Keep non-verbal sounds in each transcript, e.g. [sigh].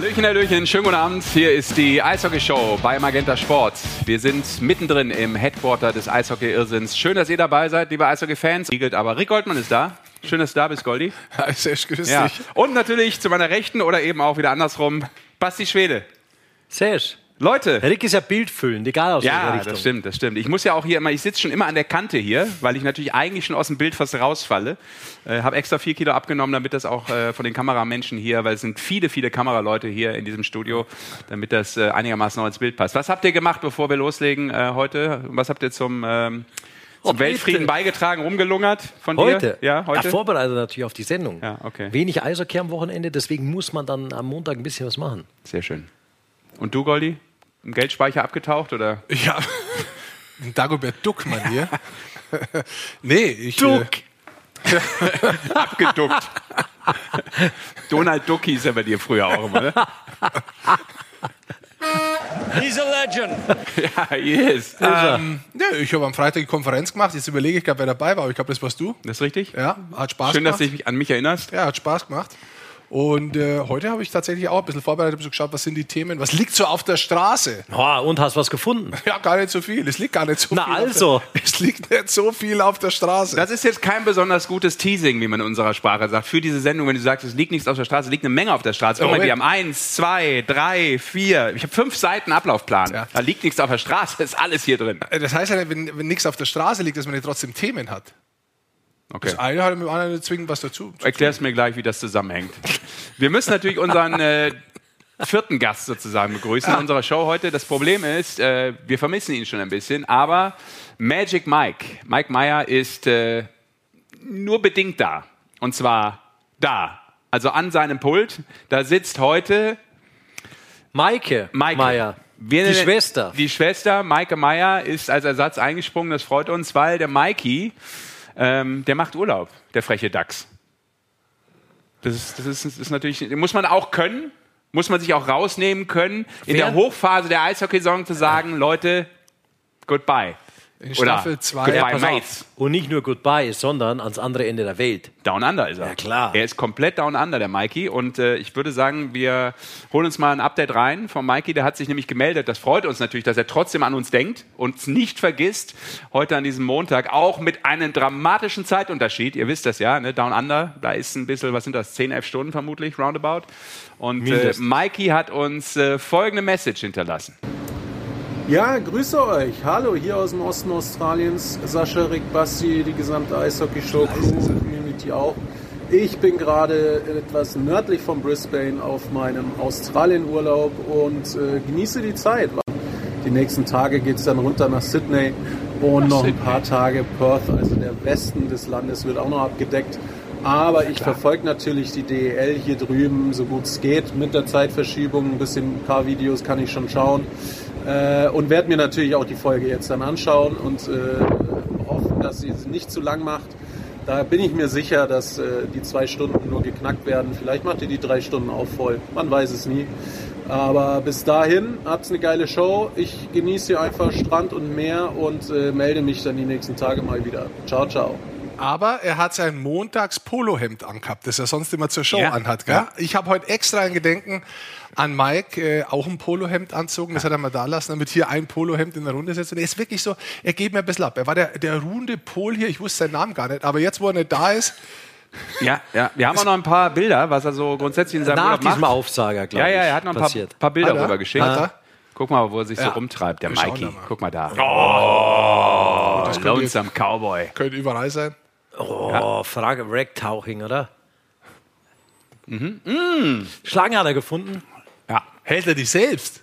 Hallöchen, Hallöchen, schönen guten Abend. Hier ist die Eishockey-Show bei Magenta Sport. Wir sind mittendrin im Headquarter des Eishockey-Irrsinns. Schön, dass ihr dabei seid, liebe Eishockey-Fans. Aber Rick Goldmann ist da. Schön, dass du da bist, Goldi. Ja, sehr grüß Ja. dich. Und natürlich zu meiner Rechten oder eben auch wieder andersrum, Basti Schwede. Serge. Leute, Rick ist ja bildfüllend, egal aus welcher Ja, Richtung. das stimmt, das stimmt. Ich muss ja auch hier immer, ich sitze schon immer an der Kante hier, weil ich natürlich eigentlich schon aus dem Bild fast rausfalle. Äh, habe extra vier Kilo abgenommen, damit das auch äh, von den Kameramenschen hier, weil es sind viele, viele Kameraleute hier in diesem Studio, damit das äh, einigermaßen noch ins Bild passt. Was habt ihr gemacht, bevor wir loslegen äh, heute? Was habt ihr zum, ähm, zum. Weltfrieden beigetragen, rumgelungert von dir? Heute? Ja, heute. vorbereitet natürlich auf die Sendung. Ja, okay. Wenig Eishockey am Wochenende, deswegen muss man dann am Montag ein bisschen was machen. Sehr schön. Und du, Goldi? Im Geldspeicher abgetaucht oder? Ja, ein Dagobert Duck, mein hier. [laughs] nee, ich. Duck. Äh, [laughs] Abgeduckt. Donald Duck hieß er bei dir früher auch immer, ne? He's a legend. [laughs] Ja, yes. ähm, nee, ich habe am Freitag die Konferenz gemacht. Jetzt überlege ich gerade, wer dabei war. Aber ich glaube, das warst du. Das ist richtig? Ja, hat Spaß Schön, dass gemacht. du dich an mich erinnerst. ja, hat Spaß gemacht. Und äh, heute habe ich tatsächlich auch ein bisschen vorbereitet, habe so geschaut, was sind die Themen, was liegt so auf der Straße? Oh, und hast was gefunden? Ja, gar nicht so viel. Es liegt gar nicht so Na viel. also. Auf der, es liegt nicht so viel auf der Straße. Das ist jetzt kein besonders gutes Teasing, wie man in unserer Sprache sagt, für diese Sendung, wenn du sagst, es liegt nichts auf der Straße, es liegt eine Menge auf der Straße. Guck Oh, mal, wir wait. haben eins, zwei, drei, vier, ich habe fünf Seiten Ablaufplan. Ja. Da liegt nichts auf der Straße, [laughs] ist alles hier drin. Äh, das heißt ja, nicht, wenn, wenn nichts auf der Straße liegt, dass man nicht trotzdem Themen hat. Okay. Das eine hat mit dem anderen zwingend was dazu. zu Erklär's mir gleich, wie das zusammenhängt. Wir müssen natürlich unseren äh, vierten Gast sozusagen begrüßen in unserer Show heute. Das Problem ist, äh, wir vermissen ihn schon ein bisschen, aber Magic Mike, Mike Meyer ist äh, nur bedingt da. Und zwar da. Also an seinem Pult. Da sitzt heute Maike, Maike. Meier. Wir die nennen- Schwester. Die Schwester, Maike Meyer, ist als Ersatz eingesprungen. Das freut uns, weil der Mikey, ähm, der macht Urlaub, der freche Dachs. Das ist, das ist, das ist natürlich, muss man auch können, muss man sich auch rausnehmen können, in der? Hochphase der Eishockey-Saison zu sagen, Leute, goodbye. In Staffel Oder 2. goodbye, Pass mates. auf. Und nicht nur Goodbye, sondern ans andere Ende der Welt. Down Under ist er. Ja, klar. Er ist komplett Down Under, der Mikey. Und äh, ich würde sagen, wir holen uns mal ein Update rein vom Mikey. Der hat sich nämlich gemeldet. Das freut uns natürlich, dass er trotzdem an uns denkt und es nicht vergisst. Heute an diesem Montag auch mit einem dramatischen Zeitunterschied. Ihr wisst das ja, ne? Down Under. Da ist ein bisschen, was sind das? 10, 11 Stunden vermutlich, roundabout. Und äh. Mikey hat uns äh, folgende Message hinterlassen. Ja, grüße euch. Hallo, hier aus dem Osten Australiens. Sascha, Rick, Basti, die gesamte Eishockey-Show, Crew, Community auch. Ich bin gerade etwas nördlich von Brisbane auf meinem Australien-Urlaub und äh, genieße die Zeit. Die nächsten Tage geht es dann runter nach Sydney und noch ein paar Tage Perth, also der Westen des Landes, wird auch noch abgedeckt. Aber ich verfolge natürlich die DEL hier drüben, so gut es geht, mit der Zeitverschiebung. Ein bisschen, ein paar Videos kann ich schon schauen. Äh, und werde mir natürlich auch die Folge jetzt dann anschauen und äh, hoffen, dass sie es nicht zu lang macht. Da bin ich mir sicher, dass äh, die zwei Stunden nur geknackt werden. Vielleicht macht ihr die drei Stunden auch voll. Man weiß es nie. Aber bis dahin habt's eine geile Show. Ich genieße hier einfach Strand und Meer und äh, melde mich dann die nächsten Tage mal wieder. Ciao, ciao. Aber er hat sein Montags-Polohemd angehabt, das er sonst immer zur Show Ja. anhat. Gell? Ja. Ich habe heute extra ein Gedenken an Mike äh, auch ein Polohemd anzogen. Das hat er mal da lassen, damit hier ein Polohemd in der Runde sitzt. Und er ist wirklich so, er geht mir ein bisschen ab. Er war der, der ruhende Pol hier, ich wusste seinen Namen gar nicht. Aber jetzt, wo er nicht da ist, Ja, ja. Wir haben auch noch ein paar Bilder, was er so grundsätzlich in seinem Nach Urlaub diesem macht. Aufsager, glaube Ja, ich. ja, er hat noch ein paar, paar Bilder er? rüber geschickt. Guck mal, wo er sich so Ja. rumtreibt, der Wir Mikey. mal. Guck mal da. oh, jetzt, Lonesome Cowboy. könnte überall sein. Oh, Frage Wrecktauching, oder? Mhm. Schlangen hat er gefunden. Ja. Hält er die selbst?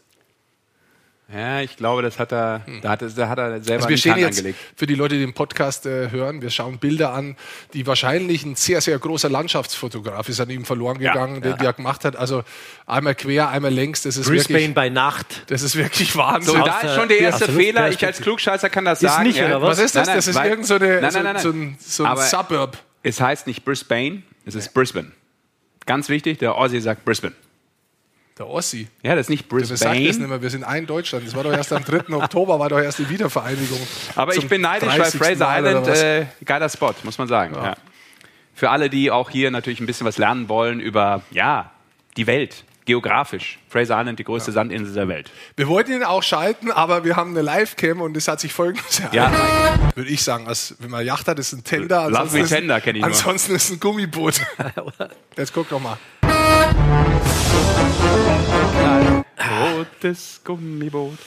Ja, ich glaube, das hat er, da hat, er- da hat er selber Also wir einen stehen Hand jetzt angelegt. für die Leute, die den Podcast äh, hören, wir schauen Bilder an, die wahrscheinlich ein sehr, sehr großer Landschaftsfotograf ist an ihm verloren Ja, gegangen, den der gemacht hat. Also einmal quer, einmal längs, das ist Brisbane wirklich, bei Nacht. das ist wirklich Wahnsinn. So, da ist schon der ja, erste Fehler. Ich als. Klugscheißer kann das Ist sagen. nicht, oder was? was ist das? Nein, nein, das ist irgend so, eine, Nein, so, nein, nein, nein. so ein, so ein Suburb. Es heißt nicht Brisbane, es ist Brisbane. Ganz wichtig, der Aussie sagt Brisbane. Der Ossi. Ja, das ist nicht Wir sagen das Brisbane. nicht mehr, wir sind ein Deutschland. Das war doch erst am 3. Oktober, war doch erst die Wiedervereinigung. Aber ich bin neidisch, weil 30. Fraser Mal Island, äh, geiler Spot, muss man sagen. Ja. Für alle, die auch hier natürlich ein bisschen was lernen wollen über, ja, die Welt. geografisch. Fraser Island, die größte Sandinsel der Welt. Wir wollten ihn auch schalten, aber wir haben eine Live-Cam und es hat sich folgendes Ja. Würde ich sagen, als, wenn man Yacht hat, ist ein Tender. Love me Tender kenn ich nur. Ansonsten ist ein Gummiboot. [laughs] Jetzt guck doch mal. Rotes Gummiboot.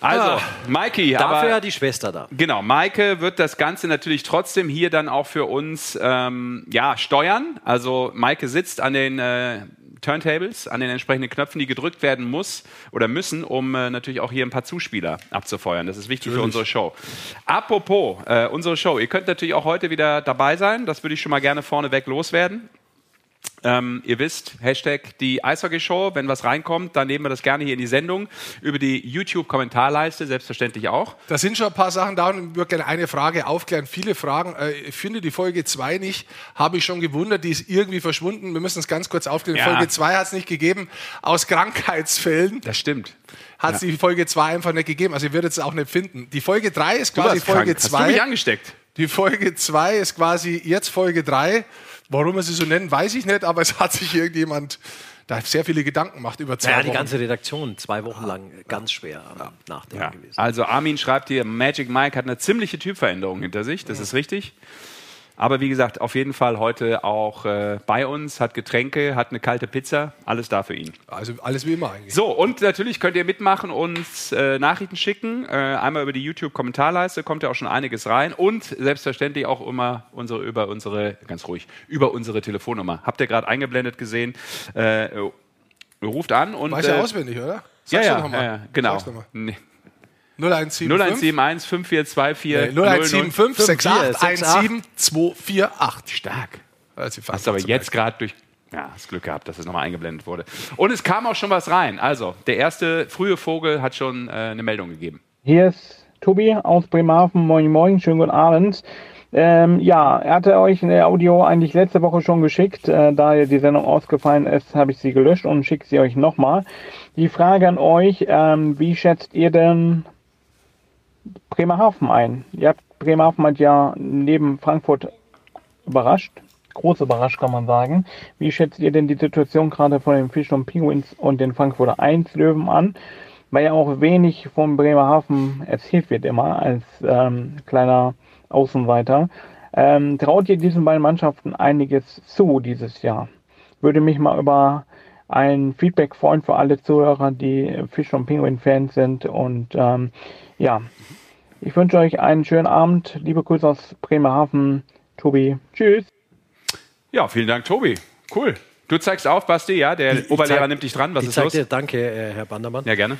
Also, Ah. Mikey, Dafür aber ja die Schwester da. Genau, Maike wird das Ganze natürlich trotzdem hier dann auch für uns ähm, ja, steuern. Also Maike sitzt an den äh, Turntables, an den entsprechenden Knöpfen, die gedrückt werden muss oder müssen, um äh, natürlich auch hier ein paar Zuspieler abzufeuern. Das ist wichtig für unsere Show. Apropos äh, unsere Show, ihr könnt natürlich auch heute wieder dabei sein. Das würde ich schon mal gerne vorneweg loswerden. Ähm, ihr wisst, Hashtag die Eishockey-Show. Wenn was reinkommt, dann nehmen wir das gerne hier in die Sendung. Über die YouTube-Kommentarleiste, selbstverständlich auch. Da sind schon ein paar Sachen da und ich würde gerne eine Frage aufklären. Viele Fragen. Äh, Ich finde die Folge 2 nicht, habe ich schon gewundert, die ist irgendwie verschwunden. Wir müssen es ganz kurz aufklären. Ja. Folge 2 hat es nicht gegeben. Aus Krankheitsfällen Das stimmt. hat es die Folge 2 einfach nicht gegeben. Also ihr werdet es auch nicht finden. Die Folge 3 ist quasi. Folge Hast du mich 2. angesteckt? Die Folge 2 ist quasi jetzt Folge 3. Warum wir sie so nennen, weiß ich nicht, aber es hat sich irgendjemand da sehr viele Gedanken gemacht über zwei Ja, die ganze Redaktion, zwei Wochen lang ganz schwer am Nachdenken Ja. gewesen. Also Armin schreibt hier, Magic Mike hat eine ziemliche Typveränderung hinter sich, das ist richtig. Aber wie gesagt, auf jeden Fall heute auch äh, bei uns, hat Getränke, hat eine kalte Pizza, alles da für ihn. Also alles wie immer eigentlich. So, und natürlich könnt ihr mitmachen, uns äh, Nachrichten schicken. Äh, einmal über die YouTube-Kommentarleiste kommt ja auch schon einiges rein. Und selbstverständlich auch immer unsere, über unsere, ganz ruhig, über unsere Telefonnummer. Habt ihr gerade eingeblendet gesehen? Äh, ruft an und. Weißt du äh, auswendig, oder? ja, Sag's ja, ja, ja, genau. Sag's doch mal. Nee. 0175 0171 5424 0175 68 68 17 248. Stark. Also Hast aber jetzt gerade durch ja, das Glück gehabt, dass es nochmal eingeblendet wurde. Und es kam auch schon was rein. Also, der erste frühe Vogel hat schon äh, eine Meldung gegeben. Hier ist Tobi aus Bremerhaven. Moin, moin, schönen guten Abend. Ähm, ja, er hatte euch eine Audio eigentlich letzte Woche schon geschickt. Äh, da die Sendung ausgefallen ist, habe ich sie gelöscht und schicke sie euch nochmal. Die Frage an euch, ähm, wie schätzt ihr denn Bremerhaven ein? Ihr habt Bremerhaven hat ja neben Frankfurt überrascht. Groß überrascht, kann man sagen. Wie schätzt ihr denn die Situation gerade von den Fisch und Penguins und den Frankfurter 1 Löwen an? Weil ja auch wenig von Bremerhaven erzählt wird immer als ähm, kleiner Außenseiter. Ähm, traut ihr diesen beiden Mannschaften einiges zu dieses Jahr? Würde mich mal über ein Feedback freuen für alle Zuhörer, die Fisch und Penguin-Fans sind. Und ähm, ja, ich wünsche euch einen schönen Abend. Liebe Grüße aus Bremerhaven. Tobi, tschüss. Ja, vielen Dank, Tobi. Cool. Du zeigst auf, Basti, ja? Der Oberlehrer zeig- nimmt dich dran. Was ich ist los? dir, danke, äh, Herr Bandermann. Ja, gerne.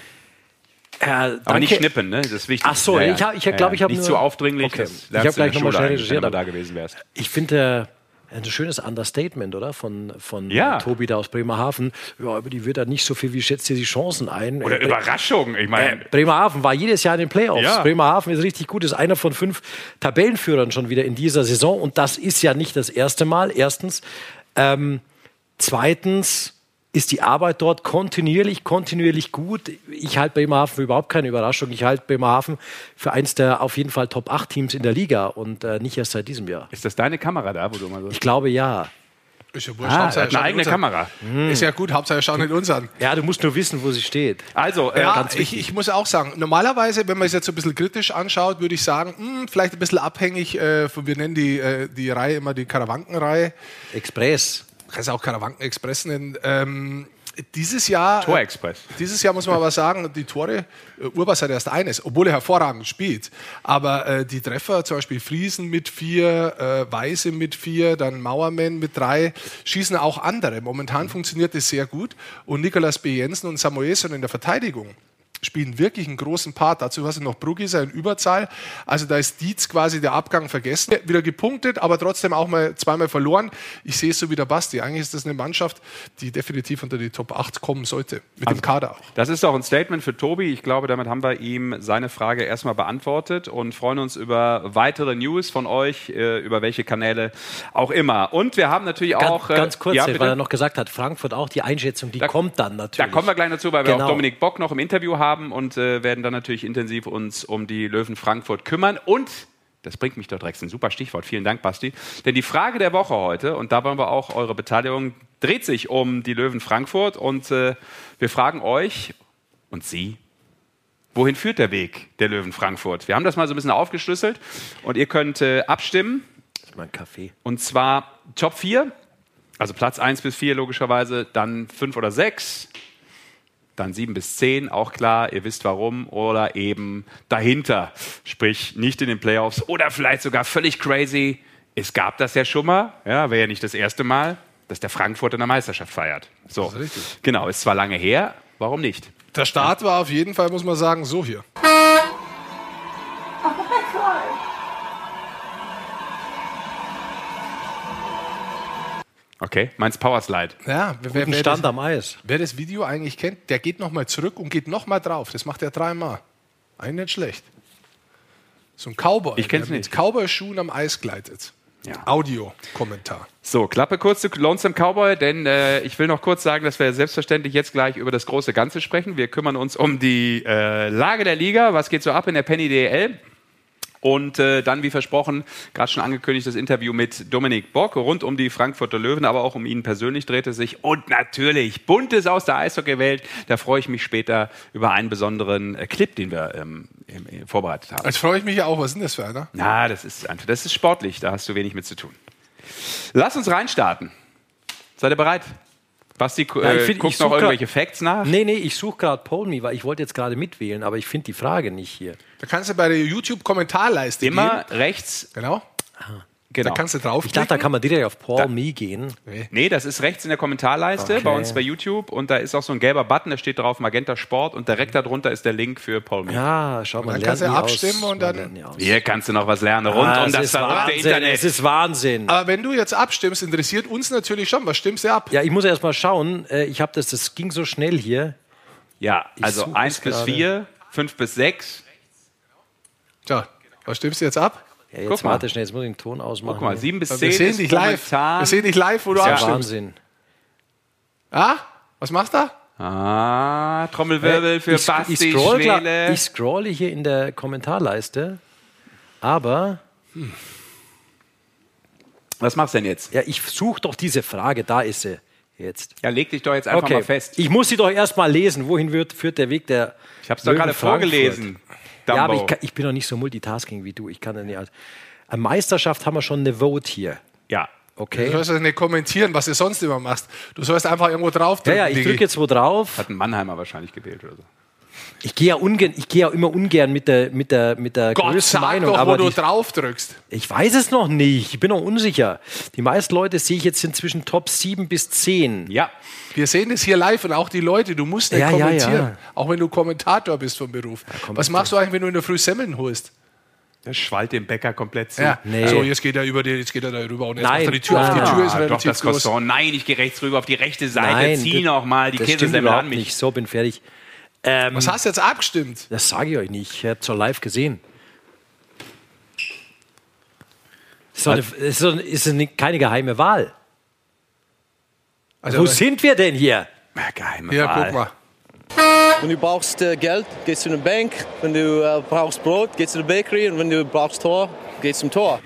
Äh, danke. Aber nicht schnippen, ne? Das ist wichtig. Ach so, ich hab- ich hab- glaub, ich hab Nicht nur- zu aufdringlich. Okay. das Ich lernst hab du in gleich der noch mal Schule schnell eigentlich, wenn du recherchiert, da gewesen wärst. Ich finde äh, ein schönes Understatement, oder? Von, von Ja. Tobi da aus Bremerhaven. Ja, über die wird er nicht so viel, wie schätzt ihr die Chancen ein? Oder Äh, Überraschung. Ich Äh, meine, Bremerhaven war jedes Jahr in den Playoffs. Ja. Bremerhaven ist richtig gut, ist einer von fünf Tabellenführern schon wieder in dieser Saison. Und das ist ja nicht das erste Mal, erstens. Ähm, zweitens ist die Arbeit dort kontinuierlich, kontinuierlich gut. Ich halte Bremerhaven für überhaupt keine Überraschung. Ich halte Bremerhaven für eins der auf jeden Fall Top 8 Teams in der Liga und äh, nicht erst seit diesem Jahr. ist das deine Kamera da, wo du mal so. Ich glaube ja. Ist ja wurscht, Ah, Hauptsache, hat eine eigene. Kamera. Ist ja gut, Hauptsache schaut nicht uns an. Ja, du musst nur wissen, wo sie steht. Also, äh, Ja, ganz ich, ich muss auch sagen, normalerweise, wenn man es jetzt so ein bisschen kritisch anschaut, würde ich sagen, hm, vielleicht ein bisschen abhängig, äh, von, wir nennen die, äh, die Reihe immer die Karawankenreihe, Express. Kannst du auch Karawanken-Express nennen. Ähm, dieses Jahr, Torexpress. dieses Jahr muss man aber sagen, die Tore, äh, Urbas hat erst eines, obwohl er hervorragend spielt. Aber äh, die Treffer, zum Beispiel Friesen mit vier, äh, Weise mit vier, dann Mauermann mit drei, schießen auch andere. Momentan funktioniert das sehr gut. Und Nicolas B. Jensen und Samuelson in der Verteidigung spielen wirklich einen großen Part. Dazu hast du noch Brugisa in Überzahl. Also da ist Dietz quasi der Abgang vergessen. Wieder gepunktet, aber trotzdem auch mal zweimal verloren. Ich sehe es so wie der Basti. Eigentlich ist das eine Mannschaft, die definitiv unter die Top 8 kommen sollte. Mit dem Kader auch. Das ist auch ein Statement für Tobi. Ich glaube, damit haben wir ihm seine Frage erstmal beantwortet und freuen uns über weitere News von euch, äh, über welche Kanäle auch immer. Und wir haben natürlich Ganz, auch. äh, ganz kurz, ja, weil er noch gesagt hat, Frankfurt auch die Einschätzung, die Da- kommt dann Da natürlich. kommen wir gleich dazu, weil wir Genau. auch Dominik Bock noch im Interview haben und äh, werden dann natürlich intensiv uns um die Löwen Frankfurt kümmern. Und Das bringt mich doch direkt ein super Stichwort. Vielen Dank, Basti. Denn die Frage der Woche heute, und da wollen wir auch eure Beteiligung, dreht sich um die Löwen Frankfurt. Und äh, wir fragen euch und Sie, wohin führt der Weg der Löwen Frankfurt? Wir haben das mal so ein bisschen aufgeschlüsselt und ihr könnt äh, abstimmen. Mein Kaffee. Und zwar Top 4, also Platz 1 bis 4 logischerweise, dann 5 oder 6, dann 7 bis 10, auch klar, ihr wisst warum, oder eben dahinter, sprich nicht in den Playoffs oder vielleicht sogar völlig crazy. Es gab das ja schon mal, ja, wäre ja nicht das erste Mal, dass der Frankfurt in der Meisterschaft feiert. So, ist genau, ist zwar lange her, warum nicht? Der Start war auf jeden Fall, muss man sagen, so hier. Okay, meins Powerslide. Ja, wer, wer, wer, Stand das, am Eis. wer das Video eigentlich kennt, der geht nochmal zurück und geht nochmal drauf. Das macht er dreimal. Eigentlich nicht schlecht. So ein Cowboy, Ich kenn's der nicht. mit Cowboy-Schuhen am Eis gleitet. Ja. Audio-Kommentar. So, Klappe kurz zu Lonesome Cowboy, denn äh, ich will noch kurz sagen, dass wir selbstverständlich jetzt gleich über das große Ganze sprechen. Wir kümmern uns um die äh, Lage der Liga, was geht so ab in der Penny DL. Und äh, dann, wie versprochen, gerade schon angekündigt, das Interview mit Dominik Bock rund um die Frankfurter Löwen, aber auch um ihn persönlich dreht es sich. Und natürlich Buntes aus der Eishockeywelt. Da freue ich mich später über einen besonderen äh, Clip, den wir ähm, im- vorbereitet haben. Jetzt freue ich mich ja auch. Was ist denn das für einer? Na, das ist, einfach- das ist sportlich, da hast du wenig mit zu tun. Lass uns reinstarten. Seid ihr bereit? Basti äh, Ja, ich find- guckt ich noch grad- irgendwelche Facts nach. Nee, nee, ich suche gerade Poll Me, weil ich wollte jetzt gerade mitwählen, aber ich finde die Frage nicht hier. Da kannst du bei der YouTube-Kommentarleiste Immer gehen. rechts. Genau. Genau. Da kannst du Ich dachte, da draufklicken. kann man direkt auf Paul Me gehen. Nee, das ist rechts in der Kommentarleiste Okay. bei uns bei YouTube und da ist auch so ein gelber Button, da steht drauf Magenta Sport und direkt darunter ist der Link für Paul Mead. Ja, schau mal, dann kannst du abstimmen aus. und dann-. Hier kannst du noch was lernen rund Ah, um das ist verrückte Wahnsinn, Internet. Es ist Wahnsinn. Aber wenn du jetzt abstimmst, interessiert uns natürlich schon. Was stimmst du ab? Ja, ich muss erst mal schauen. Äh, Ich habe das, das ging so schnell hier. ja, also suche 1 es bis gerade. 4, 5 bis 6. Tja, was stimmst du jetzt ab? Ja, jetzt Guck mal. warte schnell, jetzt muss ich den Ton ausmachen. Guck mal, 7 bis 10 Wir sehen ist dich live. Wir sehen dich live, wo du Ja. abstimmst. Wahnsinn. Ah? Was machst du? Ah, Trommelwirbel für ich, Basti ich, scroll, Schwele. ich scrolle hier in der Kommentarleiste, aber Was machst du denn jetzt? ja, ich suche doch diese Frage, da ist sie jetzt. Ja, leg dich doch jetzt einfach mal fest. Ich muss sie doch erst mal lesen. Wohin wird, führt der Weg der Ich habe es doch gerade Löwen Vorgelesen. Ja, aber ich, kann, ich bin doch nicht so multitasking wie du. Ich kann ja nicht. alles. Eine Meisterschaft haben wir schon eine Vote hier. ja. Du Okay. sollst das nicht kommentieren, was du sonst immer machst. Du sollst einfach irgendwo drauf Ja, drücken. ja, ich Digi. drücke jetzt wo drauf. Hat ein Mannheimer wahrscheinlich gewählt oder so. Ich gehe ja ungern, ich gehe ja immer ungern mit der, mit der, mit der Gott, größten sag Meinung. doch, wo aber du die, drauf drückst. ich weiß es noch nicht. Ich bin noch unsicher. Die meisten Leute sehe ich jetzt inzwischen Top 7 bis 10. Ja, Wir sehen das hier live und auch die Leute, du musst nicht Ja, ja, kommentieren. ja. Auch wenn du Kommentator bist vom Beruf. Was machst du eigentlich, wenn du in der Früh Semmeln holst? der schwallt den Bäcker komplett zu. Ja. Nee. So, jetzt geht er über die, jetzt geht er da rüber und jetzt Nein, macht er die Tür auf. Die Tür ist Ah, doch relativ das groß. Croissant. Nein, ich gehe rechts rüber auf die rechte Seite, Nein, zieh das- noch mal die Käsesemmel überhaupt an mich. nicht. So, bin fertig. Ähm, Was hast du jetzt abgestimmt? das sage ich euch nicht. Ich habe es live gesehen. Das ist, eine, das ist, eine, keine geheime Wahl. Also, Wo sind wir denn hier? Ja, geheime ja, Wahl. guck mal. Wenn du brauchst äh, Geld, gehst du in eine Bank. Wenn du äh, brauchst Brot, gehst du in die Bakery. Und wenn du brauchst Tor, gehst zum Tor.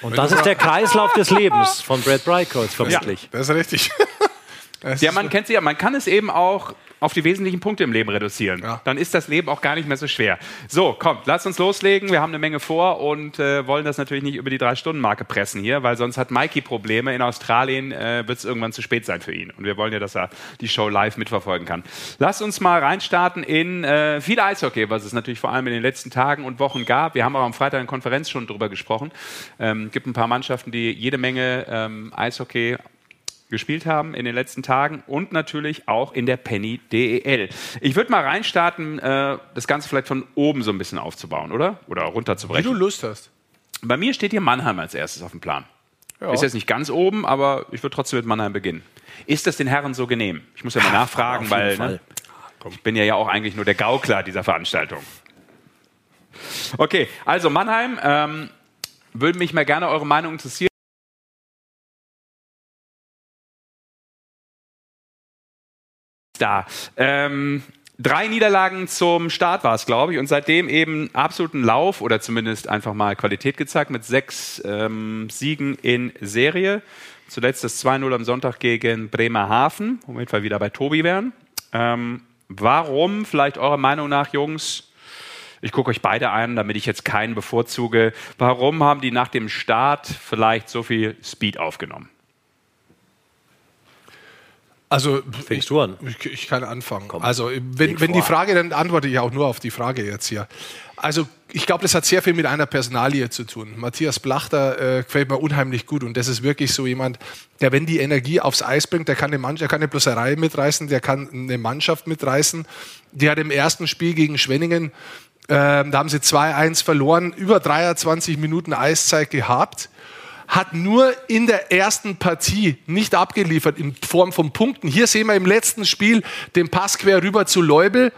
Und das ist der Kreislauf des Lebens von Brad Brykos vermutlich. Das ist richtig. Das Ja, man kennt sie ja. Man kann es eben auch auf die wesentlichen Punkte im Leben reduzieren. Ja. Dann ist das Leben auch gar nicht mehr so schwer. So, kommt, lasst uns loslegen. Wir haben eine Menge vor und äh, wollen das natürlich nicht über die Drei-Stunden-Marke pressen hier, weil sonst hat Mikey Probleme. In Australien äh, wird es irgendwann zu spät sein für ihn. Und wir wollen ja, dass er die Show live mitverfolgen kann. Lasst uns mal reinstarten in äh, viel Eishockey, was es natürlich vor allem in den letzten Tagen und Wochen gab. Wir haben auch am Freitag in Konferenz schon drüber gesprochen. Ähm, gibt ein paar Mannschaften, die jede Menge ähm, Eishockey gespielt haben in den letzten Tagen und natürlich auch in der Penny DEL. Ich würde mal reinstarten, äh, das Ganze vielleicht von oben so ein bisschen aufzubauen, oder? Oder Wie du runterzubrechen. Lust hast. Bei mir steht hier Mannheim als erstes auf dem Plan. Ja. Ist jetzt nicht ganz oben, aber ich würde trotzdem mit Mannheim beginnen. Ist das den Herren so genehm? Ich muss ja mal nachfragen, auf weil ne, ich bin ja, ja auch eigentlich nur der Gaukler dieser Veranstaltung. Okay, also Mannheim, ähm, würde mich mal gerne eure Meinung interessieren. Da. Ähm, Drei Niederlagen zum Start war es, glaube ich, und seitdem eben absoluten Lauf oder zumindest einfach mal Qualität gezeigt mit sechs ähm, Siegen in Serie. Zuletzt das 2-0 am Sonntag gegen Bremerhaven, womit wir wieder bei Tobi wären. Ähm, warum, vielleicht eurer Meinung nach, Jungs, ich gucke euch beide an, damit ich jetzt keinen bevorzuge, warum haben die nach dem Start vielleicht so viel Speed aufgenommen? Also Fängst du an? Ich, ich kann anfangen. also wenn, wenn die Frage, dann antworte ich auch nur auf die Frage jetzt hier. Also ich glaube, das hat sehr viel mit einer Personalie zu tun. Matthias Blachter äh, gefällt mir unheimlich gut und das ist wirklich so jemand, der, wenn die Energie aufs Eis bringt, der kann eine Mannschaft, der kann eine Reihe mitreißen, der kann eine Mannschaft mitreißen. Die hat im ersten Spiel gegen Schwenningen, äh, da haben sie 2-1 verloren, über 23 Minuten Eiszeit gehabt hat nur in der ersten Partie nicht abgeliefert in Form von Punkten. Hier sehen wir im letzten Spiel den Pass quer rüber zu Leubel,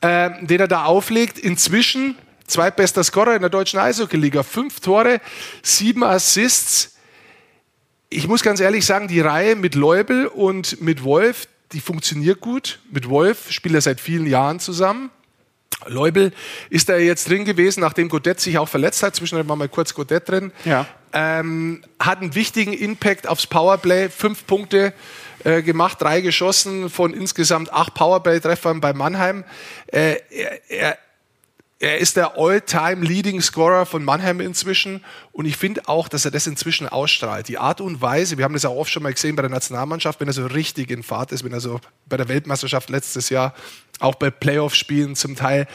äh, den er da auflegt. Inzwischen zweitbester Scorer in der deutschen Eishockey-Liga. Fünf Tore, sieben Assists. Ich muss ganz ehrlich sagen, die Reihe mit Leubel und mit Wolf, die funktioniert gut. Mit Wolf spielt er seit vielen Jahren zusammen. Leubel ist da jetzt drin gewesen, nachdem Godet sich auch verletzt hat. Zwischendurch war mal kurz Godet drin. Ja. Ähm, hat einen wichtigen Impact aufs Powerplay. Fünf Punkte äh, gemacht, drei geschossen von insgesamt acht Powerplay-Treffern bei Mannheim. Äh, er, er, er ist der All-Time Leading Scorer von Mannheim inzwischen und ich finde auch, dass er das inzwischen ausstrahlt. Die Art und Weise, wir haben das auch oft schon mal gesehen bei der Nationalmannschaft, wenn er so richtig in Fahrt ist, wenn er so bei der Weltmeisterschaft letztes Jahr, auch bei Playoff-Spielen zum Teil,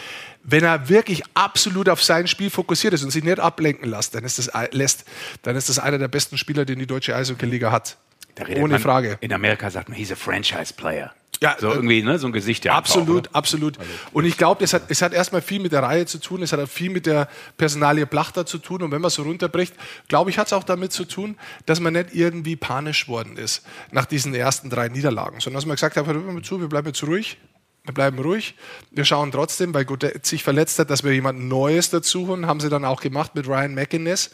wenn er wirklich absolut auf sein Spiel fokussiert ist und sich nicht ablenken lässt, dann ist das, lässt, dann ist das einer der besten Spieler, den die deutsche Eishockey-Liga hat. Ohne man, Frage. In Amerika sagt man, he's a franchise player. Ja, so irgendwie, ne, so ein Gesicht ja. Absolut, auch, absolut. Und ich glaube, es hat, es hat erstmal viel mit der Reihe zu tun, es hat viel mit der Personalie Blachter zu tun. Und wenn man so runterbricht, glaube ich, hat es auch damit zu tun, dass man nicht irgendwie panisch worden ist nach diesen ersten drei Niederlagen, sondern dass man gesagt hat, hör mal zu, wir bleiben jetzt ruhig, wir bleiben ruhig. Wir schauen trotzdem, weil Godet sich verletzt hat, dass wir jemand Neues dazu holen. Haben sie dann auch gemacht mit Ryan McInnes.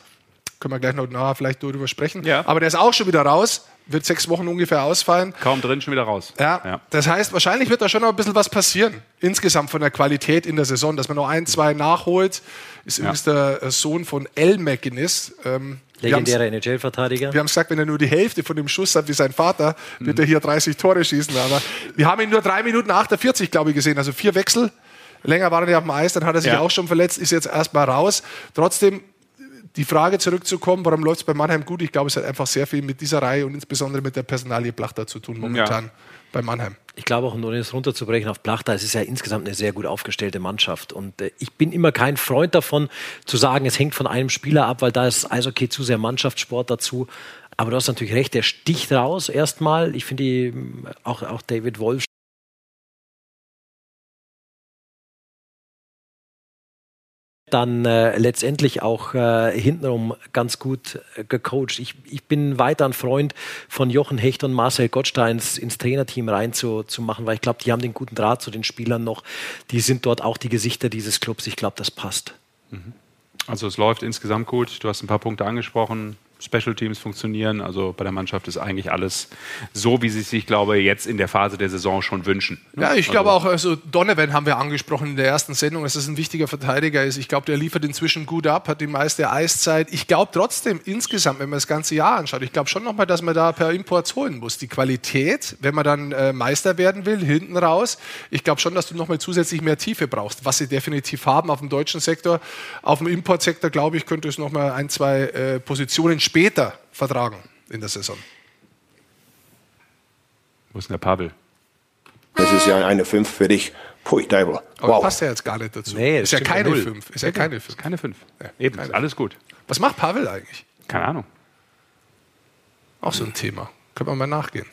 Können wir gleich noch nachher vielleicht darüber sprechen. Ja. Aber der ist auch schon wieder raus. Wird sechs Wochen ungefähr ausfallen. Kaum drin, schon wieder raus. Ja, Ja. Das heißt, wahrscheinlich wird da schon noch ein bisschen was passieren. Insgesamt von der Qualität in der Saison. Dass man noch ein, zwei nachholt. Ist übrigens der äh, Sohn von L. McInnes. Ähm, Legendärer NHL-Verteidiger. wir haben gesagt, wenn er nur die Hälfte von dem Schuss hat wie sein Vater, wird er hier 30 Tore schießen. Aber wir haben ihn nur drei Minuten 48, glaube ich, gesehen. Also vier Wechsel. Länger war er nicht auf dem Eis, dann hat er sich Ja. auch schon verletzt, ist jetzt erstmal raus. Trotzdem, die Frage zurückzukommen, warum läuft es bei Mannheim gut? Ich glaube, es hat einfach sehr viel mit dieser Reihe und insbesondere mit der Personalie Blachter zu tun momentan bei Mannheim. Ich glaube auch, nur das runterzubrechen auf Plachter, es ist ja insgesamt eine sehr gut aufgestellte Mannschaft. Und äh, ich bin immer kein Freund davon, zu sagen, es hängt von einem Spieler ab, weil da ist Eishockey zu sehr Mannschaftssport dazu. Aber du hast natürlich recht, der sticht raus erstmal. Ich finde auch, auch David Wolf dann äh, letztendlich auch äh, hintenrum ganz gut äh, gecoacht. Ich, ich bin weiter ein Freund von Jochen Hecht und Marcel Gottsteins ins Trainerteam reinzumachen, zu machen, weil ich glaube, die haben den guten Draht zu den Spielern noch. Die sind dort auch die Gesichter dieses Clubs. Ich glaube, das passt. Also es läuft insgesamt gut. Du hast ein paar Punkte angesprochen. Special Teams funktionieren. Also bei der Mannschaft ist eigentlich alles so, wie sie sich, glaube ich, jetzt in der Phase der Saison schon wünschen. Ja, ich glaube auch, also Donovan haben wir angesprochen in der ersten Sendung, dass es ein wichtiger Verteidiger ist. Ich glaube, der liefert inzwischen gut ab, hat die meiste Eiszeit. Ich glaube trotzdem insgesamt, wenn man das ganze Jahr anschaut, ich glaube schon nochmal, dass man da per Imports holen muss. Die Qualität, wenn man dann äh, Meister werden will, hinten raus, ich glaube schon, dass du nochmal zusätzlich mehr Tiefe brauchst, was sie definitiv haben auf dem deutschen Sektor. Auf dem Importsektor, glaube ich, könnte es nochmal ein, zwei äh, Positionen später vertragen in der Saison. Wo ist denn der Pavel? Das ist ja eine 5 für dich. Pui, Teufel. Aber Wow. passt ja jetzt gar nicht dazu. Nee, ist ja keine null. 5. Ist ja keine 5. Keine fünf. Ja, Eben, keine ist alles gut. Was macht Pavel eigentlich? Keine Ahnung. Auch so ein Thema. Können wir mal nachgehen.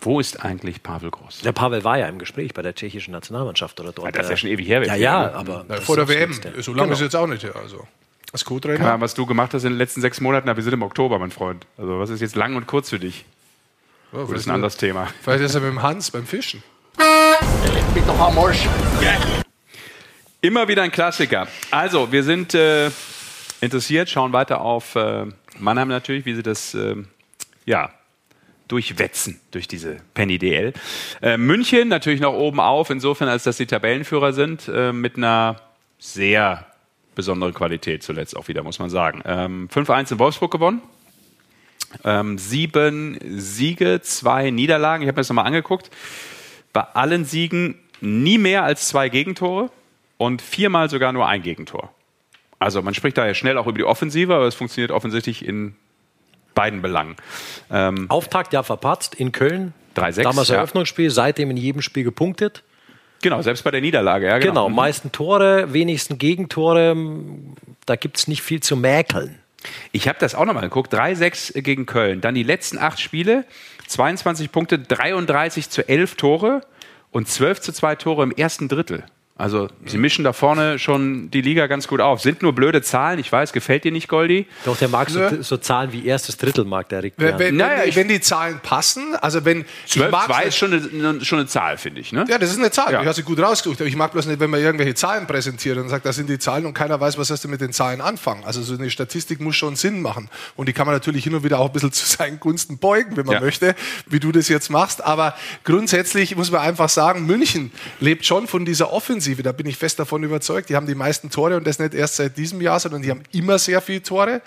Wo ist eigentlich Pavel Groß? Der Pavel war ja im Gespräch bei der tschechischen Nationalmannschaft oder dort. Ja, das ist ja äh, schon ewig her. Ja, ja, aber. Na, vor der ist WM. So lange Genau. ist jetzt auch nicht her. Also. Als Co-Trainer. Ahnung, was du gemacht hast in den letzten sechs Monaten, aber wir sind im Oktober, mein Freund. Also was ist jetzt lang und kurz für dich? Ja, Das ist ein anderes Thema. Vielleicht ist er mit dem Hans beim Fischen. Immer wieder ein Klassiker. Also, wir sind äh, interessiert, schauen weiter auf äh, Mannheim natürlich, wie sie das äh, ja, durchwetzen durch diese Penny DL. Äh, München natürlich noch oben auf, insofern als dass sie Tabellenführer sind, äh, mit einer sehr besonderen Qualität zuletzt auch wieder, muss man sagen. Ähm, 5-1 in Wolfsburg gewonnen. Ähm, sieben Siege, zwei Niederlagen. Ich habe mir das nochmal angeguckt. Bei allen Siegen nie mehr als zwei Gegentore und viermal sogar nur ein Gegentor. Also man spricht da ja schnell auch über die Offensive, aber es funktioniert offensichtlich in beiden Belangen. Ähm, Auftakt ja verpatzt in Köln. 3-6, Damals ja. Eröffnungsspiel, seitdem in jedem Spiel gepunktet. Genau, selbst bei der Niederlage. Ja, Genau, Mhm. meisten Tore, wenigsten Gegentore. Da gibt es nicht viel zu mäkeln. Ich habe das auch nochmal geguckt. 3-6 gegen Köln. Dann die letzten acht Spiele. 22 Punkte, 33 zu 11 Tore und 12 zu 2 Tore im ersten Drittel. Also sie mischen da vorne schon die Liga ganz gut auf. Sind nur blöde Zahlen. Ich weiß, gefällt dir nicht, Goldi? Doch, der mag so, so Zahlen wie erstes Drittel, mag der Rick. Wenn, wenn, Naja, wenn, ich- wenn die Zahlen passen, also wenn ich 12 mag's 2 nicht- ist schon eine, schon eine Zahl, finde ich. Ne? Ja, das ist eine Zahl. Ja. Ich habe sie gut rausgesucht. Aber ich mag bloß nicht, wenn man irgendwelche Zahlen präsentiert und sagt, das sind die Zahlen und keiner weiß, was sollst du mit den Zahlen anfangen. Also so eine Statistik muss schon Sinn machen. Und die kann man natürlich hin und wieder auch ein bisschen [laughs] zu seinen Gunsten beugen, wenn man Ja. möchte, wie du das jetzt machst. Aber grundsätzlich muss man einfach sagen, München lebt schon von dieser Offensive. Da bin ich fest davon überzeugt. Die haben die meisten Tore und das nicht erst seit diesem Jahr, sondern die haben immer sehr viele Tore.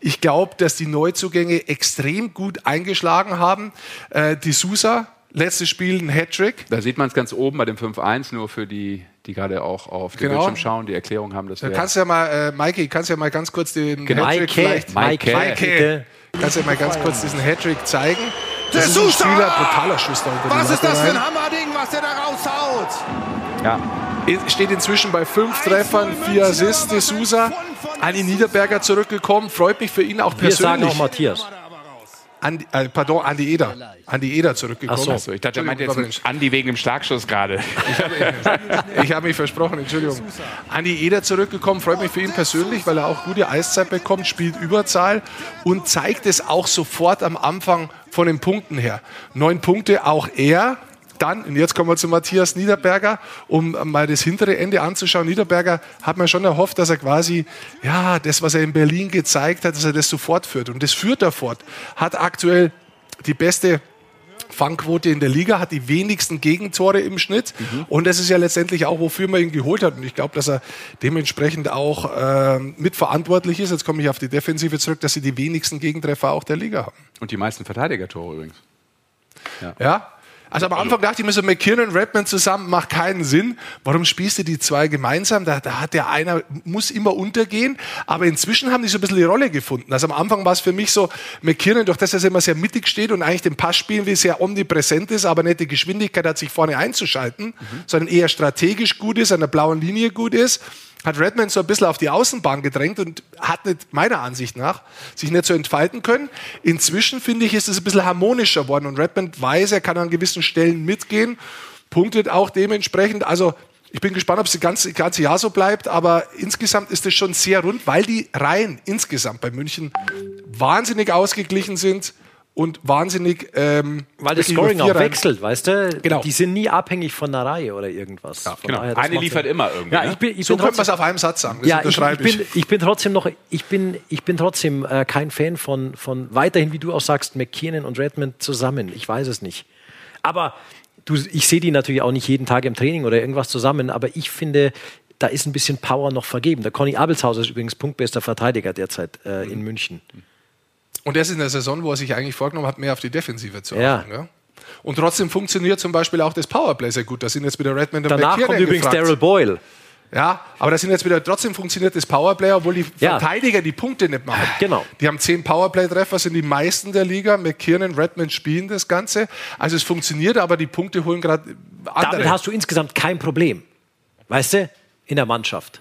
Ich glaube, dass die Neuzugänge extrem gut eingeschlagen haben. Äh, die Sousa, letztes Spiel ein Hattrick. Da sieht man es ganz oben bei dem 5-1, nur für die, die gerade auch auf den Genau. Bildschirm schauen, die Erklärung haben, dass Da wir kannst du ja mal, äh, Mikey, kannst du ja mal ganz kurz den Genau. Hattrick Maike, vielleicht... Maike, Maike. Kannst du ja mal ganz kurz diesen Hattrick zeigen? Das ist ein Spieler, brutaler Schuss da Was ist das für ein. Hammerding, was der da raushaut? ja, Steht inzwischen bei fünf Treffern, vier Assists, de Sousa. Andi Niederberger zurückgekommen, freut mich für ihn auch Wir sagen persönlich. auch Matthias. Andi, äh, pardon, Andi Eder. Andi Eder zurückgekommen. Ach so. so, ich dachte, er meinte jetzt Andi wegen dem Schlagschuss gerade. Ich habe mich versprochen, Entschuldigung. Andi Eder zurückgekommen, freut mich für ihn persönlich, weil er auch gute Eiszeit bekommt, spielt Überzahl und zeigt es auch sofort am Anfang von den Punkten her. Neun Punkte, auch er. Dann, und jetzt kommen wir zu Matthias Niederberger, um mal das hintere Ende anzuschauen. Niederberger hat mir schon erhofft, dass er quasi, ja, das, was er in Berlin gezeigt hat, dass er das sofort führt. Und das führt er fort. Hat aktuell die beste Fangquote in der Liga, hat die wenigsten Gegentore im Schnitt. Und das ist ja letztendlich auch, wofür man ihn geholt hat. Und ich glaube, dass er dementsprechend auch ähm, mitverantwortlich ist. Jetzt komme ich auf die Defensive zurück, dass sie die wenigsten Gegentreffer auch der Liga haben. Und die meisten Verteidigertore übrigens. Ja? Also am Anfang dachte ich mir so, McKinnon und Redmond zusammen macht keinen Sinn. Warum spielst du die zwei gemeinsam? Da, da hat der einer, muss immer untergehen. Aber inzwischen haben die so ein bisschen die Rolle gefunden. Also am Anfang war es für mich so, McKinnon, durch das, dass er immer sehr mittig steht und eigentlich den Pass spielen will, sehr omnipräsent ist, aber nicht die Geschwindigkeit hat, sich vorne einzuschalten, sondern eher strategisch gut ist, an der blauen Linie gut ist hat Redmond so ein bisschen auf die Außenbahn gedrängt und hat nicht, meiner Ansicht nach, sich nicht so entfalten können. Inzwischen, finde ich, ist es ein bisschen harmonischer worden und Redmond weiß, er kann an gewissen Stellen mitgehen, punktet auch dementsprechend. Also, ich bin gespannt, ob es das ganze, ganze Jahr so bleibt, aber insgesamt ist es schon sehr rund, weil die Reihen insgesamt bei München wahnsinnig ausgeglichen sind und wahnsinnig. Ähm, Weil das Scoring auch wechselt, weißt du? Genau. Die sind nie abhängig von einer Reihe oder irgendwas. Von Genau. daher, Eine liefert Sinn. immer irgendwie. Ja, ne? ich bin, ich So könnte man es trotzdem, auf einem Satz sagen. Das ja, ich, ich, bin, ich bin trotzdem noch, ich bin, ich bin trotzdem äh, kein Fan von, von weiterhin, wie du auch sagst, McKinnon und Redmond zusammen. Ich weiß es nicht. Aber du, ich sehe die natürlich auch nicht jeden Tag im Training oder irgendwas zusammen, aber ich finde, da ist ein bisschen Power noch vergeben. Der Conny Abelshauser ist übrigens punktbester Verteidiger derzeit äh, in München. Und das ist in der Saison, wo er sich eigentlich vorgenommen hat, mehr auf die Defensive zu achten. Ja. Und trotzdem funktioniert zum Beispiel auch das Powerplay sehr gut. Da sind jetzt wieder Redmond und Danach kommt übrigens. Daryl Boyle. Ja, aber da sind jetzt wieder, trotzdem funktioniert das Powerplay, obwohl die Ja. Verteidiger die Punkte nicht machen. Genau. Die haben zehn Powerplay-Treffer, sind die meisten der Liga. McKiernan, Redmond spielen das Ganze. Also es funktioniert, aber die Punkte holen gerade andere. Damit hast du insgesamt kein Problem. Weißt du? In der Mannschaft.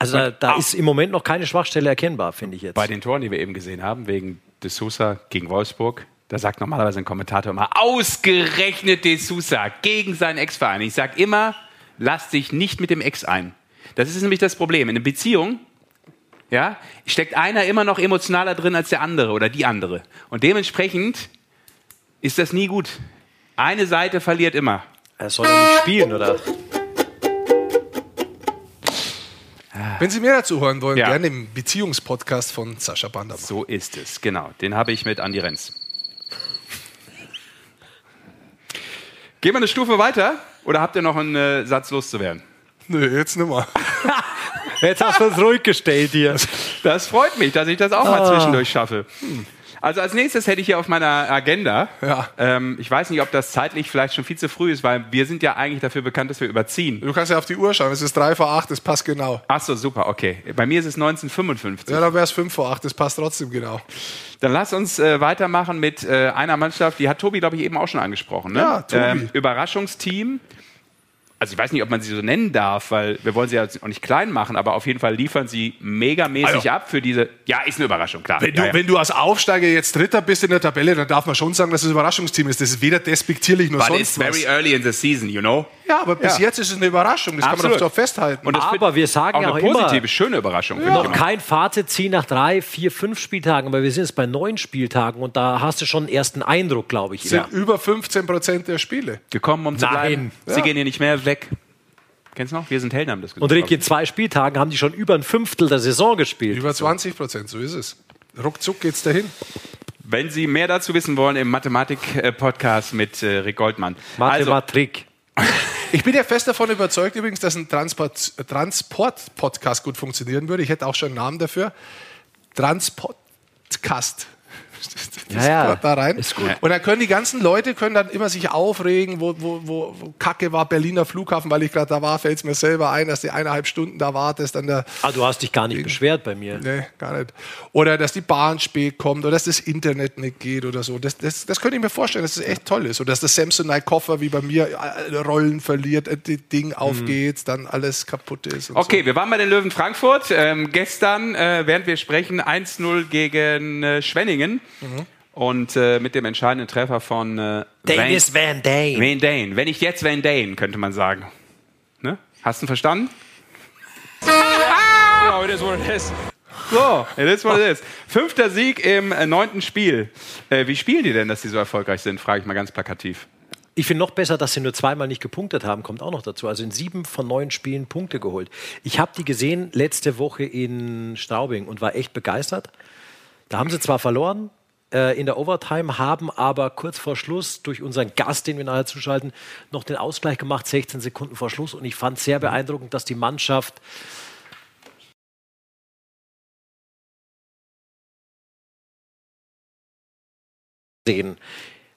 Also da, da ist im Moment noch keine Schwachstelle erkennbar, finde ich jetzt. Bei den Toren, die wir eben gesehen haben, wegen De Sousa gegen Wolfsburg, da sagt normalerweise ein Kommentator immer, ausgerechnet De Sousa gegen seinen Ex-Verein. Ich sage immer, lasst sich nicht mit dem Ex ein. Das ist nämlich das Problem. In einer Beziehung ja, steckt einer immer noch emotionaler drin als der andere oder die andere. Und dementsprechend ist das nie gut. Eine Seite verliert immer. er soll ja nicht spielen, oder? Wenn Sie mehr dazu hören wollen, ja. gerne im Beziehungspodcast von Sascha Bandermann. So ist es, genau. Den habe ich mit Andi Renz. Gehen wir eine Stufe weiter oder habt ihr noch einen äh, Satz loszuwerden? Nö, jetzt nimmer. [laughs] jetzt hast du es ruhig gestellt hier. Das freut mich, dass ich das auch ah. mal zwischendurch schaffe. Hm. Also als nächstes hätte ich hier auf meiner Agenda, Ja. ähm, ich weiß nicht, ob das zeitlich vielleicht schon viel zu früh ist, weil wir sind ja eigentlich dafür bekannt, dass wir überziehen. Du kannst ja auf die Uhr schauen. Es ist drei vor acht, das passt genau. Ach so, super, okay. Bei mir ist es 1955. Ja, dann wäre es fünf vor acht, das passt trotzdem genau. Dann lass uns äh, weitermachen mit äh, einer Mannschaft, die hat Tobi, glaube ich, eben auch schon angesprochen. Ne? Ja, Tobi. Überraschungsteam. Also ich weiß nicht, ob man sie so nennen darf, weil wir wollen sie ja auch nicht klein machen, aber auf jeden Fall liefern sie megamäßig Also- ab für diese. Ja, ist eine Überraschung, klar. Wenn ja, du, ja. wenn du als Aufsteiger jetzt Dritter bist in der Tabelle, dann darf man schon sagen, dass es ein Überraschungsteam ist. Das ist weder despektierlich noch But sonst it's was. very early in the season, you know? Ja, aber bis Ja. jetzt ist es eine Überraschung. Das kann man Absolut. doch so festhalten. Und Aber wir sagen auch ja eine auch immer- positive, schöne Überraschung. ich Noch immer. kein Fazit ziehen nach drei, vier, fünf Spieltagen, aber wir sind jetzt bei neun Spieltagen und da hast du schon einen ersten Eindruck, glaube ich. sind über 15 Prozent der Spiele. Gekommen, um zu Nein. bleiben. Sie Ja. gehen hier nicht mehr weg. Kennst du noch? Wir sind Helden, haben das gesagt. Und Rick, in zwei Spieltagen haben die schon über ein Fünftel der Saison gespielt. Über 20 Prozent, so ist es. Ruckzuck geht's dahin. Wenn Sie mehr dazu wissen wollen, im Mathematik-Podcast mit äh, Rick Goldmann. Also, Mathematik. Ich bin ja fest davon überzeugt übrigens, dass ein Transport- Transport-Podcast gut funktionieren würde. Ich hätte auch schon einen Namen dafür. Transportcast. Das Ja, da rein. Ist gut. Und dann können die ganzen Leute können dann immer sich aufregen, wo, wo, wo, wo Kacke war Berliner Flughafen, weil ich gerade da war, fällt es mir selber ein, dass du eineinhalb Stunden da wartest, dann der Ah, du hast dich gar nicht beschwert bei mir. Nee, gar nicht. Oder dass die Bahn spät kommt oder dass das Internet nicht geht oder so. Das, das, das könnte ich mir vorstellen, dass das echt toll ist. Oder dass der Samsonite-Koffer wie bei mir äh, Rollen verliert, äh, das Ding aufgeht, dann alles kaputt ist. Und Okay, wir waren bei den Löwen Frankfurt. Ähm, gestern, äh, während wir sprechen, 1-0 gegen äh, Schwenningen. Mhm. Und äh, mit dem entscheidenden Treffer von äh, Davis Van Dane. Van Dane. Wenn nicht jetzt Van Dane, könnte man sagen. Ne? Hast du ihn verstanden? No, it is what it is. So, it is what it is. Fünfter Sieg im äh, neunten Spiel. Äh, wie spielen die denn, dass sie so erfolgreich sind? Frage ich mal ganz plakativ. Ich finde noch besser, dass sie nur zweimal nicht gepunktet haben, kommt auch noch dazu. Also in sieben von neun Spielen Punkte geholt. Ich habe die gesehen letzte Woche in Straubing und war echt begeistert. Da haben sie zwar verloren äh, in der Overtime, haben aber kurz vor Schluss durch unseren Gast, den wir nachher zuschalten, noch den Ausgleich gemacht, 16 Sekunden vor Schluss. Und ich fand sehr beeindruckend, dass die Mannschaft sehen.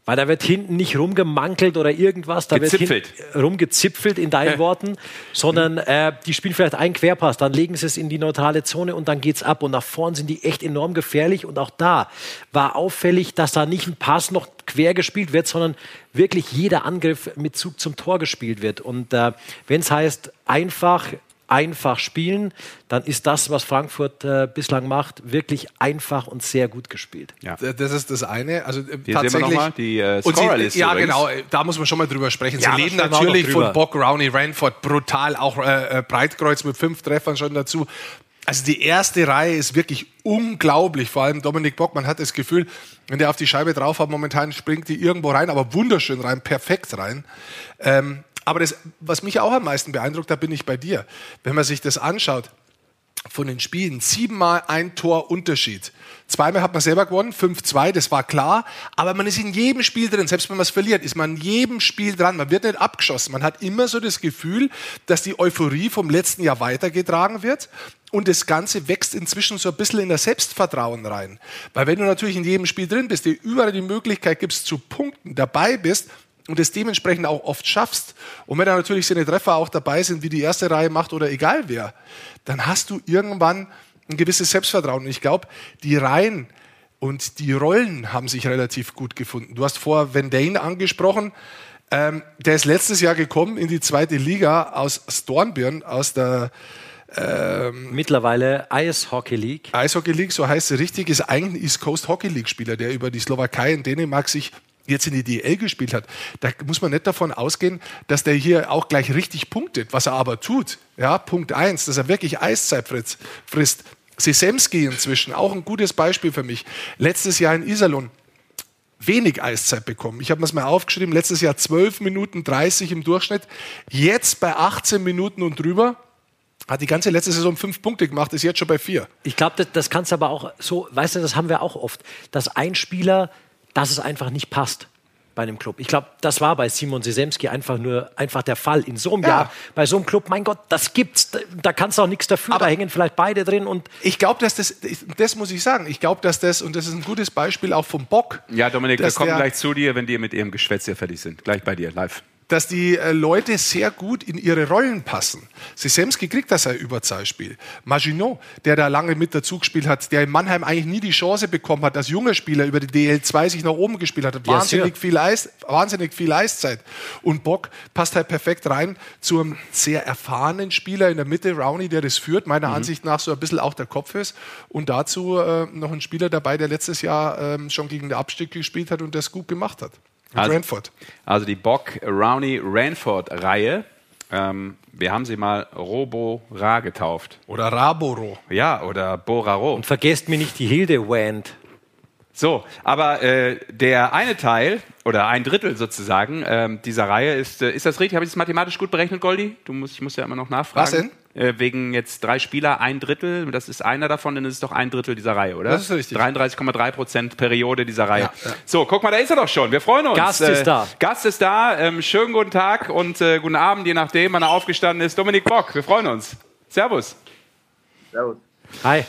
Weil da wird hinten nicht rumgemankelt oder irgendwas, da Gezipfelt. wird rumgezipfelt in deinen Worten, sondern äh, die spielen vielleicht einen Querpass, dann legen sie es in die neutrale Zone und dann geht's ab. Und nach vorn sind die echt enorm gefährlich. Und auch da war auffällig, dass da nicht ein Pass noch quer gespielt wird, sondern wirklich jeder Angriff mit Zug zum Tor gespielt wird. Und äh, wenn es heißt, einfach einfach spielen, dann ist das, was Frankfurt äh, bislang macht, wirklich einfach und sehr gut gespielt. Ja. Das ist das eine. Also äh, Hier sehen wir tatsächlich. nochmal die äh, Scorerliste ja, übrigens. genau, da muss man schon mal drüber sprechen. Ja, sie leben noch natürlich von Bock, Rowney, Ranford, brutal, auch äh, äh, Breitkreuz mit fünf Treffern schon dazu. Also die erste Reihe ist wirklich unglaublich. Vor allem Dominik Bock, man hat das Gefühl, wenn der auf die Scheibe drauf hat, momentan springt die irgendwo rein, aber wunderschön rein, perfekt rein. Ähm, aber das, was mich auch am meisten beeindruckt, da bin ich bei dir. Wenn man sich das anschaut, von den Spielen siebenmal ein Tor Unterschied. Zweimal hat man selber gewonnen, 5-2, das war klar. Aber man ist in jedem Spiel drin. Selbst wenn man es verliert, ist man in jedem Spiel dran. Man wird nicht abgeschossen. Man hat immer so das Gefühl, dass die Euphorie vom letzten Jahr weitergetragen wird. Und das Ganze wächst inzwischen so ein bisschen in das Selbstvertrauen rein. Weil wenn du natürlich in jedem Spiel drin bist, dir überall die Möglichkeit gibst zu punkten, dabei bist, und es dementsprechend auch oft schaffst. Und wenn da natürlich seine Treffer auch dabei sind, wie die erste Reihe macht oder egal wer, dann hast du irgendwann ein gewisses Selbstvertrauen. Und ich glaube, die Reihen und die Rollen haben sich relativ gut gefunden. Du hast vor Van Dane angesprochen. Ähm, der ist letztes Jahr gekommen in die zweite Liga aus Stornbirn, aus der Mittlerweile Eishockey League. Eishockey League, so heißt sie richtig, ist eigentlich ein East Coast Hockey League Spieler, der über die Slowakei und Dänemark sich jetzt in die DL gespielt hat. Da muss man nicht davon ausgehen, dass der hier auch gleich richtig punktet, was er aber tut. Ja, Punkt eins, dass er wirklich Eiszeit frisst. Sesemski inzwischen, auch ein gutes Beispiel für mich. Letztes Jahr in Iserlohn wenig Eiszeit bekommen. Ich habe mir das mal aufgeschrieben, letztes Jahr 12 Minuten 30 im Durchschnitt, jetzt bei 18 Minuten und drüber. Hat die ganze letzte Saison fünf Punkte gemacht, ist jetzt schon bei vier. Ich glaube, das, das kannst aber auch so, weißt du, das haben wir auch oft, dass ein Spieler, dass es einfach nicht passt. bei einem Club. Ich glaube, das war bei Simon Sesemski einfach nur einfach der Fall. In so einem Ja. Jahr, bei so einem Club, mein Gott, das gibt's. Da, da kannst du auch nichts dafür. da hängen vielleicht beide drin und Ich glaube, dass das, das muss ich sagen, ich glaube, dass das, und das ist ein gutes Beispiel auch vom Bock, Ja, Dominik, wir kommen gleich zu dir, wenn die mit ihrem Geschwätz hier fertig sind. Gleich bei dir, live. Dass die äh, Leute sehr gut in ihre Rollen passen. Sisemski kriegt das ein Überzahlspiel. Maginot, der da lange mit dazu gespielt hat, der in Mannheim eigentlich nie die Chance bekommen hat, als junger Spieler über die DL2 sich nach oben gespielt hat, hat Ja, wahnsinnig viel, Eis, wahnsinnig viel Eiszeit. Und Bock passt halt perfekt rein zu einem sehr erfahrenen Spieler in der Mitte, Rowney, der das führt, meiner Mhm. Ansicht nach so ein bisschen auch der Kopf ist. Und dazu äh, noch ein Spieler dabei, der letztes Jahr ähm, schon gegen den Abstieg gespielt hat und das gut gemacht hat. Also- Brentford. Also die Bock Rowney Ranford Reihe. Ähm, wir haben sie mal Robo Ra getauft. Oder Raboro. Ja, oder Boraro. und vergesst mir nicht die Hilde-Wand. So, aber äh, der eine Teil oder ein Drittel sozusagen ähm, dieser Reihe ist, äh, ist das richtig? Habe ich das mathematisch gut berechnet, Goldi? Du musst, ich muss ja immer noch nachfragen. Was denn? Äh, wegen jetzt drei Spieler, ein Drittel, das ist einer davon, dann ist es doch ein Drittel dieser Reihe, oder? Das ist richtig. 33,3 Prozent Periode dieser Reihe. Ja, ja. So, guck mal, da ist er doch schon. Wir freuen uns. Gast ist da. Gast ist da. Ähm, schönen guten Tag und äh, guten Abend, je nachdem, wann er aufgestanden ist. Dominik Bock, wir freuen uns. Servus. Hi.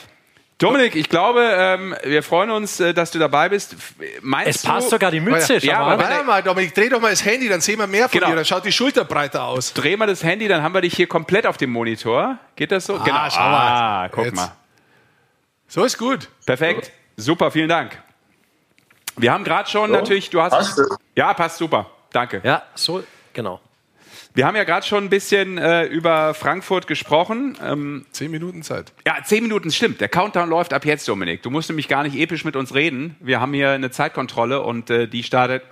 Dominik, ich glaube, ähm, wir freuen uns, äh, dass du dabei bist. Meinst Es passt du, sogar die Mütze. Ja, schau ja, mal. aber Warte mal, Dominik, dreh doch mal das Handy, dann sehen wir mehr von Genau. dir. Dann schaut die Schulter breiter aus. Dreh mal das Handy, dann haben wir dich hier komplett auf dem Monitor. Geht das so? genau. schau mal. Ah, guck Jetzt. mal. So ist gut. Perfekt. Super, vielen Dank. Wir haben gerade schon natürlich, du hast. Passt? Ja, passt super. Danke. Ja, so, genau. Wir haben ja gerade schon ein bisschen äh, über Frankfurt gesprochen. Ähm, Zehn Minuten Zeit. ja, zehn Minuten stimmt. Der Countdown läuft ab jetzt, Dominik. Du musst nämlich gar nicht episch mit uns reden. Wir haben hier eine Zeitkontrolle und äh, die startet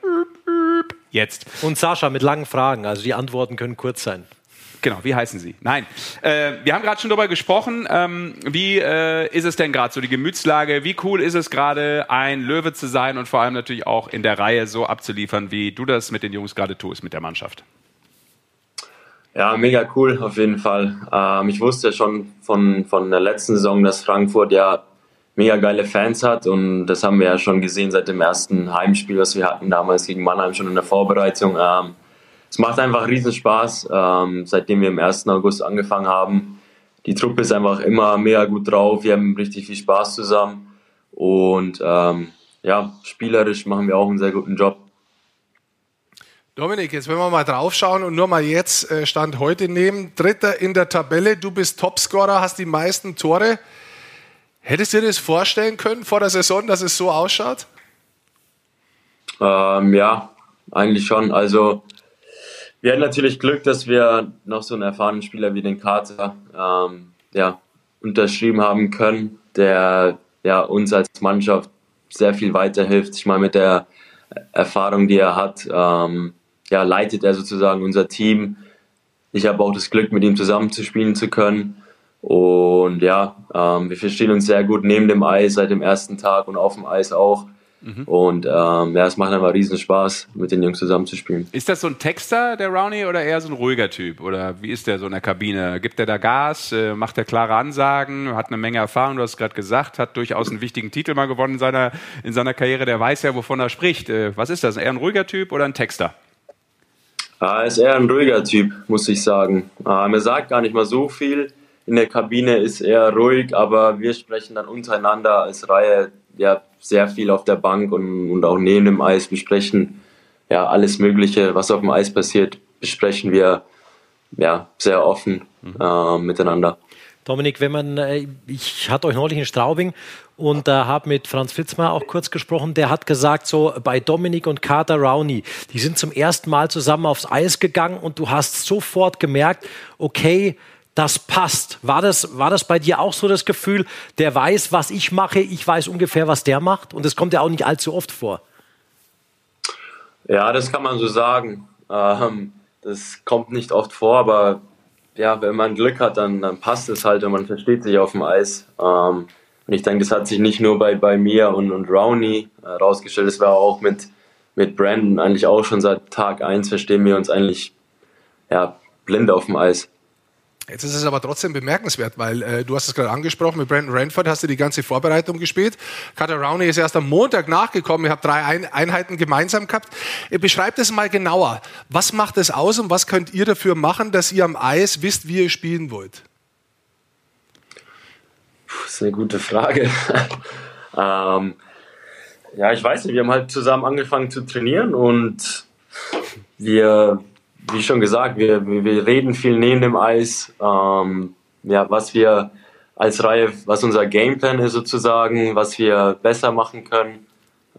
jetzt. Und Sascha mit langen Fragen, also die Antworten können kurz sein. Genau, wie heißen Sie? Nein. Äh, wir haben gerade schon darüber gesprochen. Ähm, wie äh, ist es denn gerade so, die Gemütslage? Wie cool ist es gerade, ein Löwe zu sein und vor allem natürlich auch in der Reihe so abzuliefern, wie du das mit den Jungs gerade tust, mit der Mannschaft? Ja, mega cool auf jeden Fall. Ähm, ich wusste schon von, von der letzten Saison, dass Frankfurt ja mega geile Fans hat und das haben wir ja schon gesehen seit dem ersten Heimspiel, was wir hatten damals gegen Mannheim schon in der Vorbereitung. Ähm, es macht einfach riesen Spaß, ähm, seitdem wir im 1. August angefangen haben. Die Truppe ist einfach immer mega gut drauf, wir haben richtig viel Spaß zusammen und ähm, ja, spielerisch machen wir auch einen sehr guten Job. Dominik, jetzt wenn wir mal draufschauen und nur mal jetzt äh, Stand heute nehmen. Dritter in der Tabelle, du bist Topscorer, hast die meisten Tore. Hättest du dir das vorstellen können vor der Saison, dass es so ausschaut? Ähm, ja, eigentlich schon. Also wir hatten natürlich Glück, dass wir noch so einen erfahrenen Spieler wie den Carter ähm, ja, unterschrieben haben können, der ja, uns als Mannschaft sehr viel weiterhilft. Ich meine, mit der Erfahrung, die er hat, ähm, ja, leitet er sozusagen unser Team. Ich habe auch das Glück, mit ihm zusammenzuspielen zu können. Und ja, ähm, wir verstehen uns sehr gut neben dem Eis seit dem ersten Tag und auf dem Eis auch. Und ähm, ja, es macht einfach riesen Spaß, mit den Jungs zusammenzuspielen. Ist das so ein Texter, der Rowney, oder eher so ein ruhiger Typ? Oder wie ist der so in der Kabine? Gibt er da Gas? Äh, macht er klare Ansagen? Hat eine Menge Erfahrung, du hast es gerade gesagt, hat durchaus einen wichtigen Titel mal gewonnen in seiner, in seiner Karriere. Der weiß ja, wovon er spricht. Äh, was ist das? Eher ein ruhiger Typ oder ein Texter? Er ist eher ein ruhiger Typ, muss ich sagen. Er sagt gar nicht mal so viel. In der Kabine ist er ruhig, aber wir sprechen dann untereinander als Reihe ja sehr viel auf der Bank und, und auch neben dem Eis besprechen ja alles Mögliche, was auf dem Eis passiert, besprechen wir ja sehr offen äh, miteinander. Dominik, wenn man, äh, ich hatte euch neulich in Straubing und äh, habe mit Franz Fitzmeier auch kurz gesprochen, der hat gesagt, so bei Dominik und Carter Rowney, die sind zum ersten Mal zusammen aufs Eis gegangen und du hast sofort gemerkt, okay, das passt. War das, war das bei dir auch so das Gefühl, der weiß, was ich mache, ich weiß ungefähr, was der macht? Und das kommt ja auch nicht allzu oft vor. Ja, das kann man so sagen. Ähm, das kommt nicht oft vor, aber ja, wenn man Glück hat, dann, dann passt es halt und man versteht sich auf dem Eis. Ähm, und ich denke, das hat sich nicht nur bei, bei mir und, und Rowney äh, rausgestellt, das war auch mit, mit Brandon eigentlich auch schon seit Tag 1 verstehen wir uns eigentlich ja, blind auf dem Eis. Jetzt ist es aber trotzdem bemerkenswert, weil äh, du hast es gerade angesprochen, mit Brandon Ranford hast du die ganze Vorbereitung gespielt. Carter Rowney ist erst am Montag nachgekommen. Ihr habt drei Ein Einheiten gemeinsam gehabt. Beschreibt es mal genauer. Was macht es aus und was könnt ihr dafür machen, dass ihr am Eis wisst, wie ihr spielen wollt? Das ist eine gute Frage. [laughs] ähm, ja, ich weiß nicht, wir haben halt zusammen angefangen zu trainieren und wir wie schon gesagt, wir, wir reden viel neben dem Eis. Ähm, ja, was wir als Reihe, was unser Gameplan ist sozusagen, was wir besser machen können.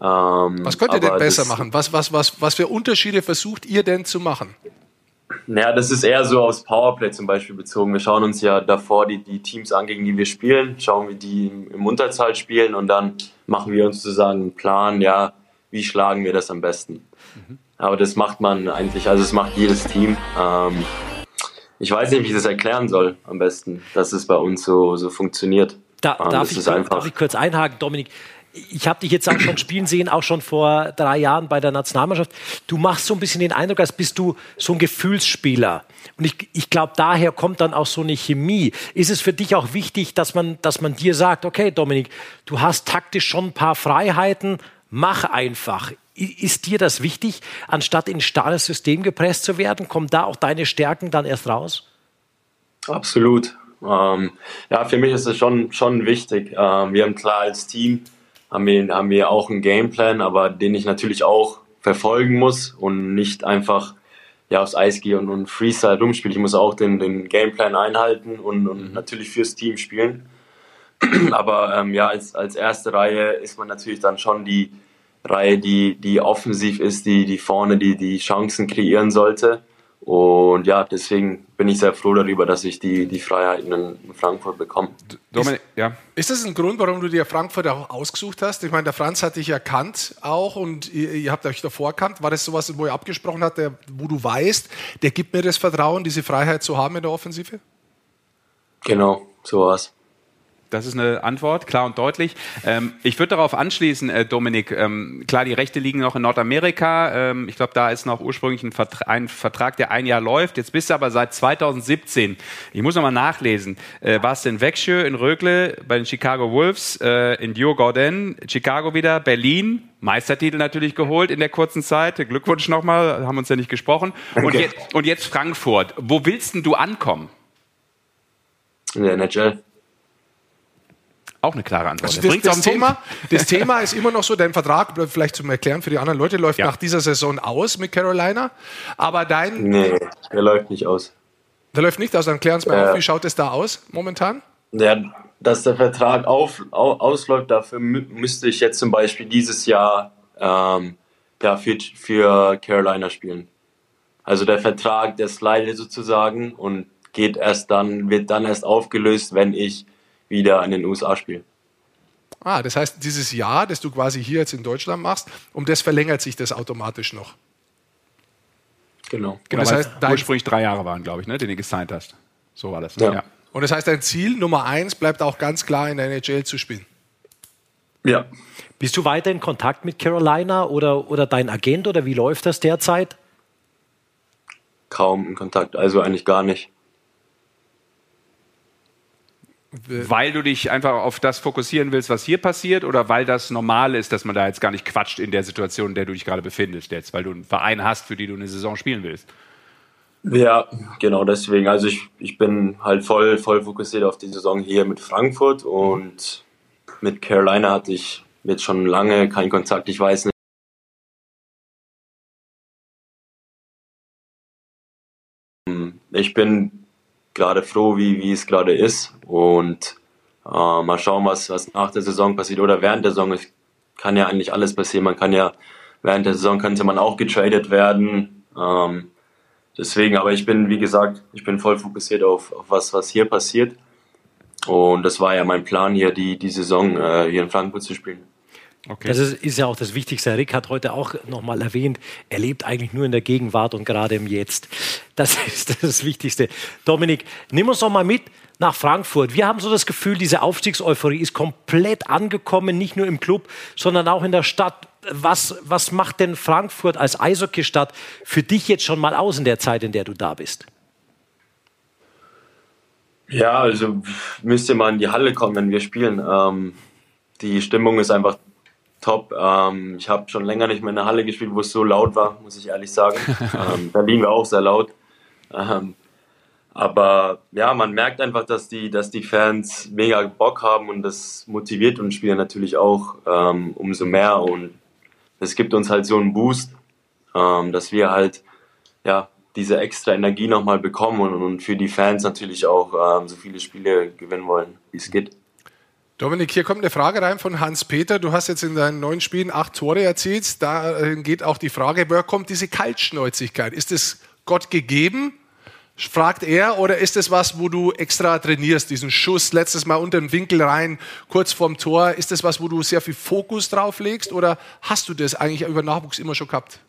Ähm, was könnt ihr denn besser machen? Was, was, was, was für Unterschiede versucht ihr denn zu machen? Naja, das ist eher so aufs Powerplay zum Beispiel bezogen. Wir schauen uns ja davor die, die Teams an, gegen die wir spielen, schauen, wie die im, Unterzahl spielen und dann machen wir uns sozusagen einen Plan, ja, wie schlagen wir das am besten. Mhm. Aber das macht man eigentlich, also es macht jedes Team. Ähm, ich weiß nicht, wie ich das erklären soll am besten, dass es bei uns so, so funktioniert. Da, ähm, darf, ich, darf, ich, kurz einhaken, Dominik? Ich habe dich jetzt auch schon spielen sehen, auch schon vor drei Jahren bei der Nationalmannschaft. Du machst so ein bisschen den Eindruck, als bist du so ein Gefühlsspieler. Und ich, ich glaube, daher kommt dann auch so eine Chemie. Ist es für dich auch wichtig, dass man, dass man dir sagt, okay, Dominik, du hast taktisch schon ein paar Freiheiten, mach einfach. Ist dir das wichtig, anstatt in ein starres System gepresst zu werden? Kommen da auch deine Stärken dann erst raus? Absolut. Ähm, ja, für mich ist es schon, schon wichtig. Ähm, wir haben klar als Team haben wir, haben wir auch einen Gameplan, aber den ich natürlich auch verfolgen muss und nicht einfach ja, aufs Eis gehe und, und Freestyle rumspiele. Ich muss auch den, den Gameplan einhalten und, und mhm. natürlich fürs Team spielen. [clears throat] aber ähm, ja, als, als erste Reihe ist man natürlich dann schon die, Reihe, die, die offensiv ist, die, die vorne die, die Chancen kreieren sollte. Und ja, deswegen bin ich sehr froh darüber, dass ich die, die Freiheiten in Frankfurt bekomme. Dominik, ja. Ist das ein Grund, warum du dir Frankfurt auch ausgesucht hast? Ich meine, der Franz hat dich erkannt auch und ihr, ihr habt euch davor erkannt. War das sowas, wo ihr abgesprochen habt, der, wo du weißt, der gibt mir das Vertrauen, diese Freiheit zu haben in der Offensive? Genau, so war's. Das ist eine Antwort, klar und deutlich. Ähm, ich würde darauf anschließen, äh, Dominik, ähm, klar, die Rechte liegen noch in Nordamerika. Ähm, ich glaube, da ist noch ursprünglich ein, Vertra ein, Vertrag, der ein Jahr läuft. Jetzt bist du aber seit 2017, ich muss nochmal nachlesen, äh, warst du in Växjö, in Rögle, bei den Chicago Wolves, äh, in Djurgården, Chicago wieder, Berlin, Meistertitel natürlich geholt in der kurzen Zeit. Glückwunsch nochmal, haben uns ja nicht gesprochen. Und, jetzt, und jetzt Frankfurt. Wo willst denn du ankommen? In der NHL. Auch eine klare Antwort. Also das, das, Thema, das Thema ist immer noch so, dein Vertrag, vielleicht zum Erklären für die anderen Leute, läuft ja. nach dieser Saison aus mit Carolina. Aber dein. Nee, der läuft nicht aus. Der läuft nicht aus, dann klären Sie mal äh, auf, wie schaut es da aus momentan? Ja, dass der Vertrag auf, auf, ausläuft, dafür müsste ich jetzt zum Beispiel dieses Jahr ähm, ja, für, für Carolina spielen. Also der Vertrag, der slidet sozusagen und geht erst dann, wird dann erst aufgelöst, wenn ich wieder in den USA spielen. Ah, das heißt, dieses Jahr, das du quasi hier jetzt in Deutschland machst, um das verlängert sich das automatisch noch. Genau. genau das heißt, ursprünglich drei Jahre waren, glaube ich, ne, den du gesigned hast. So war das. Ja. ja. Und das heißt, dein Ziel Nummer eins bleibt auch ganz klar in der NHL zu spielen. Ja. Bist du weiter in Kontakt mit Carolina oder, oder dein Agent oder wie läuft das derzeit? Kaum in Kontakt, also eigentlich gar nicht. Weil du dich einfach auf das fokussieren willst, was hier passiert, oder weil das normal ist, dass man da jetzt gar nicht quatscht in der Situation, in der du dich gerade befindest, jetzt, weil du einen Verein hast, für die du eine Saison spielen willst? Ja, genau deswegen. Also ich, ich bin halt voll, voll fokussiert auf die Saison hier mit Frankfurt und mit Carolina hatte ich jetzt schon lange keinen Kontakt. Ich weiß nicht. Ich bin gerade froh, wie, wie es gerade ist. Und äh, mal schauen, was, was nach der Saison passiert oder während der Saison. Es kann ja eigentlich alles passieren. Man kann ja, während der Saison könnte man auch getradet werden. Ähm, deswegen, aber ich bin, wie gesagt, ich bin voll fokussiert auf, auf was, was hier passiert. Und das war ja mein Plan, hier die, die Saison äh, hier in Frankfurt zu spielen. Okay. Das ist, ist, ja auch das Wichtigste. Rick hat heute auch nochmal erwähnt, er lebt eigentlich nur in der Gegenwart und gerade im Jetzt. Das [laughs] ist das Wichtigste. Dominik, nimm uns doch mal mit nach Frankfurt. Wir haben so das Gefühl, diese Aufstiegseuphorie ist komplett angekommen, nicht nur im Club, sondern auch in der Stadt. Was, was macht denn Frankfurt als Eishockeystadt für dich jetzt schon mal aus in der Zeit, in der du da bist? Ja, also müsste man in die Halle kommen, wenn wir spielen. Ähm, die Stimmung ist einfach top. Ähm, ich habe schon länger nicht mehr in der Halle gespielt, wo es so laut war, muss ich ehrlich sagen. [laughs] ähm, Berlin war auch sehr laut. Ähm, aber ja, man merkt einfach, dass die, dass die Fans mega Bock haben und das motiviert uns Spieler natürlich auch ähm, umso mehr. Und es gibt uns halt so einen Boost, ähm, dass wir halt ja, diese extra Energie nochmal bekommen und, und für die Fans natürlich auch ähm, so viele Spiele gewinnen wollen, wie es geht. Dominik, hier kommt eine Frage rein von Hans-Peter. Du hast jetzt in deinen neun Spielen acht Tore erzielt. Da geht auch die Frage, woher kommt diese Kaltschnäuzigkeit? Ist es Gott gegeben fragt er, oder ist es was, wo du extra trainierst, diesen Schuss letztes Mal unter den Winkel rein, kurz vorm Tor? Ist das was, wo du sehr viel Fokus drauf legst oder hast du das eigentlich über Nachwuchs immer schon gehabt?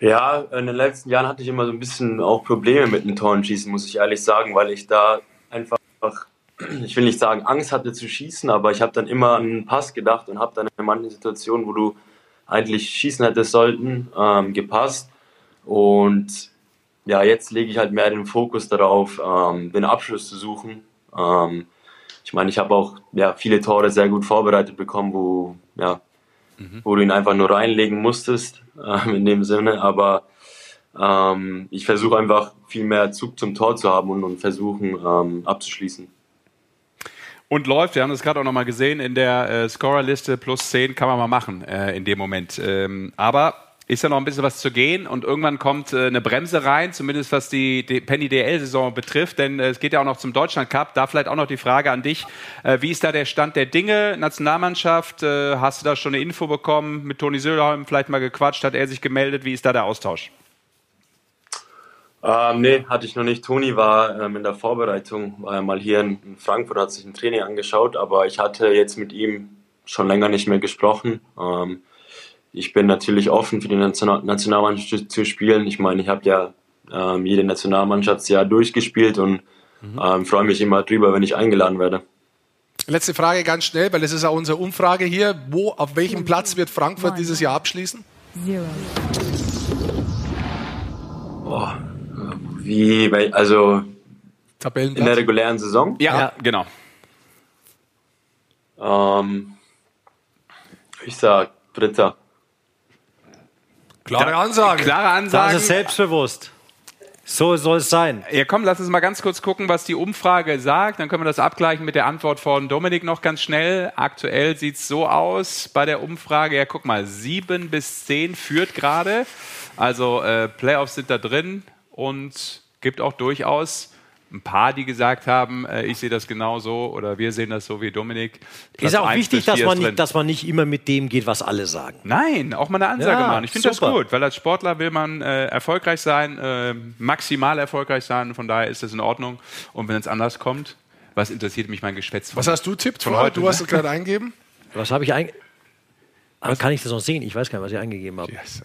Ja, in den letzten Jahren hatte ich immer so ein bisschen auch Probleme mit dem Torenschießen, muss ich ehrlich sagen, weil ich da einfach, ich will nicht sagen Angst hatte zu schießen, aber ich habe dann immer an einen Pass gedacht und habe dann in manchen Situationen, wo du eigentlich schießen hättest sollten, ähm, gepasst. Und ja, jetzt lege ich halt mehr den Fokus darauf, ähm, den Abschluss zu suchen. Ähm, ich meine, ich habe auch ja, viele Tore sehr gut vorbereitet bekommen, wo, ja, mhm. wo du ihn einfach nur reinlegen musstest, äh, in dem Sinne. Aber ähm, ich versuche einfach viel mehr Zug zum Tor zu haben und, und versuchen ähm, abzuschließen. Und läuft, wir haben das gerade auch nochmal gesehen, in der äh, Scorerliste plus 10 kann man mal machen äh, in dem Moment. Ähm, aber ist ja noch ein bisschen was zu gehen und irgendwann kommt äh, eine Bremse rein, zumindest was die, die Penny DL-Saison betrifft, denn äh, es geht ja auch noch zum Deutschland Cup. Da vielleicht auch noch die Frage an dich: äh, Wie ist da der Stand der Dinge? Nationalmannschaft, äh, hast du da schon eine Info bekommen? Mit Toni Söderholm vielleicht mal gequatscht? Hat er sich gemeldet? Wie ist da der Austausch? Ähm, nee, hatte ich noch nicht. Toni war ähm, in der Vorbereitung, war ja mal hier in Frankfurt, hat sich ein Training angeschaut, aber ich hatte jetzt mit ihm schon länger nicht mehr gesprochen. Ähm, ich bin natürlich offen für die National Nationalmannschaft zu spielen. Ich meine, ich habe ja ähm, jede Nationalmannschaftsjahr durchgespielt und mhm. ähm, freue mich immer drüber, wenn ich eingeladen werde. Letzte Frage ganz schnell, weil das ist auch unsere Umfrage hier. Wo, auf welchem Platz wird Frankfurt dieses Jahr abschließen? Zero. Oh, wie, also in der regulären Saison? Ja, ja genau. Ähm, ich sag Dritter. Klare Ansage. Klare Ansage. Das ist selbstbewusst. So soll es sein. Ja, komm, lass uns mal ganz kurz gucken, was die Umfrage sagt. Dann können wir das abgleichen mit der Antwort von Dominik noch ganz schnell. Aktuell sieht es so aus bei der Umfrage. Ja, guck mal, sieben bis zehn führt gerade. Also äh, Playoffs sind da drin und gibt auch durchaus ein paar, die gesagt haben, äh, ich sehe das genauso oder wir sehen das so wie Dominik. Platz ist auch wichtig, dass man, nicht, dass man nicht immer mit dem geht, was alle sagen. Nein, auch mal eine Ansage ja, machen. Ich finde das gut, weil als Sportler will man äh, erfolgreich sein, äh, maximal erfolgreich sein. Von daher ist das in Ordnung. Und wenn es anders kommt, was interessiert mich mein Geschwätz von Was hast du tippt von heute? Du hast es gerade eingegeben? Was habe ich eingegeben? Kann ich das noch sehen? Ich weiß gar nicht, was ich eingegeben habe. Yes.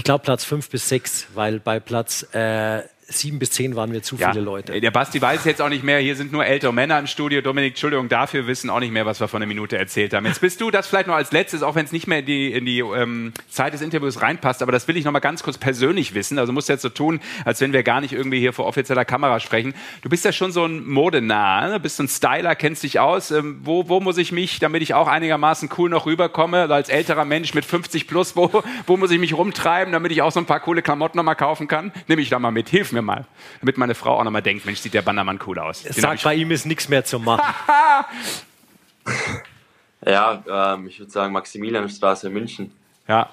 Ich glaube Platz 5 bis 6, weil bei Platz äh, sieben bis zehn waren wir zu ja. viele Leute. Der Basti weiß jetzt auch nicht mehr, hier sind nur ältere Männer im Studio. Dominik, Entschuldigung dafür, wissen auch nicht mehr, was wir von einer Minute erzählt haben. Jetzt bist du das vielleicht noch als letztes, auch wenn es nicht mehr in die, in die ähm, Zeit des Interviews reinpasst, aber das will ich noch mal ganz kurz persönlich wissen. Also musst du jetzt so tun, als wenn wir gar nicht irgendwie hier vor offizieller Kamera sprechen. Du bist ja schon so ein Modenah, ne? bist so ein Styler, kennst dich aus. Ähm, wo, wo muss ich mich, damit ich auch einigermaßen cool noch rüberkomme, also als älterer Mensch mit 50 plus, wo, wo muss ich mich rumtreiben, damit ich auch so ein paar coole Klamotten noch mal kaufen kann? Nimm mich da mal mit, hilf mir mal damit meine Frau auch nochmal denkt, Mensch, sieht der Bannermann cool aus. Sagt, bei ihm ist nichts mehr zu machen. [laughs] ja, ähm, ich würde sagen Maximilianstraße, München. Ja.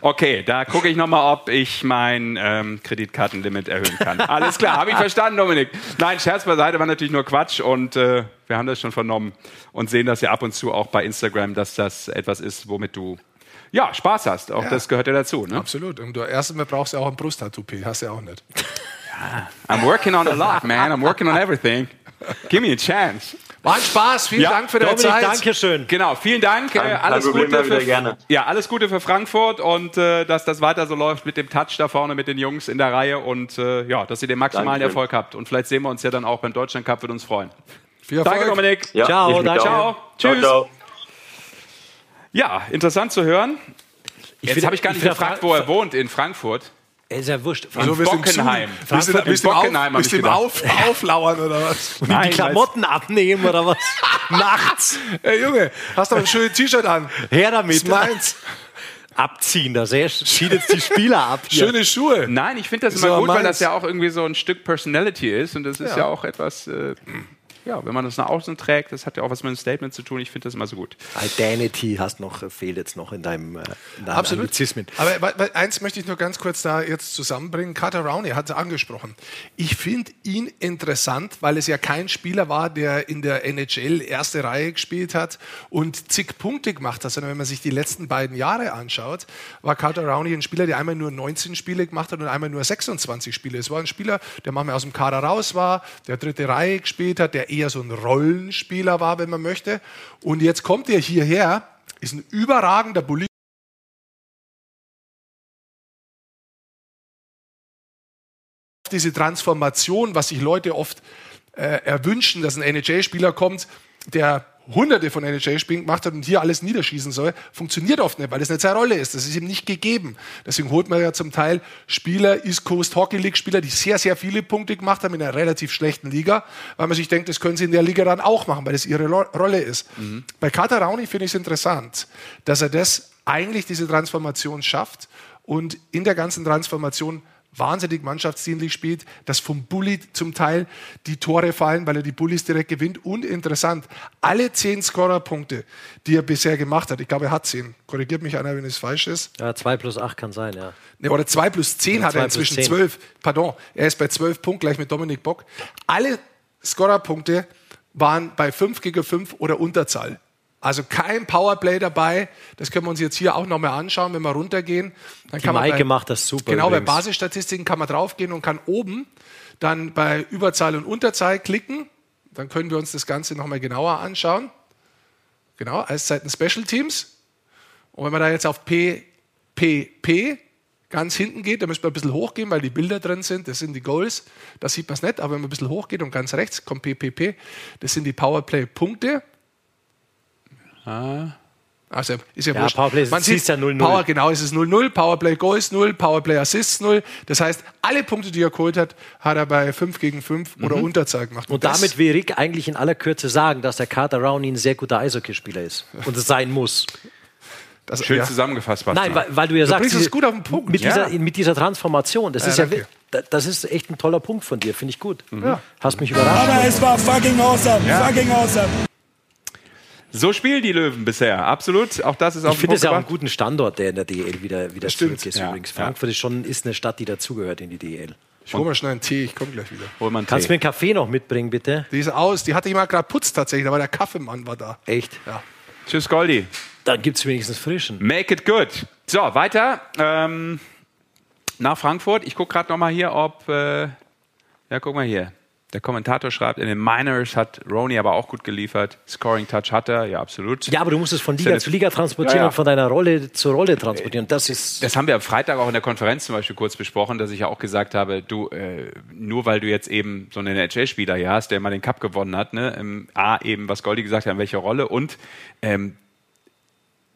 Okay, da gucke ich nochmal, ob ich mein ähm, Kreditkartenlimit erhöhen kann. [laughs] Alles klar, habe ich verstanden, Dominik. Nein, Scherz beiseite war natürlich nur Quatsch und äh, wir haben das schon vernommen und sehen das ja ab und zu auch bei Instagram, dass das etwas ist, womit du ja, Spaß hast. Auch ja. das gehört ja dazu. Ne? Absolut. Und du erstens brauchst du ja auch ein Brusttattoo, hast du ja auch nicht. Ja, I'm working on a lot, man. I'm working on everything. Give me a chance. War ein Spaß. Vielen ja, Dank für deine Dominik, Zeit. Danke schön. Genau, vielen Dank. Kein, äh, alles kein Gute für, gerne. Ja, alles Gute für Frankfurt und äh, dass das weiter so läuft mit dem Touch da vorne mit den Jungs in der Reihe und äh, ja, dass ihr den maximalen Danke. Erfolg habt. Und vielleicht sehen wir uns ja dann auch beim Deutschland Cup, wird uns freuen. Viel Erfolg. Danke, Dominik. Ja, ciao, danke. Ciao. Tschüss. Ciao, ciao. Ja, interessant zu hören. Jetzt habe ich gar nicht gefragt, wo er wohnt, in Frankfurt. Ist ja wurscht. In also Bockenheim. Willst du, willst Bockenheim, auf, willst du ihm auf, auflauern oder was? [laughs] Nein, die Klamotten abnehmen oder was? [laughs] Nachts. Ey Junge, hast du ein schönes T-Shirt an? Her damit. Das ist meins. Abziehen, da zieht jetzt die Spieler ab. Hier. Schöne Schuhe. Nein, ich finde das immer so gut, meins. weil das ja auch irgendwie so ein Stück Personality ist und das ist ja, ja auch etwas. Äh, ja, wenn man das nach außen trägt, das hat ja auch was mit einem Statement zu tun. Ich finde das immer so gut. Identity hast noch, fehlt jetzt noch in deinem, äh, in Absolut. Anglizismen. Aber eins möchte ich nur ganz kurz da jetzt zusammenbringen. Carter Rowney hat es angesprochen. Ich finde ihn interessant, weil es ja kein Spieler war, der in der NHL erste Reihe gespielt hat und zig Punkte gemacht hat, sondern wenn man sich die letzten beiden Jahre anschaut, war Carter Rowney ein Spieler, der einmal nur 19 Spiele gemacht hat und einmal nur 26 Spiele. Es war ein Spieler, der manchmal aus dem Kader raus war, der dritte Reihe gespielt hat, der eher so ein Rollenspieler war, wenn man möchte. Und jetzt kommt er hierher, ist ein überragender Bulli. Diese Transformation, was sich Leute oft äh, erwünschen, dass ein NHL-Spieler kommt, der hunderte von NHL-Spielen gemacht hat und hier alles niederschießen soll, funktioniert oft nicht, weil das nicht seine Rolle ist. Das ist ihm nicht gegeben. Deswegen holt man ja zum Teil Spieler, East Coast Hockey League Spieler, die sehr, sehr viele Punkte gemacht haben in einer relativ schlechten Liga, weil man sich denkt, das können sie in der Liga dann auch machen, weil das ihre Rolle ist. Mhm. Bei Katar Rauni finde ich es interessant, dass er das eigentlich diese Transformation schafft und in der ganzen Transformation wahnsinnig mannschaftsdienlich spielt, dass vom Bully zum Teil die Tore fallen, weil er die Bullies direkt gewinnt. Und interessant, alle zehn Scorerpunkte, die er bisher gemacht hat, ich glaube, er hat zehn, korrigiert mich einer, wenn es falsch ist. Ja, zwei plus acht kann sein, ja. Ne, oder zwei plus zehn ja, hat er inzwischen zwölf. Pardon, er ist bei zwölf Punkten gleich mit Dominik Bock. Alle Scorerpunkte waren bei fünf gegen fünf oder Unterzahl. Also kein Powerplay dabei. Das können wir uns jetzt hier auch nochmal anschauen, wenn wir runtergehen. Dann Die kann Maike bei, macht das super. Genau, übrigens. bei Basisstatistiken kann man draufgehen und kann oben dann bei Überzahl und Unterzahl klicken. Dann können wir uns das Ganze nochmal genauer anschauen. Genau, Eiszeiten Special Teams. Und wenn man da jetzt auf PPP ganz hinten geht, da müssen wir ein bisschen hochgehen, weil die Bilder drin sind. Das sind die Goals. Da sieht man es nicht. Aber wenn man ein bisschen hochgeht und ganz rechts kommt PPP, das sind die Powerplay-Punkte. Ah. Also ist ja, ja wurscht. Powerplay Man sieht ja 0-0. Power, genau, ist es 0-0. Powerplay Goals 0, Powerplay Assists 0. Das heißt, alle Punkte, die er geholt hat, hat er bei 5 gegen 5 mhm. oder Unterzahl gemacht. Und, und damit will Rick eigentlich in aller Kürze sagen, dass der Carter Rowney ein sehr guter Eishockeyspieler ist. Und es sein muss. Das, Schön ja. zusammengefasst, Bastian. Nein, weil, weil, du ja du sagst, es gut auf den Punkt. Mit, ja. dieser, mit dieser Transformation, das, ja, ist ja, das ist echt ein toller Punkt von dir, finde ich gut. Mhm. Hast mich überrascht. Aber es war fucking awesome, fucking awesome. So spielen die Löwen bisher, absolut. Auch das ist auch Ich finde es ja auch einen guten Standort, der in der DL wieder, wieder zurück ist. Ja. Übrigens. Frankfurt ist schon ist eine Stadt, die dazugehört in die DL. Ich hole mal schnell einen Tee, ich komme gleich wieder. Hol mal einen Kannst du mir einen Kaffee noch mitbringen, bitte? Die ist aus, die hatte ich mal gerade putzt tatsächlich, da war der Kaffeemann war da. Echt? Ja. Tschüss, Goldi. Dann gibt es wenigstens frischen. Make it good. So, weiter. Ähm, nach Frankfurt. Ich gucke gerade noch mal hier, ob... Äh, ja, guck mal hier. Der Kommentator schreibt, in den Minors hat Roney aber auch gut geliefert. Scoring Touch hat er, ja, absolut. Ja, aber du musst es von Liga zu Liga transportieren ja, ja. und von deiner Rolle zur Rolle transportieren. Das ist. Das haben wir am Freitag auch in der Konferenz zum Beispiel kurz besprochen, dass ich ja auch gesagt habe, du, äh, nur weil du jetzt eben so einen NHL-Spieler hier hast, der mal den Cup gewonnen hat, ne, ähm, A, eben, was Goldi gesagt hat, in welcher Rolle und, ähm,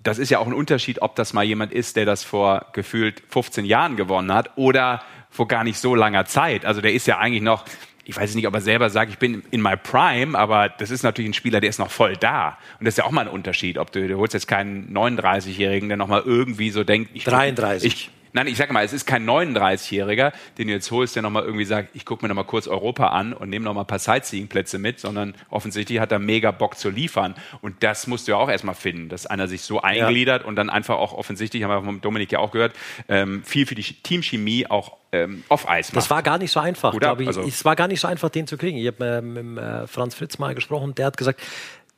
das ist ja auch ein Unterschied, ob das mal jemand ist, der das vor gefühlt 15 Jahren gewonnen hat oder vor gar nicht so langer Zeit. Also der ist ja eigentlich noch, ich weiß nicht, ob er selber sagt, ich bin in my prime, aber das ist natürlich ein Spieler, der ist noch voll da. Und das ist ja auch mal ein Unterschied, ob du, du holst jetzt keinen 39-Jährigen, der noch mal irgendwie so denkt, ich 33. Ich, Nein, ich sage mal, es ist kein 39-Jähriger, den du jetzt holst, der nochmal irgendwie sagt, ich gucke mir nochmal kurz Europa an und nehme nochmal ein paar Sightseeing-Plätze mit, sondern offensichtlich hat er mega Bock zu liefern. Und das musst du ja auch erstmal finden, dass einer sich so eingliedert ja. und dann einfach auch offensichtlich, haben wir von Dominik ja auch gehört, ähm, viel für die Teamchemie auch ähm, off-Eis macht. Das war gar nicht so einfach, glaube ich. Also es war gar nicht so einfach, den zu kriegen. Ich habe äh, mit äh, Franz Fritz mal gesprochen, der hat gesagt,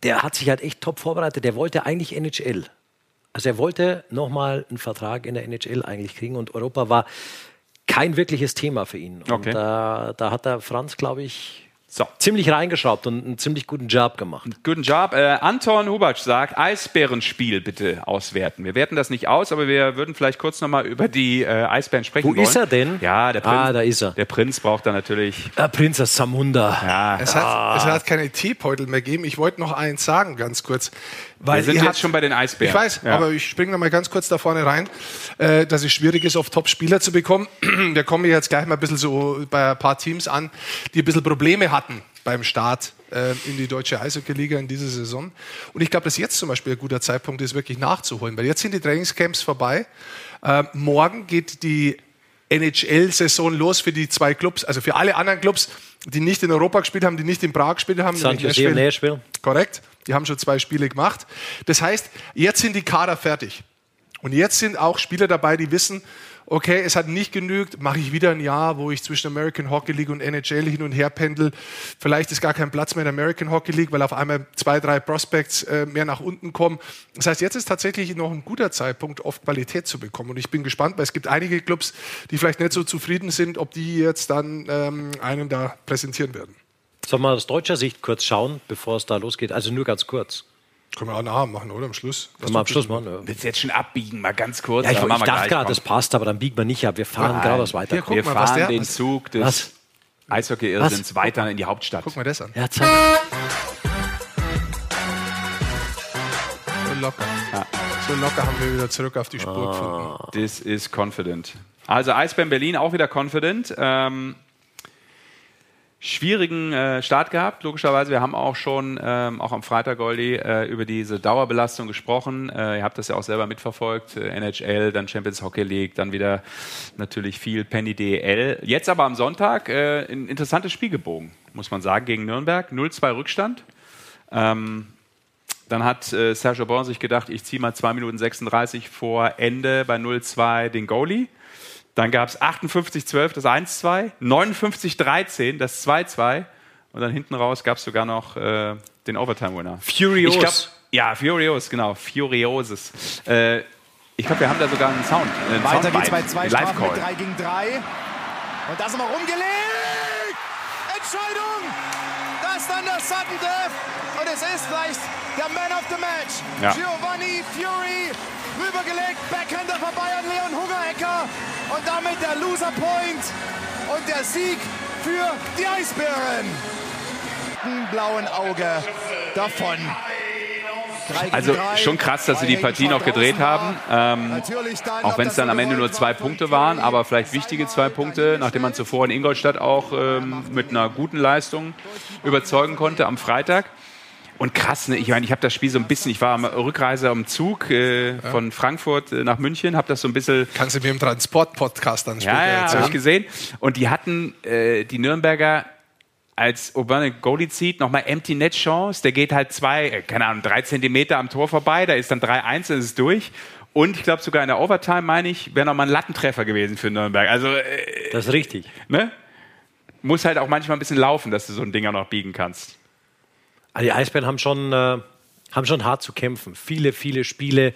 der hat sich halt echt top vorbereitet. Der wollte eigentlich NHL. Also er wollte nochmal einen Vertrag in der NHL eigentlich kriegen und Europa war kein wirkliches Thema für ihn. Und okay. da, da hat der Franz, glaube ich, So. Ziemlich reingeschraubt und einen ziemlich guten Job gemacht. Guten Job. Äh, Anton Hubatsch sagt, Eisbärenspiel bitte auswerten. Wir werten das nicht aus, aber wir würden vielleicht kurz nochmal über die äh, Eisbären sprechen Wo wollen. ist er denn? Ja, der Prinz. Ah, da ist er. Der Prinz braucht da natürlich... Der Prinzess Samunda. Ja, Es hat, es hat keine Teebeutel mehr gegeben. Ich wollte noch eins sagen, ganz kurz. Weil wir sind jetzt habt- schon bei den Eisbären. Ich weiß, Ja. aber ich springe mal ganz kurz da vorne rein, äh, dass es schwierig ist, auf Top-Spieler zu bekommen. [clears throat] Wir kommen jetzt gleich mal ein bisschen so bei ein paar Teams an, die ein bisschen Probleme hatten beim Start äh, in die deutsche Eishockey-Liga in dieser Saison. Und ich glaube, dass jetzt zum Beispiel ein guter Zeitpunkt ist, wirklich nachzuholen, weil jetzt sind die Trainingscamps vorbei. Äh, morgen geht die NHL-Saison los für die zwei Clubs, also für alle anderen Clubs, die nicht in Europa gespielt haben, die nicht in Prag gespielt haben. San Jose und Nashville. Korrekt. Die haben schon zwei Spiele gemacht. Das heißt, jetzt sind die Kader fertig. Und jetzt sind auch Spieler dabei, die wissen, okay, es hat nicht genügt, mache ich wieder ein Jahr, wo ich zwischen American Hockey League und NHL hin und her pendel. Vielleicht ist gar kein Platz mehr in American Hockey League, weil auf einmal zwei, drei Prospects äh, mehr nach unten kommen. Das heißt, jetzt ist tatsächlich noch ein guter Zeitpunkt, oft Qualität zu bekommen. Und ich bin gespannt, weil es gibt einige Clubs, die vielleicht nicht so zufrieden sind, ob die jetzt dann ähm, einen da präsentieren werden. Sollen wir aus deutscher Sicht kurz schauen, bevor es da losgeht? Also nur ganz kurz. Können wir auch nachher machen, oder? Am Schluss. Können wir am Schluss machen. Ja. Willst du jetzt schon abbiegen, mal ganz kurz? Ja, ich, ich dachte gerade, das passt, aber dann biegen wir nicht ab. Wir fahren Nein. geradeaus weiter. Hier, guck Wir mal, was fahren der- den Zug des Was? Eishockey-Irrsinns weiter in die Hauptstadt. Guck mal das an. Ja, zeig. So locker. So locker haben wir wieder zurück auf die Spur gefunden. This is confident. Also Eisbären Berlin auch wieder confident. Ähm, schwierigen äh, Start gehabt, logischerweise. Wir haben auch schon, ähm, auch am Freitag, Goldi, äh, über diese Dauerbelastung gesprochen. Äh, ihr habt das ja auch selber mitverfolgt. Äh, NHL, dann Champions Hockey League, dann wieder natürlich viel Penny DEL. Jetzt aber am Sonntag äh, ein interessantes Spiel gebogen, muss man sagen, gegen Nürnberg. 0-2 Rückstand. Ähm, dann hat äh, Sergio Born sich gedacht, ich ziehe mal 2 Minuten 36 vor Ende bei 0-2 den Goalie. Dann gab es 58-12 das 1-2, 59-13 das 2-2 und dann hinten raus gab es sogar noch äh, den Overtime-Winner. Furios. Glaub, ja, Furios, genau. Furioses. Äh, ich glaube, wir haben da sogar einen Sound. Einen Weiter Soundbite, geht's bei zwei Strafen mit Live-Call. 3 gegen 3. Und das nochmal rumgelegt. Entscheidung. Das ist dann das Sudden Death. Und es ist vielleicht der Man of the Match. Ja. Giovanni Fury rübergelegt. Backhander vorbei an Leon Hungerecker. Und damit der Loser Point. Und der Sieg für die Eisbären. Blauen Auge davon. Also schon krass, dass sie die Partie noch gedreht von haben. Ähm, auch wenn es dann am Ende nur zwei von Punkte waren, aber vielleicht wichtige zwei Punkte, nachdem man zuvor in Ingolstadt auch ähm, mit einer guten Leistung überzeugen konnte am Freitag. Und krass, ne? ich meine, ich habe das Spiel so ein bisschen, ich war am Rückreise am Zug äh, von Frankfurt äh, nach München, habe das so ein bisschen Kannst du mir im Transport-Podcast dann später ja, ja, habe ich gesehen. Und die hatten äh, die Nürnberger als Urbane Goalie zieht, nochmal Empty Net Chance. Der geht halt zwei, äh, keine Ahnung, drei Zentimeter am Tor vorbei. Da ist dann 3-1, dann ist es durch. Und ich glaube sogar in der Overtime, meine ich, wäre nochmal ein Lattentreffer gewesen für Nürnberg. Also, äh, Das ist richtig. ne? Muss halt auch manchmal ein bisschen laufen, dass du so ein Ding auch noch biegen kannst. Also die Eisbären haben schon, äh, haben schon hart zu kämpfen. Viele, viele Spiele.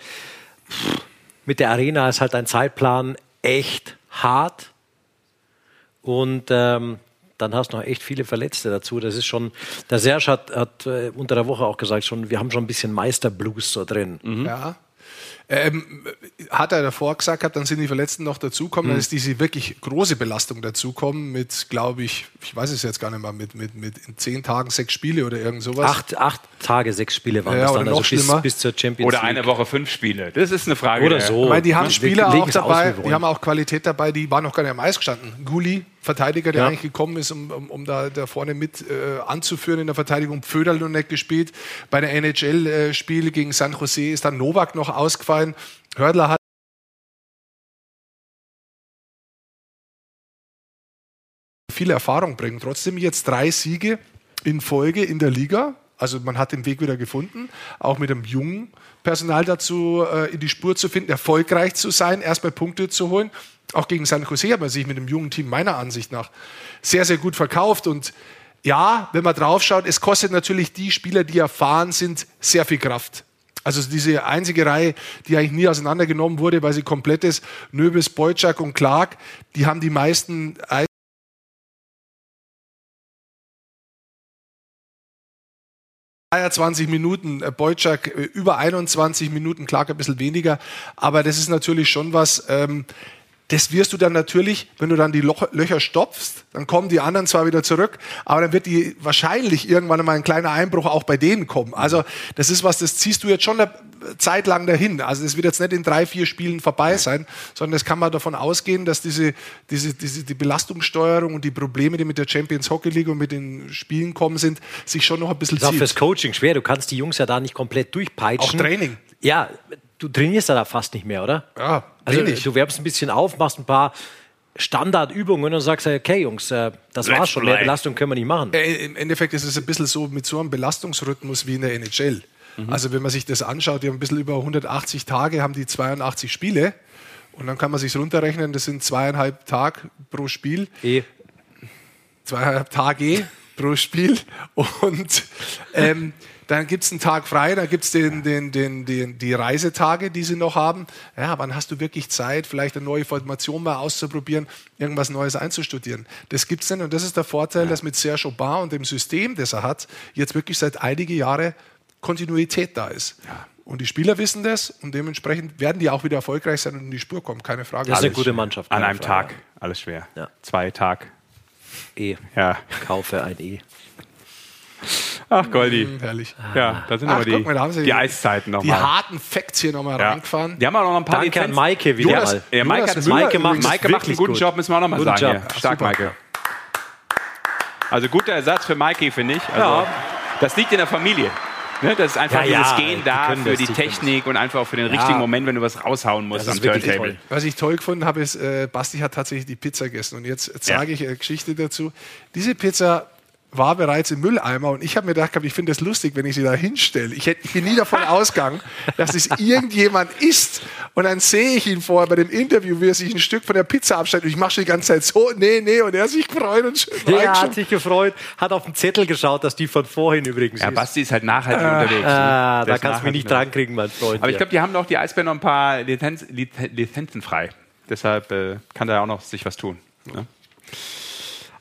Pff, Mit der Arena ist halt ein Zeitplan echt hart. Und ähm, dann hast du noch echt viele Verletzte dazu. Das ist schon, der Serge hat, hat äh, unter der Woche auch gesagt, schon, wir haben schon ein bisschen Meisterblues so drin. Ja. Ähm, hat er davor gesagt gehabt, dann sind die Verletzten noch dazukommen, dann ist diese wirklich große Belastung dazukommen mit, glaube ich, ich weiß es jetzt gar nicht mehr, mit, mit, mit in zehn Tagen sechs Spiele oder irgend sowas. Acht, acht Tage, sechs Spiele waren Ja, das oder dann, also noch bis, schlimmer. bis zur Champions Oder League. eine Woche fünf Spiele. Das ist eine Frage. Oder der- so. Ich meine, die haben? Spieler auch dabei, die haben auch Qualität dabei, die waren noch gar nicht am Eis gestanden. Guli, Verteidiger, der Ja. eigentlich gekommen ist, um, um, um da, da vorne mit äh, anzuführen in der Verteidigung. Pföderl noch nicht gespielt. Bei der NHL-Spiel gegen San Jose ist dann Novak noch ausgefallen. Hördler hat viel Erfahrung bringen. Trotzdem jetzt drei Siege in Folge in der Liga. Also man hat den Weg wieder gefunden, auch mit einem jungen Personal dazu äh, in die Spur zu finden, erfolgreich zu sein, erstmal Punkte zu holen. Auch gegen San Jose hat man sich mit dem jungen Team meiner Ansicht nach sehr, sehr gut verkauft. Und ja, wenn man draufschaut, es kostet natürlich die Spieler, die erfahren sind, sehr viel Kraft. Also diese einzige Reihe, die eigentlich nie auseinandergenommen wurde, weil sie komplett ist, Nöbels, Boyczak und Clark, die haben die meisten 23 Minuten, äh, Boyczak äh, über 21 Minuten, Clark ein bisschen weniger. Aber das ist natürlich schon was, ähm, das wirst du dann natürlich, wenn du dann die Loch Löcher stopfst, dann kommen die anderen zwar wieder zurück, aber dann wird die wahrscheinlich irgendwann mal ein kleiner Einbruch auch bei denen kommen. Also das ist was, das ziehst du jetzt schon eine Zeit lang dahin. Also das wird jetzt nicht in drei, vier Spielen vorbei sein, sondern das kann man davon ausgehen, dass diese, diese, diese die Belastungssteuerung und die Probleme, die mit der Champions Hockey League und mit den Spielen kommen sind, sich schon noch ein bisschen Das ist auch zieht. fürs Coaching schwer. Du kannst die Jungs ja da nicht komplett durchpeitschen. Auch Training. Ja, du trainierst ja da fast nicht mehr, oder? Ja, Also wenig. du wärmst ein bisschen auf, machst ein paar Standardübungen und sagst, okay, Jungs, äh, das war's schon. Mehr. Belastung können wir nicht machen. Äh, Im Endeffekt ist es ein bisschen so mit so einem Belastungsrhythmus wie in der NHL. Also wenn man sich das anschaut, die haben ein bisschen über 180 Tage, haben die 82 Spiele und dann kann man sich runterrechnen, das sind zweieinhalb Tage pro Spiel, Eh. zweieinhalb Tage pro Spiel und ähm, dann gibt es einen Tag frei, dann gibt es den, den, den, den, die Reisetage, die sie noch haben. Ja, wann hast du wirklich Zeit, vielleicht eine neue Formation mal auszuprobieren, irgendwas Neues einzustudieren? Das gibt es nicht und das ist der Vorteil, dass mit Serge Aubin und dem System, das er hat, jetzt wirklich seit einige Jahre Kontinuität da ist. Und die Spieler wissen das und dementsprechend werden die auch wieder erfolgreich sein und in die Spur kommen, keine Frage. Das ist eine gute. Mannschaft. An einem Frage. Tag. Alles schwer. Ja. Zwei Tag. E. Ja. Kaufe ein E. Ach, Goldi. Hm, Herrlich. Ja, da sind Ach, aber die, mal, da sie die Eiszeiten Die nochmal. harten Facts hier nochmal Ja. reingefahren. Die haben auch noch ein paar Danke an. Maike wieder Jonas- mal. Ja, Maike Jonas hat Müller Maike macht, Maike macht einen guten gut. Job, müssen wir auch nochmal Guten sagen. Job. Hier. Stark, Super. Maike. Also guter Ersatz für Maike, finde ich. Also, Ja. Das liegt in der Familie. Ne, das ist einfach Ja, ja, dieses Gehen die da können für das, die die Technik und einfach auch für den richtigen Moment, wenn du was raushauen musst Das am ist wirklich Turntable. toll. Was ich toll gefunden habe, ist, äh, Basti hat tatsächlich die Pizza gegessen. Und jetzt sage ich eine Geschichte dazu. Diese Pizza war bereits im Mülleimer und ich habe mir gedacht, ich finde das lustig, wenn ich sie da hinstelle. Ich, hätt- ich bin nie davon [laughs] ausgegangen, dass es irgendjemand isst. Und dann sehe ich ihn vorher bei dem Interview, wie er sich ein Stück von der Pizza abschneidet. Und ich mache schon die ganze Zeit so, nee, nee. Und er hat sich gefreut und schön Der reingeschaut. hat sich gefreut, hat auf den Zettel geschaut, dass die von vorhin übrigens Ja, ist. Basti ist halt nachhaltig unterwegs. ne? Ah, da kannst du mich nicht unterwegs. drankriegen, mein Freund. Aber ich Ja. glaube, die haben noch die Eisbären noch ein paar Lizenz, Liz- Lizenzen frei. Deshalb äh, kann da auch noch sich was tun. Ne?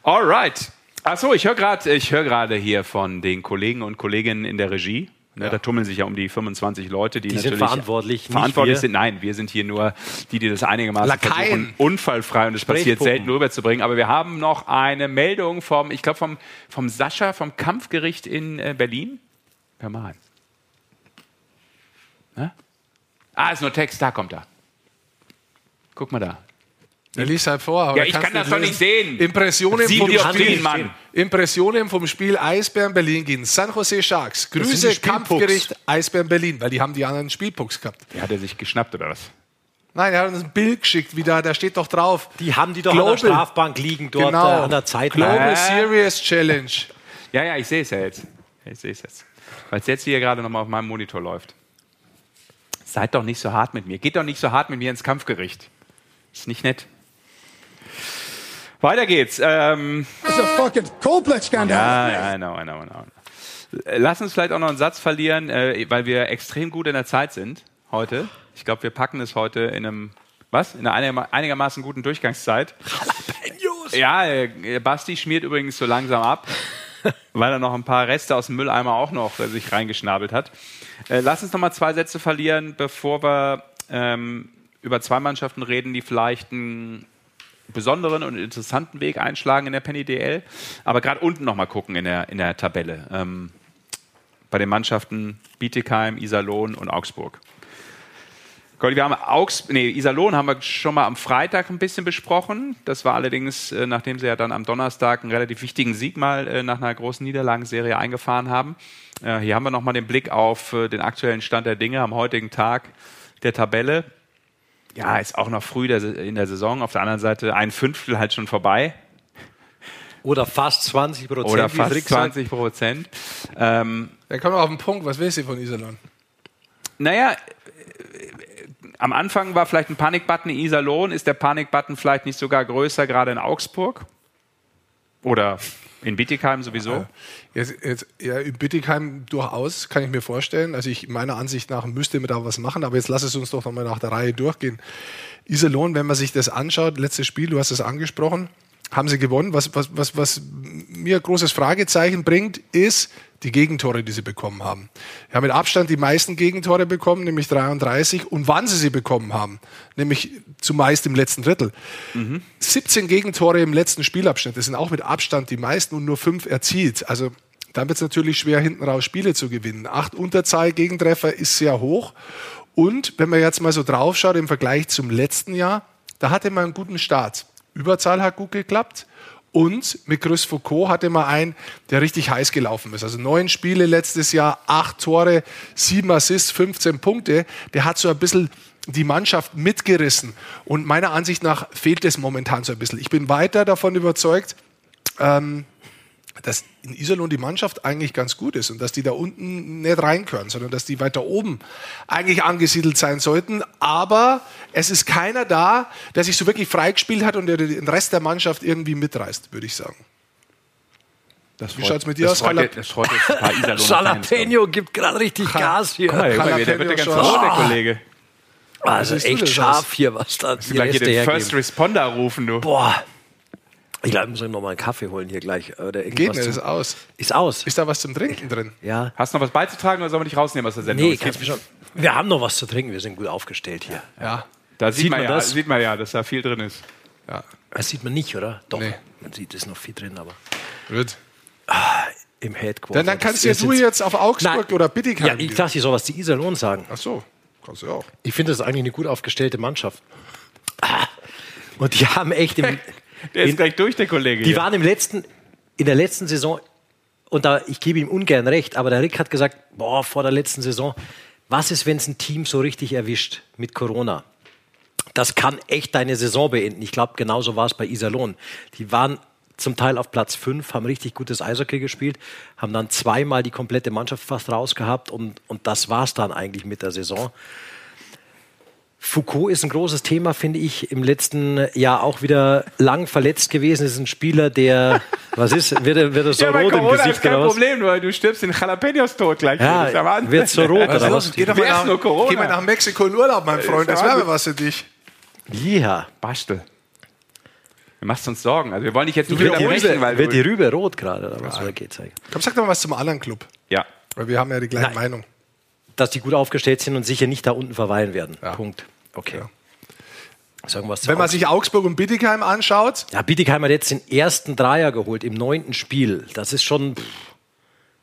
Alright. Achso, ich höre gerade ich hör gerade hier von den Kollegen und Kolleginnen in der Regie. Ne, Da tummeln sich ja um die 25 Leute, die, Die sind natürlich verantwortlich, nicht verantwortlich wir. sind. Nein, wir sind hier nur die, die das einigermaßen Lakaien. versuchen, unfallfrei und es passiert selten rüberzubringen. Aber wir haben noch eine Meldung vom, ich glaube vom, vom Sascha vom Kampfgericht in äh, Berlin. Hör mal an. Ne? Ah, ist nur Text, da kommt er. Guck mal da. Er liest halt vor. aber Ja, ich kann das doch nicht sehen. Impressionen Sieben vom Spiel. Mann. Impressionen vom Spiel Eisbären Berlin gegen San Jose Sharks. Grüße. Kampfgericht Eisbären Berlin, weil die haben die anderen Spielpucks gehabt. Der hat er sich geschnappt oder was? Nein, er hat uns ein Bild geschickt, wie da, da steht doch drauf. Die haben die doch an Global. der Strafbank liegen, dort Genau. äh, an der Zeitline. Global Äh. Series Challenge. Ja, ja, ich sehe es ja jetzt. Ich sehe es jetzt. Weil es jetzt hier gerade nochmal auf meinem Monitor läuft. Seid doch nicht so hart mit mir. Geht doch nicht so hart mit mir ins Kampfgericht. Ist nicht nett. Weiter geht's. Ähm, It's a fucking Coldblatt-Skandal. ja, ja, I know, I know, I know. Lass uns vielleicht auch noch einen Satz verlieren, äh, weil wir extrem gut in der Zeit sind heute. Ich glaube, wir packen es heute in einem, was? In einer einigerma- einigermaßen guten Durchgangszeit. Ja, äh, Basti schmiert übrigens so langsam ab, [laughs] weil er noch ein paar Reste aus dem Mülleimer auch noch äh, sich reingeschnabelt hat. Äh, lass uns noch mal zwei Sätze verlieren, bevor wir ähm, über zwei Mannschaften reden, die vielleicht einen besonderen und interessanten Weg einschlagen in der Penny DL. Aber gerade unten noch mal gucken in der, in der Tabelle. Ähm, bei den Mannschaften Bietigheim, Iserlohn und Augsburg. Goldi, wir haben Augs nee, Iserlohn haben wir schon mal am Freitag ein bisschen besprochen. Das war allerdings, äh, nachdem sie ja dann am Donnerstag einen relativ wichtigen Sieg mal äh, nach einer großen Niederlagenserie eingefahren haben. Äh, hier haben wir nochmal den Blick auf äh, den aktuellen Stand der Dinge am heutigen Tag der Tabelle. Ja, ist auch noch früh in der Saison. Auf der anderen Seite ein Fünftel halt schon vorbei. Oder fast 20 Prozent. Oder fast Frick sagt. 20 Prozent. Ähm, Dann kommen wir auf den Punkt. Was willst du von Iserlohn? Naja, äh, am Anfang war vielleicht ein Panikbutton in Iserlohn. Ist der Panikbutton vielleicht nicht sogar größer, gerade in Augsburg? Oder in Bietigheim sowieso? Jetzt, jetzt, ja, in Bittigheim durchaus, kann ich mir vorstellen. Also ich meiner Ansicht nach müsste man da was machen, aber jetzt lass es uns doch nochmal nach der Reihe durchgehen. Iserlohn, wenn man sich das anschaut, letztes Spiel, du hast es angesprochen, haben sie gewonnen. Was, was, was, was mir ein großes Fragezeichen bringt, ist die Gegentore, die sie bekommen haben. Sie haben mit Abstand die meisten Gegentore bekommen, nämlich 33, und wann sie sie bekommen haben, nämlich zumeist im letzten Drittel. 17 Gegentore im letzten Spielabschnitt, das sind auch mit Abstand die meisten und nur fünf erzielt. Also dann wird es natürlich schwer, hinten raus Spiele zu gewinnen. Acht Unterzahl Gegentreffer ist sehr hoch. Und wenn man jetzt mal so draufschaut im Vergleich zum letzten Jahr, da hatte man einen guten Start. Überzahl hat gut geklappt. Und mit Chris Foucault hatte man einen, der richtig heiß gelaufen ist. Also neun Spiele letztes Jahr, acht Tore, sieben Assists, 15 Punkte. Der hat so ein bisschen die Mannschaft mitgerissen. Und meiner Ansicht nach fehlt es momentan so ein bisschen. Ich bin weiter davon überzeugt, ähm, dass in Iserlohn die Mannschaft eigentlich ganz gut ist und dass die da unten nicht reinkören, sondern dass die weiter oben eigentlich angesiedelt sein sollten. Aber es ist keiner da, der sich so wirklich freigespielt hat und der den Rest der Mannschaft irgendwie mitreißt, würde ich sagen. Das Wie freut- schaut's mit dir das aus. Jalapeno gibt gerade richtig Gas hier. Guck mal, der wird ja ganz rot, der. Kollege. Also du echt scharf aus? hier, was da die Gleich hier den. First Responder rufen, du. Boah. Ich glaube, ich muss mir noch mal einen Kaffee holen hier gleich. Oder Geht irgendwas nicht, ist aus. Ist aus. Ist da was zum Trinken drin? Ja. Hast du noch was beizutragen oder sollen wir dich rausnehmen aus der Sendung? Nee, Es kannst mich schon. Wir haben noch was zu trinken. Wir sind gut aufgestellt hier. Ja. Da sieht, Sieht man, man ja, das? sieht man ja, dass da viel drin ist. ja. Das sieht man nicht, oder? Doch. Nee. Man sieht, es ist noch viel drin, aber Gut. im Headquarter. Dann, dann kannst ja Das du jetzt auf Augsburg Nein. oder Bittigheim Ja, ich dachte, ich soll was zu Iserlohn sagen. Ach so, kannst du auch. Ich finde, das ist eigentlich eine gut aufgestellte Mannschaft. Ah. Und die haben echt im, [laughs] Der ist in- gleich durch, der Kollege. Die hier. waren im letzten, in der letzten Saison, und da, ich gebe ihm ungern recht, aber der Rick hat gesagt, boah, vor der letzten Saison, was ist, wenn es ein Team so richtig erwischt mit Corona? Das kann echt deine Saison beenden. Ich glaube, genauso war es bei Iserlohn. Die waren zum Teil auf Platz 5, haben richtig gutes Eishockey gespielt, haben dann zweimal die komplette Mannschaft fast rausgehabt und, und das war es dann eigentlich mit der Saison. Foucault ist ein großes Thema, finde ich, im letzten Jahr auch wieder lang verletzt gewesen. Ist ein Spieler, der, was ist, wird er, wird er so ja, rot im Corona ist Gesicht kein oder was? Problem, weil du stirbst in Jalapenos tot gleich. Ja, ist wird so rot oder was? Geh doch mal ist nach, nur Corona? geh mal nach Mexiko in Urlaub, mein Freund. Das wäre was für dich. Ja. Bastel. Du machst uns Sorgen. Also wir wollen dich jetzt nicht wieder Rübe, weil wird die. Rübe rot gerade oder was? Oder geht's eigentlich? Komm, sag doch mal was zum anderen Club. Ja. Weil wir haben ja die gleiche Nein. Meinung. Dass die gut aufgestellt sind und sicher nicht da unten verweilen werden. Ja. Punkt. Okay. Ja. Sagen wir Wenn man sich Augsburg und Bittigheim anschaut, Ja, Bietigheim hat jetzt den ersten Dreier geholt im neunten Spiel. Das ist schon pff,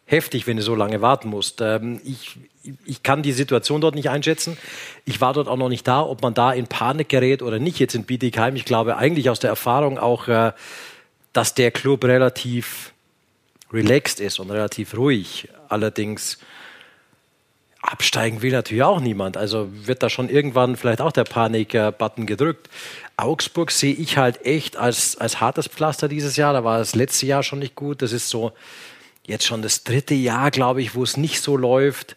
heftig, wenn du so lange warten musst. Ähm, ich, ich kann die Situation dort nicht einschätzen. Ich war dort auch noch nicht da, ob man da in Panik gerät oder nicht jetzt in Bietigheim. Ich glaube eigentlich aus der Erfahrung auch, äh, dass der Club relativ relaxed ist und relativ ruhig. Allerdings absteigen will natürlich auch niemand. Also wird da schon irgendwann vielleicht auch der Panik-Button gedrückt. Augsburg sehe ich halt echt als, als hartes Pflaster dieses Jahr. Da war das letzte Jahr schon nicht gut. Das ist so jetzt schon das dritte Jahr, glaube ich, wo es nicht so läuft.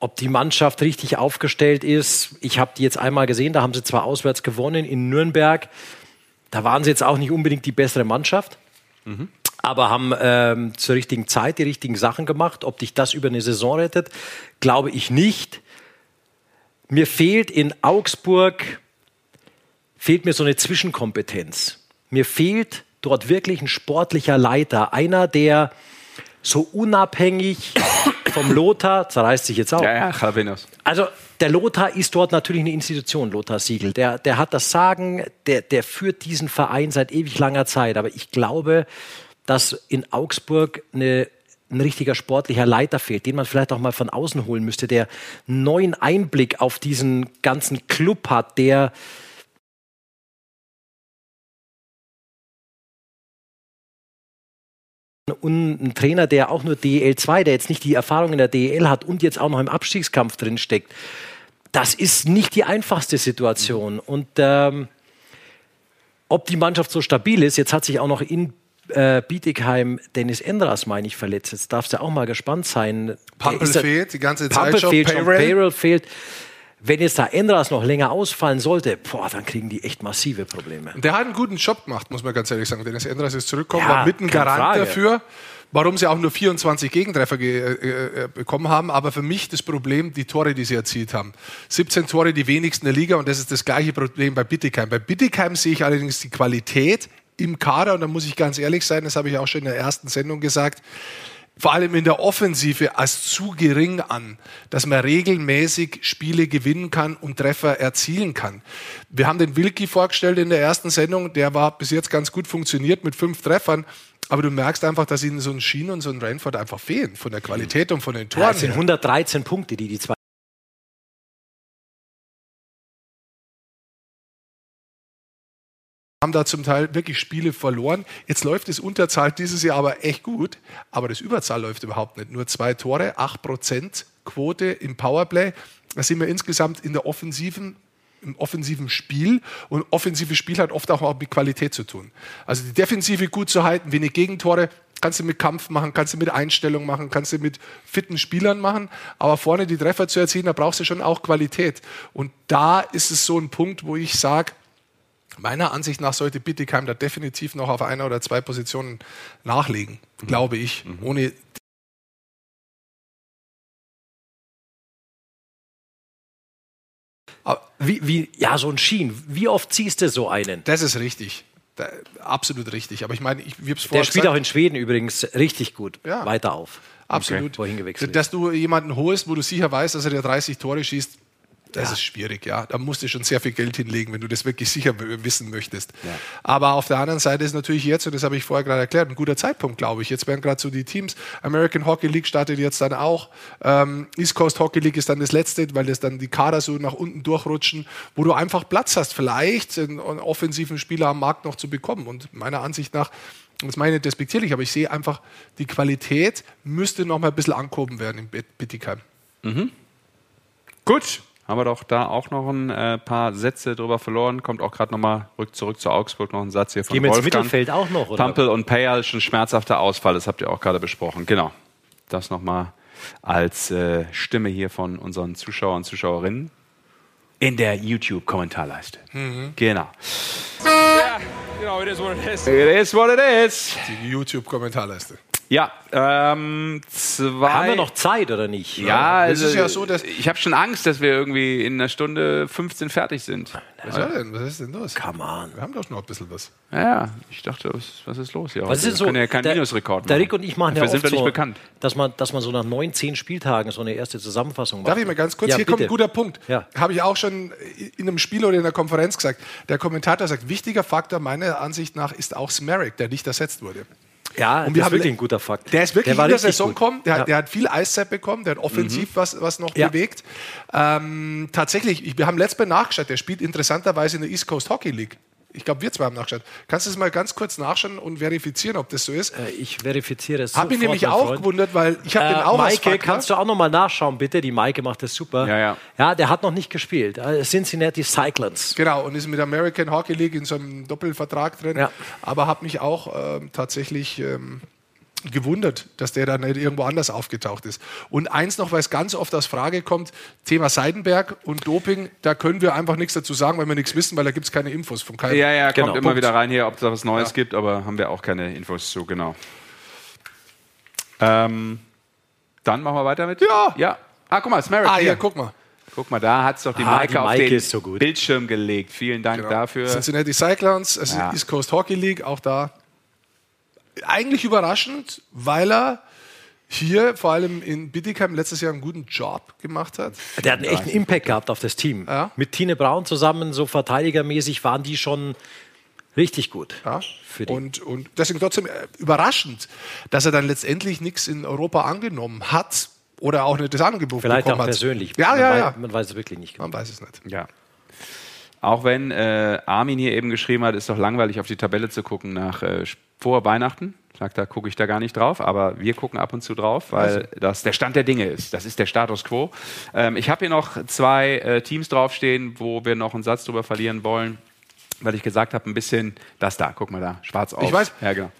Ob die Mannschaft richtig aufgestellt ist, ich habe die jetzt einmal gesehen, da haben sie zwar auswärts gewonnen in Nürnberg. Da waren sie jetzt auch nicht unbedingt die bessere Mannschaft aber haben ähm, zur richtigen Zeit die richtigen Sachen gemacht. Ob dich das über eine Saison rettet, glaube ich nicht. Mir fehlt in Augsburg fehlt mir so eine Zwischenkompetenz. Mir fehlt dort wirklich ein sportlicher Leiter, einer, der so unabhängig [coughs] vom Lothar, zerreißt sich jetzt auch, Ja, ja, Jalapenos. also der Lothar ist dort natürlich eine Institution, Lothar Siegel. Der, der hat das Sagen, der, der führt diesen Verein seit ewig langer Zeit. Aber ich glaube, dass in Augsburg eine, ein richtiger sportlicher Leiter fehlt, den man vielleicht auch mal von außen holen müsste, der einen neuen Einblick auf diesen ganzen Club hat, der und ein Trainer, der auch nur DEL 2, der jetzt nicht die Erfahrung in der DEL hat und jetzt auch noch im Abstiegskampf drin steckt, das ist nicht die einfachste Situation. Und ähm, ob die Mannschaft so stabil ist, jetzt hat sich auch noch in äh, Bietigheim Dennis Endras, meine ich, verletzt. Jetzt darfst du auch mal gespannt sein. Pampel fehlt die ganze Zeit Pampel schon. fehlt schon, Payroll. Payroll fehlt. Wenn jetzt da Endras noch länger ausfallen sollte, boah, dann kriegen die echt massive Probleme. Der hat einen guten Job gemacht, muss man ganz ehrlich sagen. Dennis Endras ist zurückgekommen, Ja, war mit ein Garant Frage. dafür, warum sie auch nur 24 Gegentreffer ge äh, äh, bekommen haben. Aber für mich das Problem, die Tore, die sie erzielt haben. 17 Tore, die wenigsten der Liga und das ist das gleiche Problem bei Bittigheim. Bei Bittigheim sehe ich allerdings die Qualität im Kader, und da muss ich ganz ehrlich sein, das habe ich auch schon in der ersten Sendung gesagt, vor allem in der Offensive als zu gering an, dass man regelmäßig Spiele gewinnen kann und Treffer erzielen kann. Wir haben den Wilki vorgestellt in der ersten Sendung, der war bis jetzt ganz gut funktioniert mit fünf Treffern. Aber du merkst einfach, dass ihnen so ein Schien und so ein Rainford einfach fehlen, von der Qualität und von den Toren. Ja, es sind 113 Punkte, die die zwei haben da zum Teil wirklich Spiele verloren. Jetzt läuft das Unterzahl dieses Jahr aber echt gut, aber das Überzahl läuft überhaupt nicht. Nur zwei Tore, 8% Quote im Powerplay. Da sind wir insgesamt in der offensiven im offensiven Spiel und offensives Spiel hat oft auch mit Qualität zu tun. Also die Defensive gut zu halten, wenig Gegentore, kannst du mit Kampf machen, kannst du mit Einstellung machen, kannst du mit fitten Spielern machen, aber vorne die Treffer zu erzielen, da brauchst du schon auch Qualität. Und da ist es so ein Punkt, wo ich sage, Meiner Ansicht nach sollte Bittigheim da definitiv noch auf einer oder zwei Positionen nachlegen, mhm. glaube ich, mhm. ohne Wie, wie, ja, so ein Schien. Wie oft ziehst du so einen? Das ist richtig. Da, absolut richtig. Aber ich meine, ich, wie Der spielt auch in Schweden übrigens richtig gut. Ja. Weiter auf. Absolut. Okay. Dass du jemanden holst, wo du sicher weißt, dass er dir 30 Tore schießt, das ja. ist schwierig, ja. Da musst du schon sehr viel Geld hinlegen, wenn du das wirklich sicher wissen möchtest. Ja. Aber auf der anderen Seite ist natürlich jetzt, und das habe ich vorher gerade erklärt, ein guter Zeitpunkt, glaube ich. Jetzt werden gerade so die Teams. American Hockey League startet jetzt dann auch. Ähm, East Coast Hockey League ist dann das letzte, weil das dann die Kader so nach unten durchrutschen, wo du einfach Platz hast, vielleicht einen, einen offensiven Spieler am Markt noch zu bekommen. Und meiner Ansicht nach das meine ich despektierlich, aber ich sehe einfach, die Qualität müsste noch mal ein bisschen angehoben werden in Bittigheim. Mhm. Gut, haben wir doch da auch noch ein äh, paar Sätze drüber verloren. Kommt auch gerade nochmal rück, zurück zu Augsburg, noch ein Satz hier von Gehen Wolfgang. Mittelfeld auch noch, oder? Tampel und Payal ist ein schmerzhafter Ausfall, das habt ihr auch gerade besprochen. Genau. Das nochmal als äh, Stimme hier von unseren Zuschauern und Zuschauerinnen in der YouTube-Kommentarleiste. Mhm. Genau. Yeah, you know, it is what it is. It is what it is. Die YouTube-Kommentarleiste. Ja, ähm, zwei. Haben wir noch Zeit oder nicht? Ja, also, es ist ja so, dass ich habe schon Angst, dass wir irgendwie in einer Stunde 15 fertig sind. Was, ja. denn? was ist denn los? Come on. Wir haben doch noch ein bisschen was. Ja, ich dachte, was, was ist los hier? Was ist wir so, können ja keinen der, Minusrekord machen. Der Rick und ich machen Dafür ja oft sind wir so, nicht bekannt. Dass man, dass man so nach neun, zehn Spieltagen so eine erste Zusammenfassung macht. Darf ich mal ganz kurz? Ja, hier bitte. kommt ein guter Punkt. Ja. Habe ich auch schon in einem Spiel oder in einer Konferenz gesagt. Der Kommentator sagt, wichtiger Faktor meiner Ansicht nach ist auch Smerrick, der nicht ersetzt wurde. Ja, und wir das ist wirklich ein guter Fakt. Der ist wirklich der in der Saison gekommen, der, ja. der, hat viel Eiszeit bekommen, der hat offensiv mhm. was, was noch ja. bewegt. Ähm, tatsächlich, ich, wir haben letztes Mal nachgeschaut, der spielt interessanterweise in der East Coast Hockey League. Ich glaube, wir zwei haben nachgeschaut. Kannst du es mal ganz kurz nachschauen und verifizieren, ob das so ist? Äh, ich verifiziere es. Habe ich nämlich auch gewundert, weil ich habe äh, den auch Maike, kannst du auch noch mal nachschauen, bitte? Die Maike macht das super. Ja, ja. Ja, der hat noch nicht gespielt. Äh, Cincinnati Cyclones. Genau, und ist mit American Hockey League in so einem Doppelvertrag drin. Ja. Aber habe mich auch ähm, tatsächlich... Ähm, gewundert, dass der dann nicht irgendwo anders aufgetaucht ist. Und eins noch, weil es ganz oft als Frage kommt, Thema Seidenberg und Doping, da können wir einfach nichts dazu sagen, weil wir nichts wissen, weil da gibt es keine Infos von keinem. Ja, ja, genau. kommt immer wieder rein hier, ob es da was Neues ja. gibt, aber haben wir auch keine Infos zu, genau. Ähm, dann machen wir weiter mit. Ja. Ja. Ah, guck mal, Smerrick. Ah, hier, guck mal. Guck mal, da hat es doch die ah, Maike, die Maike auf den so Bildschirm gelegt. Vielen Dank genau. dafür. Cincinnati Cyclones, ja. East Coast Hockey League, auch da eigentlich überraschend, weil er hier vor allem in Bittigheim letztes Jahr einen guten Job gemacht hat. Der hat einen echten Impact gehabt auf das Team. Ja. Mit Tine Braun zusammen, so verteidigermäßig, waren die schon richtig gut. Ja. Und, und deswegen trotzdem äh, überraschend, dass er dann letztendlich nichts in Europa angenommen hat oder auch nicht das Angebot Vielleicht bekommen auch persönlich. Ja, man ja, weiß, ja. Man weiß es wirklich nicht. Genau. Man weiß es nicht. Ja. Auch wenn äh, Armin hier eben geschrieben hat, ist doch langweilig auf die Tabelle zu gucken nach äh, vor Weihnachten. Sagt, da gucke ich da gar nicht drauf, aber wir gucken ab und zu drauf, weil also. das der Stand der Dinge ist. Das ist der Status quo. Ähm, ich habe hier noch zwei äh, Teams draufstehen, wo wir noch einen Satz drüber verlieren wollen, weil ich gesagt habe, ein bisschen das da, guck mal da, schwarz auf. Ich weiß. Ja, genau.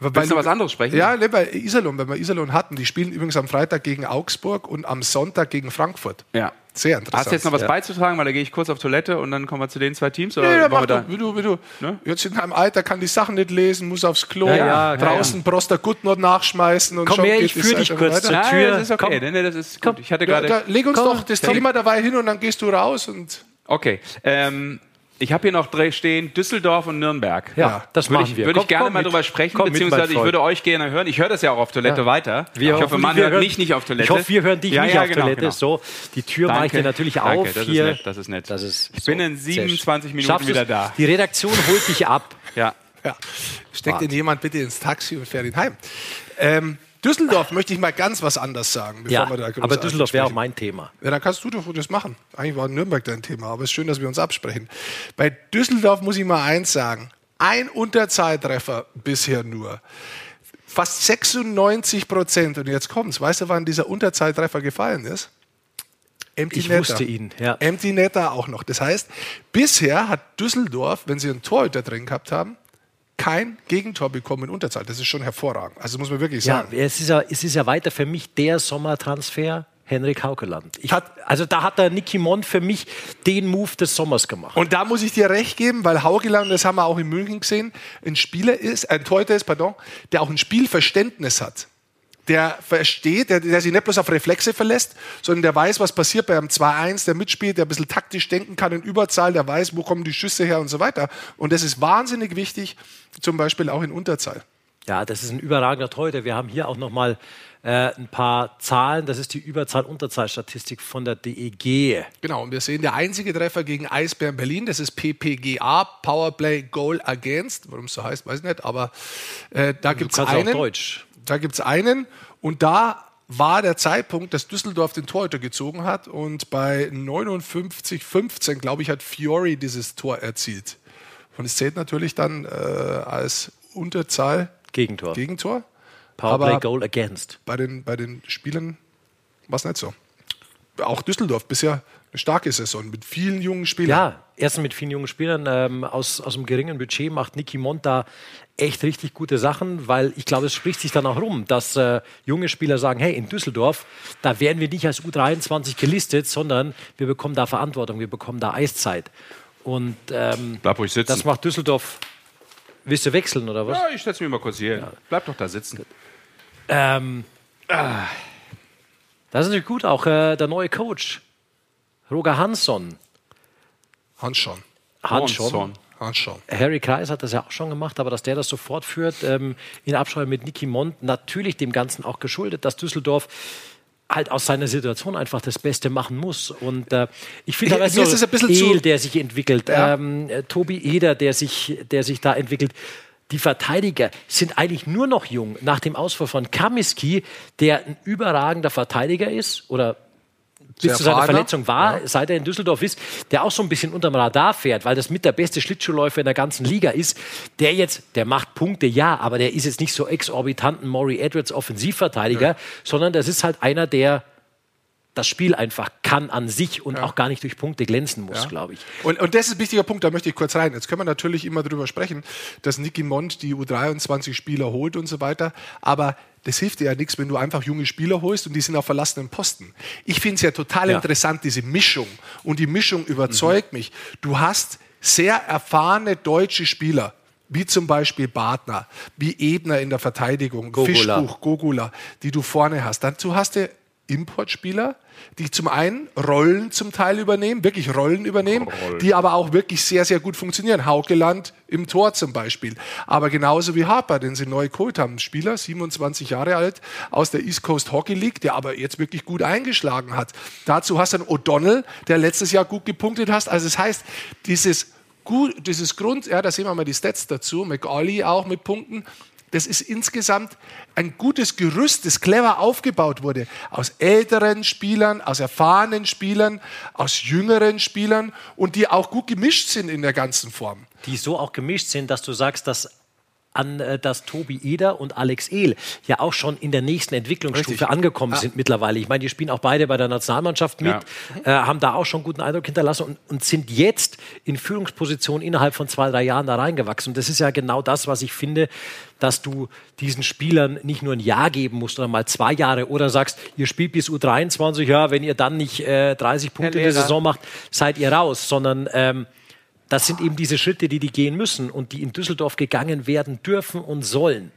Willst du was anderes sprechen? Ja, ne, bei Iserlohn, wenn wir Iserlohn hatten, die spielen übrigens am Freitag gegen Augsburg und am Sonntag gegen Frankfurt. Ja. Sehr interessant. Hast du jetzt noch was ja. beizutragen, weil da gehe ich kurz auf Toilette und dann kommen wir zu den zwei Teams? Oder nee, ja, mach du, wie du, wie du. Ne? Jetzt in einem Alter kann die Sachen nicht lesen, muss aufs Klo, ja, ja, draußen ja. Proster Gutnot nachschmeißen und Komm her, ich führe dich kurz zur Tür. Ja, das ist okay, komm. Nee, das ist gut. Ich hatte gerade. leg uns komm. doch das Thema dabei hin und dann gehst du raus und. Okay. Ähm, Ich habe hier noch stehen, Düsseldorf und Nürnberg. Ja, das würde machen ich, wir. Würde Komm- ich gerne komm mal mit. drüber sprechen, Komm mit, beziehungsweise ich Freund. würde euch gerne hören. Ich höre das ja auch auf Toilette Ja. weiter. Wir ich hoffe, man hört hören- mich nicht auf Toilette. Ich hoffe, wir hören dich Ja, nicht ja, auf genau, Toilette. genau. So, die Tür mache ich dir natürlich Danke, auf. das ist hier. nett, das ist nett. Das ist Ich so. bin in Sehr 27 schön. Minuten Schaffst wieder da. Die Redaktion holt dich ab. Ja. Ja. Steckt denn jemand bitte ins Taxi und fährt ihn heim? Ähm, Düsseldorf möchte ich mal ganz was anders sagen, bevor Ja, wir da groß aber Düsseldorf wäre auch mein Thema. Ja, dann kannst du doch das machen. Eigentlich war Nürnberg dein Thema, aber es ist schön, dass wir uns absprechen. Bei Düsseldorf muss ich mal eins sagen. Ein Unterzahltreffer bisher nur. Fast 96 Prozent. Und jetzt kommt's. Weißt du, wann dieser Unterzahltreffer gefallen ist? Empty Ich Netter. wusste ihn, ja. Empty Netter auch noch. Das heißt, bisher hat Düsseldorf, wenn sie einen Torhüter drin gehabt haben, kein Gegentor bekommen in Unterzahl. Das ist schon hervorragend. Also muss man wirklich Ja, sagen. es ist ja, es ist ja weiter für mich der Sommertransfer Henrik Haukeland. Ich, also da hat der Nicky Mond für mich den Move des Sommers gemacht. Und da muss ich dir recht geben, weil Haugeland, das haben wir auch in München gesehen, ein Spieler ist, ein Torhüter ist, pardon, der auch ein Spielverständnis hat. Der versteht, der, der sich nicht bloß auf Reflexe verlässt, sondern der weiß, was passiert bei einem 2-1, der mitspielt, der ein bisschen taktisch denken kann in Überzahl, der weiß, wo kommen die Schüsse her und so weiter. Und das ist wahnsinnig wichtig, zum Beispiel auch in Unterzahl. Ja, das ist ein überragender Torhüter. Wir haben hier auch noch mal äh, ein paar Zahlen. Das ist die Überzahl-Unterzahl-Statistik von der DEG. Genau, und wir sehen der einzige Treffer gegen Eisbären Berlin, das ist PPGA, Powerplay Goal Against, warum es so heißt, weiß ich nicht, aber äh, da gibt es einen. Deutsch. Da gibt es einen und da war der Zeitpunkt, dass Düsseldorf den Torhüter gezogen hat und bei 59-15, glaube ich, hat Fiori dieses Tor erzielt. Und es zählt natürlich dann äh, als Unterzahl Gegentor. Gegentor. Powerplay Goal Against. bei den, bei den Spielen war es nicht so. Auch Düsseldorf bisher eine starke Saison mit vielen jungen Spielern. Ja, erstens mit vielen jungen Spielern ähm, aus, aus einem geringen Budget macht Niki Mont da echt richtig gute Sachen, weil ich glaube, es spricht sich dann auch rum, dass äh, junge Spieler sagen, hey, in Düsseldorf, da werden wir nicht als U23 gelistet, sondern wir bekommen da Verantwortung, wir bekommen da Eiszeit. Und ähm, Bleib ruhig sitzen. das macht Düsseldorf. Willst du wechseln oder was? Ja, ich setze mich mal kurz hier. hin. Bleib doch da sitzen. Ähm, ah, das ist natürlich gut, auch äh, der neue Coach, Roger Hansson. Hansson. Hansson. Hansson. Harry Kreis hat das ja auch schon gemacht, aber dass der das so fortführt ähm, in Absprache mit Niki Mond, natürlich dem Ganzen auch geschuldet, dass Düsseldorf halt aus seiner Situation einfach das Beste machen muss. Und äh, ich finde, da ist so ein bisschen El, der sich entwickelt, Ja. ähm, äh, Tobi Eder, der sich, der sich da entwickelt. Die Verteidiger sind eigentlich nur noch jung. Nach dem Ausfall von Kamiski, der ein überragender Verteidiger ist oder bis zu seiner erfahrener. Verletzung war, seit er in Düsseldorf ist, der auch so ein bisschen unterm Radar fährt, weil das mit der beste Schlittschuhläufer in der ganzen Liga ist. Der jetzt, der macht Punkte, ja, aber der ist jetzt nicht so exorbitanten Maury Edwards Offensivverteidiger, sondern das ist halt einer, der das Spiel einfach kann an sich und auch gar nicht durch Punkte glänzen muss, Ja. glaube ich. Und, und das ist ein wichtiger Punkt, da möchte ich kurz rein. Jetzt können wir natürlich immer drüber sprechen, dass Nicky Mond die U23-Spieler holt und so weiter. Aber das hilft dir ja nichts, wenn du einfach junge Spieler holst und die sind auf verlassenen Posten. Ich finde es ja total Ja. interessant, diese Mischung. Und die Mischung überzeugt mich. Du hast sehr erfahrene deutsche Spieler, wie zum Beispiel Bartner, wie Ebner in der Verteidigung, Gogula. Fischbuch, Gogula, die du vorne hast. Dazu hast du Importspieler, die zum einen Rollen zum Teil übernehmen, wirklich Rollen übernehmen, die aber auch wirklich sehr, sehr gut funktionieren. Haukeland im Tor zum Beispiel. Aber genauso wie Harper, den sie neu geholt haben. Spieler, 27 Jahre alt, aus der East Coast Hockey League, der aber jetzt wirklich gut eingeschlagen hat. Dazu hast du einen O'Donnell, der letztes Jahr gut gepunktet hat. Also das heißt, dieses gut, dieses Grund, ja, da sehen wir mal die Stats dazu, McAuley auch mit Punkten, das ist insgesamt ein gutes Gerüst, das clever aufgebaut wurde. Aus älteren Spielern, aus erfahrenen Spielern, aus jüngeren Spielern und die auch gut gemischt sind in der ganzen Form. die so auch gemischt sind, dass du sagst, dass an äh, dass Tobi Eder und Alex Ehl ja auch schon in der nächsten Entwicklungsstufe Richtig. angekommen Ja. sind mittlerweile. Ich meine, die spielen auch beide bei der Nationalmannschaft mit, äh, haben da auch schon guten Eindruck hinterlassen und, und sind jetzt in Führungspositionen innerhalb von zwei, drei Jahren da reingewachsen. Und das ist ja genau das, was ich finde, dass du diesen Spielern nicht nur ein Jahr geben musst oder mal zwei Jahre oder sagst, ihr spielt bis U23, ja, wenn ihr dann nicht äh, 30 Punkte in der. Saison macht, seid ihr raus, sondern ähm, das sind eben diese Schritte, die die gehen müssen und die in Düsseldorf gegangen werden dürfen und sollen.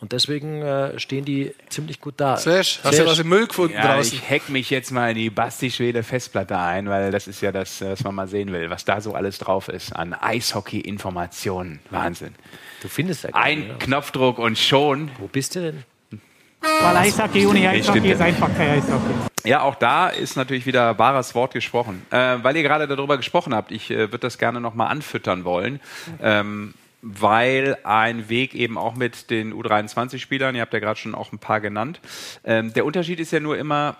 Und deswegen äh, stehen die ziemlich gut da. Slash, hast du was im Müll gefunden Ja, draußen? ich hack mich jetzt mal in die Basti-Schwede Festplatte ein, weil das ist ja das, was man mal sehen will, was da so alles drauf ist an Eishockey-Informationen. Wahnsinn. Du findest ja gar Ein oder? Knopfdruck und schon. Wo bist du denn? Weil Eishockey ohne Eishockey ist ja. einfach kein Eishockey. Ja, auch da ist natürlich wieder wahres Wort gesprochen. Äh, weil ihr gerade darüber gesprochen habt, ich äh, würde das gerne nochmal anfüttern wollen. Ähm, weil ein Weg eben auch mit den U23-Spielern, ihr habt ja gerade schon auch ein paar genannt, ähm, der Unterschied ist ja nur immer,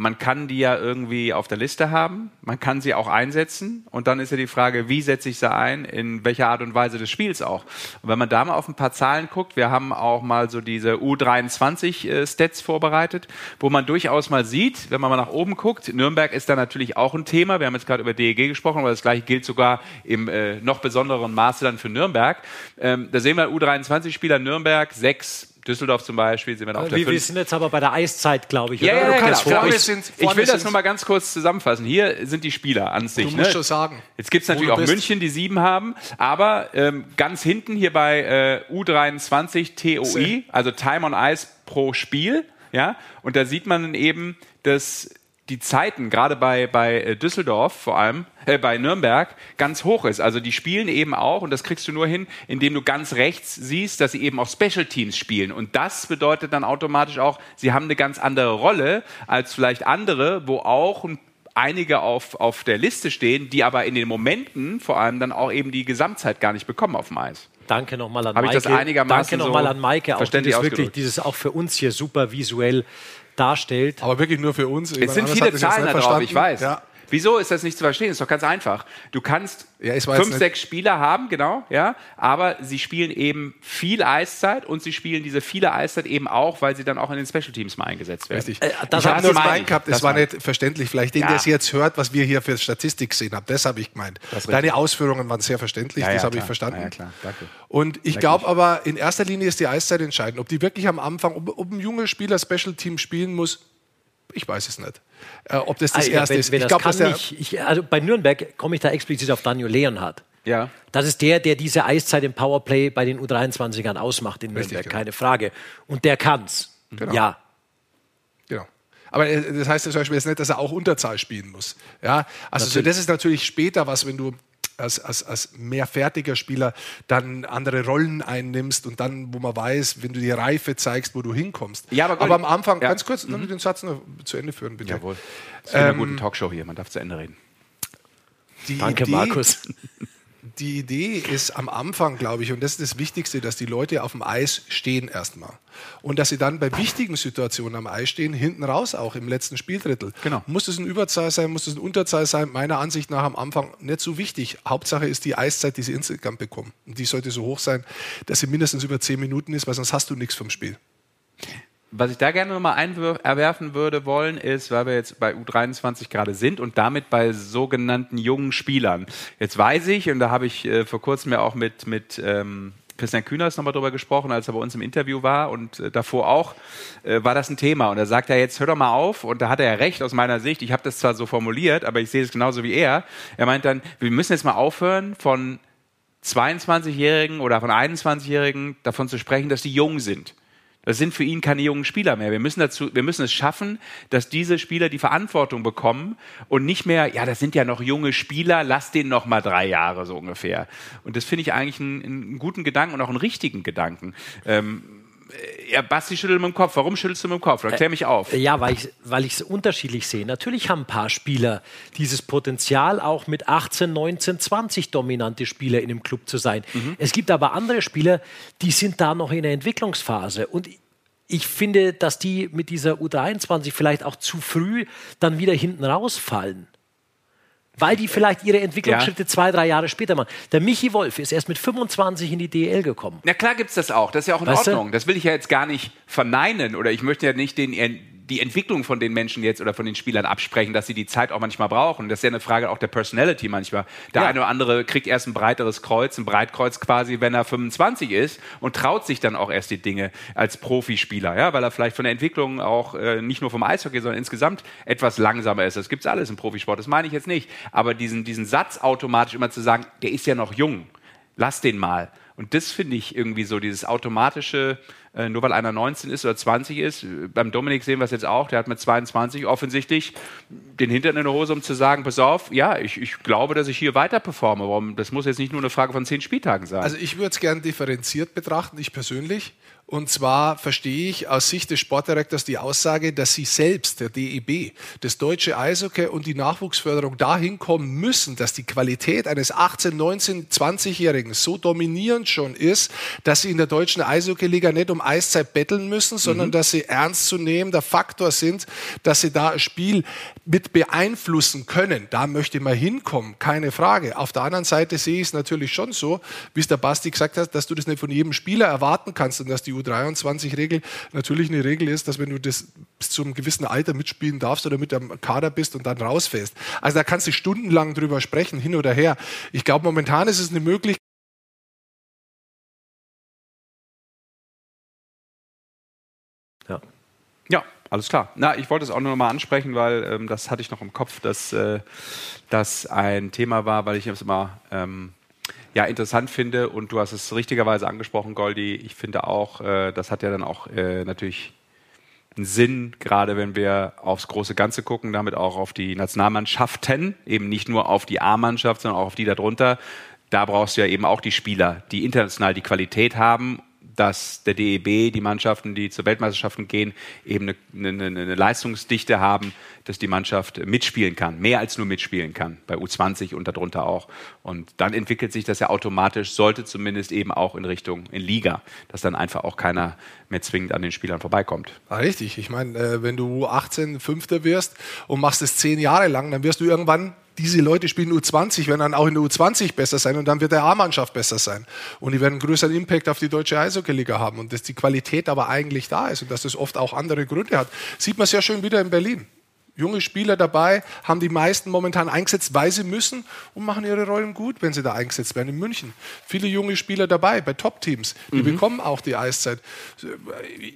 man kann die ja irgendwie auf der Liste haben, man kann sie auch einsetzen und dann ist ja die Frage, wie setze ich sie ein, in welcher Art und Weise des Spiels auch. Und wenn man da mal auf ein paar Zahlen guckt, wir haben auch mal so diese U23-Stats vorbereitet, wo man durchaus mal sieht, wenn man mal nach oben guckt, Nürnberg ist da natürlich auch ein Thema, wir haben jetzt gerade über DEG gesprochen, aber das gleiche gilt sogar im äh, noch besonderen Maße dann für Nürnberg. Ähm, da sehen wir U23-Spieler Nürnberg, sechs Düsseldorf zum Beispiel, sind wir da auf der Wir, wir sind jetzt aber bei der Eiszeit, glaube ich. Ja, oder? ja, Du ja, kannst genau. vor- Ich, Vorne ich vorne will das nur mal ganz kurz zusammenfassen. Hier sind die Spieler an sich. Du musst ne? schon sagen, Jetzt gibt es natürlich auch bist. München, die sieben haben, aber ähm, ganz hinten hier bei äh, U23 TOI, also Time on Ice pro Spiel, ja, und da sieht man eben, dass die Zeiten, gerade bei, bei äh, Düsseldorf vor allem, äh, bei Nürnberg, ganz hoch ist. Also die spielen eben auch, und das kriegst du nur hin, indem du ganz rechts siehst, dass sie eben auch Special Teams spielen. Und das bedeutet dann automatisch auch, sie haben eine ganz andere Rolle als vielleicht andere, wo auch ein einige auf, auf der Liste stehen, die aber in den Momenten vor allem dann auch eben die Gesamtzeit gar nicht bekommen auf dem Eis. Danke nochmal an ich Maike. das einigermaßen Danke nochmal so an Maike, auch die das wirklich dieses auch für uns hier super visuell darstellt. aber wirklich nur für uns. Es sind viele das Zahlen da drauf, ich weiß. Ja. Wieso ist das nicht zu verstehen? Ist doch ganz einfach. Du kannst Ja, ich weiß fünf, nicht. sechs Spieler haben, genau, ja, aber sie spielen eben viel Eiszeit und sie spielen diese viele Eiszeit eben auch, weil sie dann auch in den Special Teams mal eingesetzt werden. Richtig. Äh, das ich habe nur das gemeint gehabt, es Das war nicht verständlich. Vielleicht den, Ja. der es jetzt hört, was wir hier für Statistik gesehen haben. Das habe ich gemeint. Deine Ausführungen waren sehr verständlich, Ja, das habe ich verstanden. Ja, ja, klar. Danke. Und ich glaube aber, in erster Linie ist die Eiszeit entscheidend. Ob die wirklich am Anfang, ob, ob ein junger Spieler Special Team spielen muss, ich weiß es nicht. Äh, ob das das ja, Erste wenn, ist. wenn ich das glaube, kann dass nicht. Ich, also bei Nürnberg komme ich da explizit auf Daniel Leonhardt. Ja. Das ist der, der diese Eiszeit im Powerplay bei den U23ern ausmacht in Richtig, Nürnberg, genau. keine Frage. Und der kann's. Genau. Ja. Genau. Aber äh, das heißt zum Beispiel jetzt nicht, dass er auch Unterzahl spielen muss. Ja, also so, das ist natürlich später was, wenn du als, als, als mehr fertiger Spieler dann andere Rollen einnimmst und dann, wo man weiß, wenn du die Reife zeigst, wo du hinkommst. Ja, aber aber am Anfang, Ja. ganz kurz, mhm. den Satz noch zu Ende führen, bitte. Jawohl. Das ist ähm, eine gute Talkshow hier, man darf zu Ende reden. Die Danke, Idee, Markus. [laughs] Die Idee ist am Anfang, glaube ich, und das ist das Wichtigste, dass die Leute auf dem Eis stehen erstmal. Und dass sie dann bei wichtigen Situationen am Eis stehen, hinten raus auch im letzten Spieldrittel. Genau. Muss es ein Überzahl sein, muss es ein Unterzahl sein? Meiner Ansicht nach am Anfang nicht so wichtig. Hauptsache ist die Eiszeit, die sie insgesamt bekommen. Und die sollte so hoch sein, dass sie mindestens über zehn Minuten ist, weil sonst hast du nichts vom Spiel. Was ich da gerne nochmal einwerfen würde wollen, ist, weil wir jetzt bei U23 gerade sind und damit bei sogenannten jungen Spielern. Jetzt weiß ich, und da habe ich äh, vor kurzem ja auch mit, mit ähm, Christian Kühners nochmal drüber gesprochen, als er bei uns im Interview war und äh, davor auch, äh, war das ein Thema. Und da sagt er jetzt, hör doch mal auf, und da hat er ja recht aus meiner Sicht, ich habe das zwar so formuliert, aber ich sehe es genauso wie er. Er meint dann, wir müssen jetzt mal aufhören von 22-Jährigen oder von 21-Jährigen davon zu sprechen, dass die jung sind. Das sind für ihn keine jungen Spieler mehr. Wir müssen, dazu, wir müssen es schaffen, dass diese Spieler die Verantwortung bekommen und nicht mehr, ja, das sind ja noch junge Spieler, lass denen noch mal drei Jahre so ungefähr. Und das finde ich eigentlich einen, einen guten Gedanken und auch einen richtigen Gedanken. Ähm, ja, Basti schüttelt mit dem Kopf. Warum schüttelst du mit dem Kopf? Erklär mich auf. Ja, weil ich weil es unterschiedlich sehe. Natürlich haben ein paar Spieler dieses Potenzial, auch mit 18, 19, 20 dominante Spieler in einem Club zu sein. Es gibt aber andere Spieler, die sind da noch in der Entwicklungsphase. Und ich finde, dass die mit dieser U23 vielleicht auch zu früh dann wieder hinten rausfallen. Weil die vielleicht ihre Entwicklungsschritte zwei, drei Jahre später machen. Der Michi Wolf ist erst mit 25 in die DL gekommen. Na klar gibt's das auch. Das ist ja auch in Weißt du? Ordnung. Das will ich ja jetzt gar nicht verneinen oder ich möchte ja nicht den, die Entwicklung von den Menschen jetzt oder von den Spielern absprechen, dass sie die Zeit auch manchmal brauchen. Das ist ja eine Frage auch der Personality manchmal. Der Ja. eine oder andere kriegt erst ein breiteres Kreuz, ein Breitkreuz quasi, wenn er 25 ist und traut sich dann auch erst die Dinge als Profispieler, ja, weil er vielleicht von der Entwicklung auch äh, nicht nur vom Eishockey, sondern insgesamt etwas langsamer ist. Das gibt's alles im Profisport. Das meine ich jetzt nicht. Aber diesen, diesen Satz automatisch immer zu sagen, der ist ja noch jung, lass den mal. Und das finde ich irgendwie so, dieses automatische Äh, nur weil einer 19 ist oder 20 ist. Beim Dominik sehen wir es jetzt auch. Der hat mit 22 offensichtlich den Hintern in der Hose, um zu sagen, pass auf, ja, ich, ich glaube, dass ich hier weiter performe. Warum? Das muss jetzt nicht nur eine Frage von zehn Spieltagen sein. Also ich würde es gerne differenziert betrachten, ich persönlich. Und zwar verstehe ich aus Sicht des Sportdirektors die Aussage, dass sie selbst, der DEB, das deutsche Eishockey und die Nachwuchsförderung dahin kommen müssen, dass die Qualität eines 18, 19, 20-Jährigen so dominierend schon ist, dass sie in der deutschen Eishockey-Liga nicht um Eiszeit betteln müssen, sondern Mhm. dass sie ernstzunehmender Faktor sind, dass sie da ein Spiel mit beeinflussen können. Da möchte man hinkommen, keine Frage. Auf der anderen Seite sehe ich es natürlich schon so, wie es der Basti gesagt hat, dass du das nicht von jedem Spieler erwarten kannst und dass die U23-Regel natürlich eine Regel ist, dass wenn du das bis zu einem gewissen Alter mitspielen darfst oder mit am Kader bist und dann rausfällst. Also da kannst du stundenlang drüber sprechen, hin oder her. Ich glaube, momentan ist es eine Möglichkeit, Ja. Ja, alles klar. Na, ich wollte es auch nur noch mal ansprechen, weil ähm, das hatte ich noch im Kopf, dass äh, das ein Thema war, weil ich es immer ähm, ja, interessant finde und du hast es richtigerweise angesprochen, Goldi. Ich finde auch, äh, das hat ja dann auch äh, natürlich einen Sinn, gerade wenn wir aufs große Ganze gucken, damit auch auf die Nationalmannschaften, eben nicht nur auf die A-Mannschaft, sondern auch auf die darunter. Da brauchst du ja eben auch die Spieler, die international die Qualität haben, dass der DEB, die Mannschaften, die zur Weltmeisterschaften gehen, eben eine, eine, eine Leistungsdichte haben, dass die Mannschaft mitspielen kann, mehr als nur mitspielen kann, bei U20 und darunter auch. Und dann entwickelt sich das ja automatisch, sollte zumindest eben auch in Richtung in Liga, dass dann einfach auch keiner mehr zwingend an den Spielern vorbeikommt. Ah, richtig. Ich meine, äh, wenn du 18 Fünfter wirst und machst es zehn Jahre lang, dann wirst du irgendwann diese Leute spielen U20, werden dann auch in der U20 besser sein und dann wird der A-Mannschaft besser sein. Und die werden einen größeren Impact auf die deutsche Eishockey-Liga haben. Und dass die Qualität aber eigentlich da ist und dass das oft auch andere Gründe hat, sieht man sehr schön wieder in Berlin. Junge Spieler dabei, haben die meisten momentan eingesetzt, weil sie müssen und machen ihre Rollen gut, wenn sie da eingesetzt werden. In München viele junge Spieler dabei, bei Top-Teams, die bekommen auch die Eiszeit.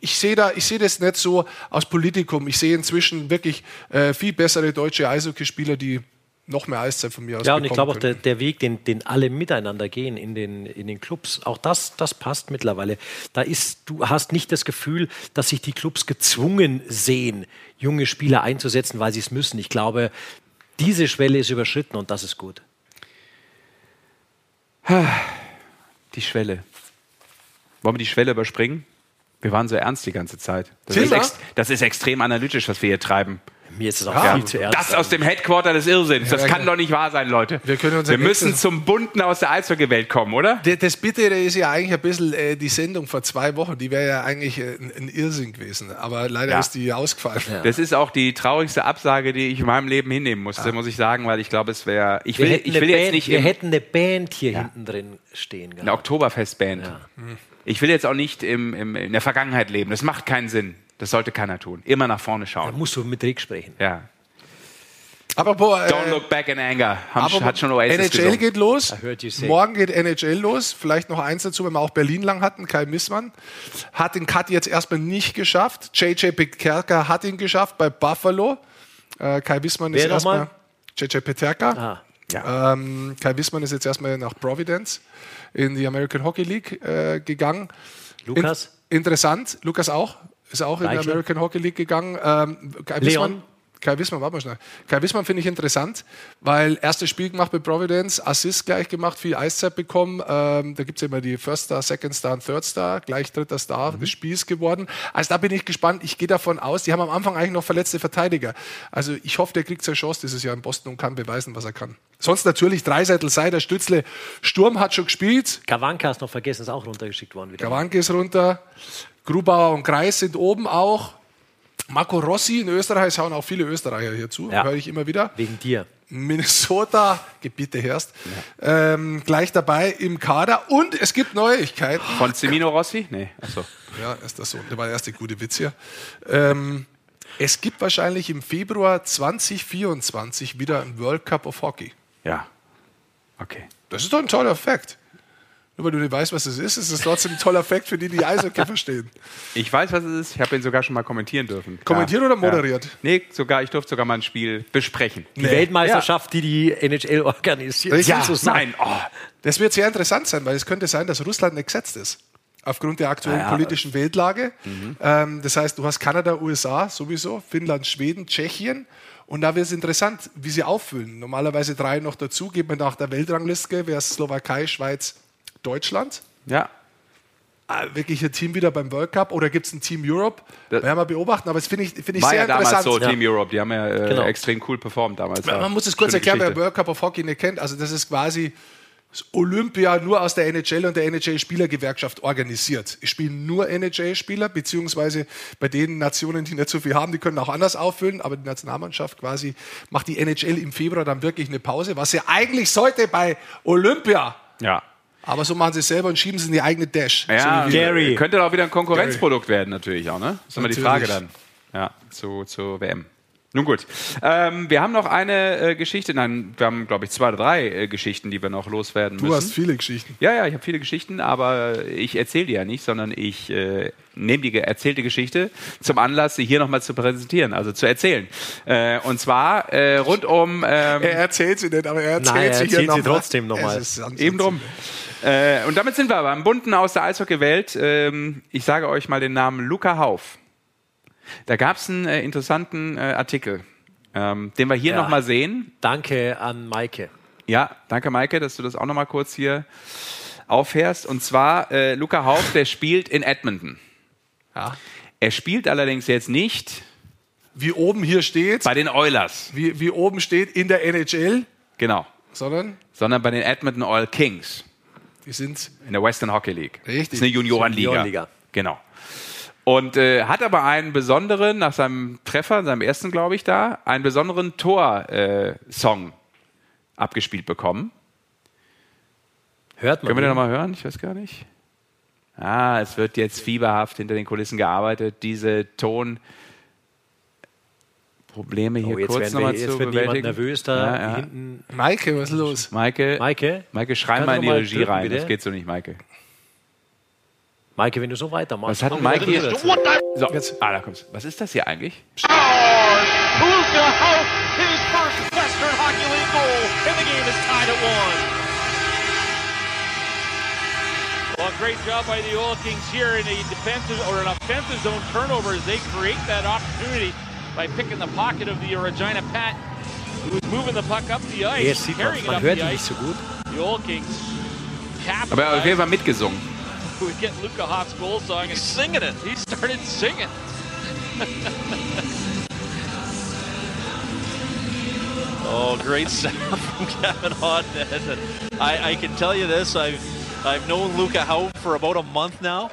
Ich sehe da, ich sehe das nicht so aus Politikum. Ich sehe inzwischen wirklich äh, viel bessere deutsche Eishockeyspieler, die noch mehr Eiszeit von mir aus Ja, und ich glaube auch, der, der Weg, den, den alle miteinander gehen in den, in den Clubs, auch das, das passt mittlerweile. Da ist, du hast nicht das Gefühl, dass sich die Clubs gezwungen sehen, junge Spieler einzusetzen, weil sie es müssen. Ich glaube, diese Schwelle ist überschritten und das ist gut. Die Schwelle. Wollen wir die Schwelle überspringen? Wir waren so ernst die ganze Zeit. Das, ist, ex das ist extrem analytisch, was wir hier treiben. Mir ist es auch Ja, viel zu ernst. das aus dem Headquarter des Irrsinns. Das Ja, kann doch nicht wahr sein, Leute. Wir wir müssen zum Bunten aus der Eishockey-Welt kommen, oder? D- Das Bittere ist ja eigentlich ein bisschen äh, die Sendung vor zwei Wochen. Die wäre ja eigentlich äh, ein, Irrsinn gewesen. Aber leider Ja. ist die ausgefallen. Das ist auch die traurigste Absage, die ich in meinem Leben hinnehmen musste, muss ich sagen, weil ich glaube, es wäre. Ich wir will, hätten, ich eine, will jetzt Band, nicht wir hätten eine Band hier hinten drin stehen eine gehabt. Oktoberfestband. Ich will jetzt auch nicht im, im, in der Vergangenheit leben. Das macht keinen Sinn. Das sollte keiner tun. Immer nach vorne Da schauen. musst du mit Rick sprechen. Ja. Apropos, äh, Don't look back in anger. Haben, apropos hat schon Oasis NHL gesungen. geht los. Morgen geht NHL los. Vielleicht noch eins dazu, wenn wir auch Berlin lang hatten. Kai Missmann hat den Cut jetzt erstmal nicht geschafft. JJ Peterka hat ihn geschafft bei Buffalo. Äh, Kai Wissmann ist Wer erstmal. nochmal? JJ Peterka. Ah. Ähm, Kai Wissmann ist jetzt erstmal nach Providence in die American Hockey League äh, gegangen. Lukas? In, interessant. Lukas auch. Ist auch in die Reichler? American Hockey League gegangen. Ähm, Kai Leon? Wissmann, Kai Wissmann, warte mal schnell. Kai Wissmann finde ich interessant, weil erstes Spiel gemacht bei Providence, Assist gleich gemacht, viel Eiszeit bekommen. Ähm, da gibt es immer die First Star, Second Star und Third Star, gleich dritter Star Mhm. des Spiels geworden. Also da bin ich gespannt. Ich gehe davon aus, die haben am Anfang eigentlich noch verletzte Verteidiger. Also ich hoffe, der kriegt seine Chance dieses Jahr in Boston und kann beweisen, was er kann. Sonst natürlich Dreiseitel Seider, Stützle. Sturm hat schon gespielt. Gawanka hast noch vergessen, ist auch runtergeschickt worden wieder. Gawanke ist runter. Grubauer und Kreis sind oben auch. Marco Rossi in Österreich, es hauen auch viele Österreicher hier zu, Ja. höre ich immer wieder. Wegen dir. Minnesota, Gebiete Herst, ähm, gleich dabei im Kader. Und es gibt Neuigkeiten. Von Semino Rossi? Nee, achso. Ja, ist das so. Der war der erste gute Witz hier. Ähm, es gibt wahrscheinlich im Februar 2024 wieder ein World Cup of Hockey. Ja. Okay. Das ist doch ein toller Fakt. Nur weil du nicht weißt, was es ist, ist es trotzdem ein toller Fakt für die, die Eishockey [laughs] verstehen. Ich weiß, was es ist. Ich habe ihn sogar schon mal kommentieren dürfen. Kommentiert oder moderiert? Ja. Nee, sogar, ich durfte sogar mal ein Spiel besprechen. Die Weltmeisterschaft, die die NHL organisiert. Richtig. So sagen. Nein, oh. Das wird sehr interessant sein, weil es könnte sein, dass Russland nicht gesetzt ist. aufgrund der aktuellen Ja, ja. politischen Weltlage. Ähm, das heißt, du hast Kanada, USA sowieso, Finnland, Schweden, Tschechien. Und da wird es interessant, wie sie auffüllen. Normalerweise drei noch dazu, geht man nach der Weltrangliste, wäre es Slowakei, Schweiz, Deutschland. Ja. Ah, wirklich ein Team wieder beim World Cup oder gibt es ein Team Europe? Das- werden wir beobachten, aber das finde ich, finde ich War sehr ja damals interessant. so, Team Europe. Die haben ja äh, Genau. extrem cool performt damals. Man muss es kurz erklären, wer Geschichte. World Cup of Hockey nicht kennt. Also das ist quasi das Olympia nur aus der NHL und der NHL-Spielergewerkschaft organisiert. Es spielen nur NHL-Spieler, beziehungsweise bei den Nationen, die nicht so viel haben, die können auch anders auffüllen, aber die Nationalmannschaft quasi macht die NHL im Februar dann wirklich eine Pause, was sie eigentlich sollte bei Olympia. Ja. Aber so machen sie es selber und schieben sie in die eigene Dash. Ja, so. Gary. könnte doch wieder ein Konkurrenzprodukt werden, natürlich auch, ne? ist immer die Frage dann. Ja, zu, zur WM. Nun gut. Ähm, wir haben noch eine äh, Geschichte, nein, wir haben, glaube ich, zwei oder drei äh, Geschichten, die wir noch loswerden Du müssen. hast viele Geschichten. Ja, ja, ich habe viele Geschichten, aber ich erzähle die ja nicht, sondern ich äh, nehme die erzählte Geschichte zum Anlass, sie hier nochmal zu präsentieren, also zu erzählen. Äh, und zwar äh, rund um... Ähm, Er erzählt sie nicht, aber er erzählt Nein, er sie hier erzählt sie noch trotzdem noch mal. Es ist sonst- Eben drum. Äh, und damit sind wir beim Bunten aus der Eishockey-Welt. Ähm, ich sage euch mal den Namen Luca Hauf. Da gab es einen äh, interessanten äh, Artikel, ähm, den wir hier Ja. noch mal sehen. Danke an Maike. Ja, danke Maike, dass du das auch noch mal kurz hier aufhörst. Und zwar, äh, Luca Hauf, der spielt in Edmonton. Ja. Er spielt allerdings jetzt nicht Wie oben hier steht, bei den Oilers, wie, wie oben steht in der NHL, genau, sondern sondern bei den Edmonton Oil Kings. Die sind in der Western Hockey League. Richtig. Das ist eine Juniorenliga. Juniorenliga. Genau. Und äh, hat aber einen besonderen, nach seinem Treffer, seinem ersten, glaube ich, da, einen besonderen Tor-Song abgespielt bekommen. Hört man. Können wir den nochmal hören? Ich weiß gar nicht. Ah, es wird jetzt fieberhaft hinter den Kulissen gearbeitet. Diese Ton. Probleme hier Oh, jetzt kurz werden wir, nochmal jetzt zu wird bewältigen. nervös da Ja, ja. hinten. Maike, was ist los? Maike, Maike? Maike, schrei mal in die Regie drücken, rein. bitte? Das geht so nicht, Maike. Maike, wenn du so weitermachst. Was hat Maike hier? dazu. So, Jetzt. ah, da kommt's. Was ist das hier eigentlich? One. Well, great job by the Oil Kings here in a defensive or an offensive zone turnover as they create that opportunity by picking the pocket of the Regina Pat, who was moving the puck up the ice, Jetzt sieht man, carrying it man up hört the ihn ice. nicht so gut. The Oil Kings Aber er hat auf jeden capitalized. Fall mitgesungen. [laughs] We get Luka Hauk's goal song and singing it. He started singing. [laughs] Oh, great sound from Kevin Hodnett. I, I can tell you this, I've, I've known Luca Hau for about a month now.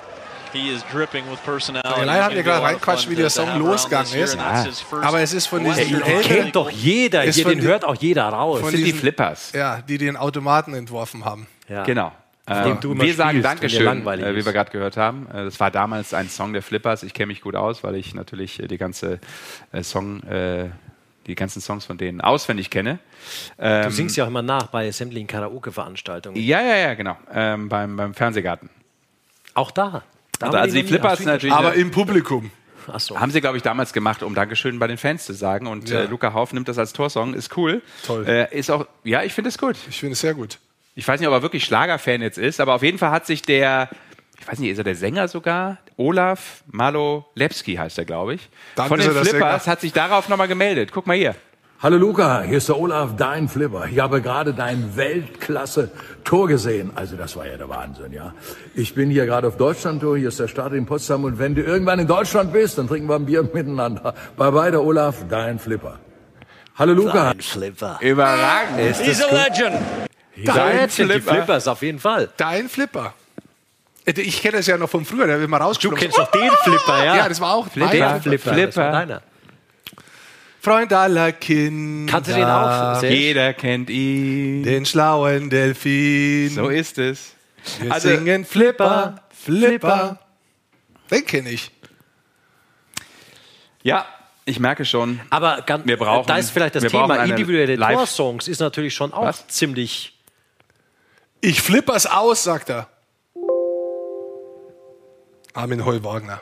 He is dripping with personality. Leiter hat mir gerade reinquatscht, wie der Song losgegangen ist. first Aber es ist von diesen Den Helden- kennt doch jeder. Ist Hier, den hört auch jeder raus. Von Das sind die diesen- Flippers. Ja, die den Automaten entworfen haben. Ja. Genau. Äh, wir sagen Dankeschön, langweilig äh, wie wir gerade gehört haben. Äh, das war damals ein Song der Flippers. Ich kenne mich gut aus, weil ich natürlich äh, die ganze Song, die ganzen Songs von denen auswendig kenne. Ähm, Du singst ja auch immer nach bei sämtlichen Karaoke-Veranstaltungen. ja, ja, ja, genau. Ähm, beim, beim Fernsehgarten. Auch da. Da Also, also die Flippers natürlich. Aber im Publikum. Achso. Haben sie, glaube ich, damals gemacht, um Dankeschön bei den Fans zu sagen. Und Ja. äh, Luca Hauf nimmt das als Torsong, ist cool. Toll. Äh, ist auch, ja, ich finde es gut. Ich finde es sehr gut. Ich weiß nicht, ob er wirklich Schlagerfan jetzt ist, aber auf jeden Fall hat sich der, ich weiß nicht, ist er der Sänger sogar? Olaf Malolewski heißt er, glaube ich. Dann Von den er Flippers hat sich darauf nochmal gemeldet. Guck mal hier. Hallo Luca, hier ist der Olaf, dein Flipper. Ich habe gerade dein Weltklasse-Tor gesehen. Also das war ja der Wahnsinn, ja. Ich bin hier gerade auf Deutschland-Tour, hier ist der Start in Potsdam und wenn du irgendwann in Deutschland bist, dann trinken wir ein Bier [laughs] miteinander. Bye bye, der Olaf, dein Flipper. Hallo Luca. Dein Flipper. Überragend. Ist He's das a legend. Dein die Flipper. Flippers, auf jeden Fall. Dein Flipper. Äh, Ich kenne das ja noch von früher, da haben wir mal Du kennst doch den Flipper, ja? Ja, das war auch Den mein Flipper. Flipper. Das war deiner. Freund aller Kinder. Kannst du den auch? Sehr- Jeder kennt ihn. Den schlauen Delfin. So ist es. Wir Also- singen Flipper, Flipper. Den kenne ich. Ja, ich merke schon. Aber ganz, Wir brauchen- da ist vielleicht das Thema individuelle Torsongs ist natürlich schon auch Was? ziemlich. Ich flippers aus, sagt er. Armin Heuwagner.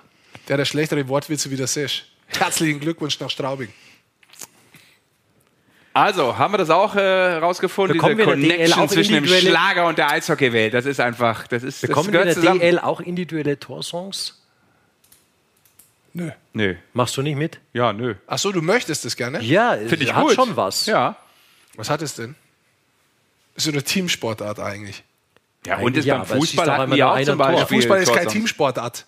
Der hat schlechtere Wortwitze wie der Sesch. Herzlichen Glückwunsch nach Straubing. Also, haben wir das auch äh, rausgefunden, Bekommen diese wir in der DL Connection auch zwischen dem Schlager und der Eishockeywelt. Das ist einfach, das ist, das Bekommen wir in gehört der zusammen. DL auch individuelle Torsongs? Nö. Nö. Machst du nicht mit? Ja, nö. Ach so, du möchtest das gerne? Ja, Finde ich hat gut. schon was. Ja. Was hat es denn? Das ist so eine Teamsportart eigentlich. Ja, und ist ja, beim es Fußball hatten nur auch zum ein Tor. Beispiel. Fußball ist keine. Teamsportart.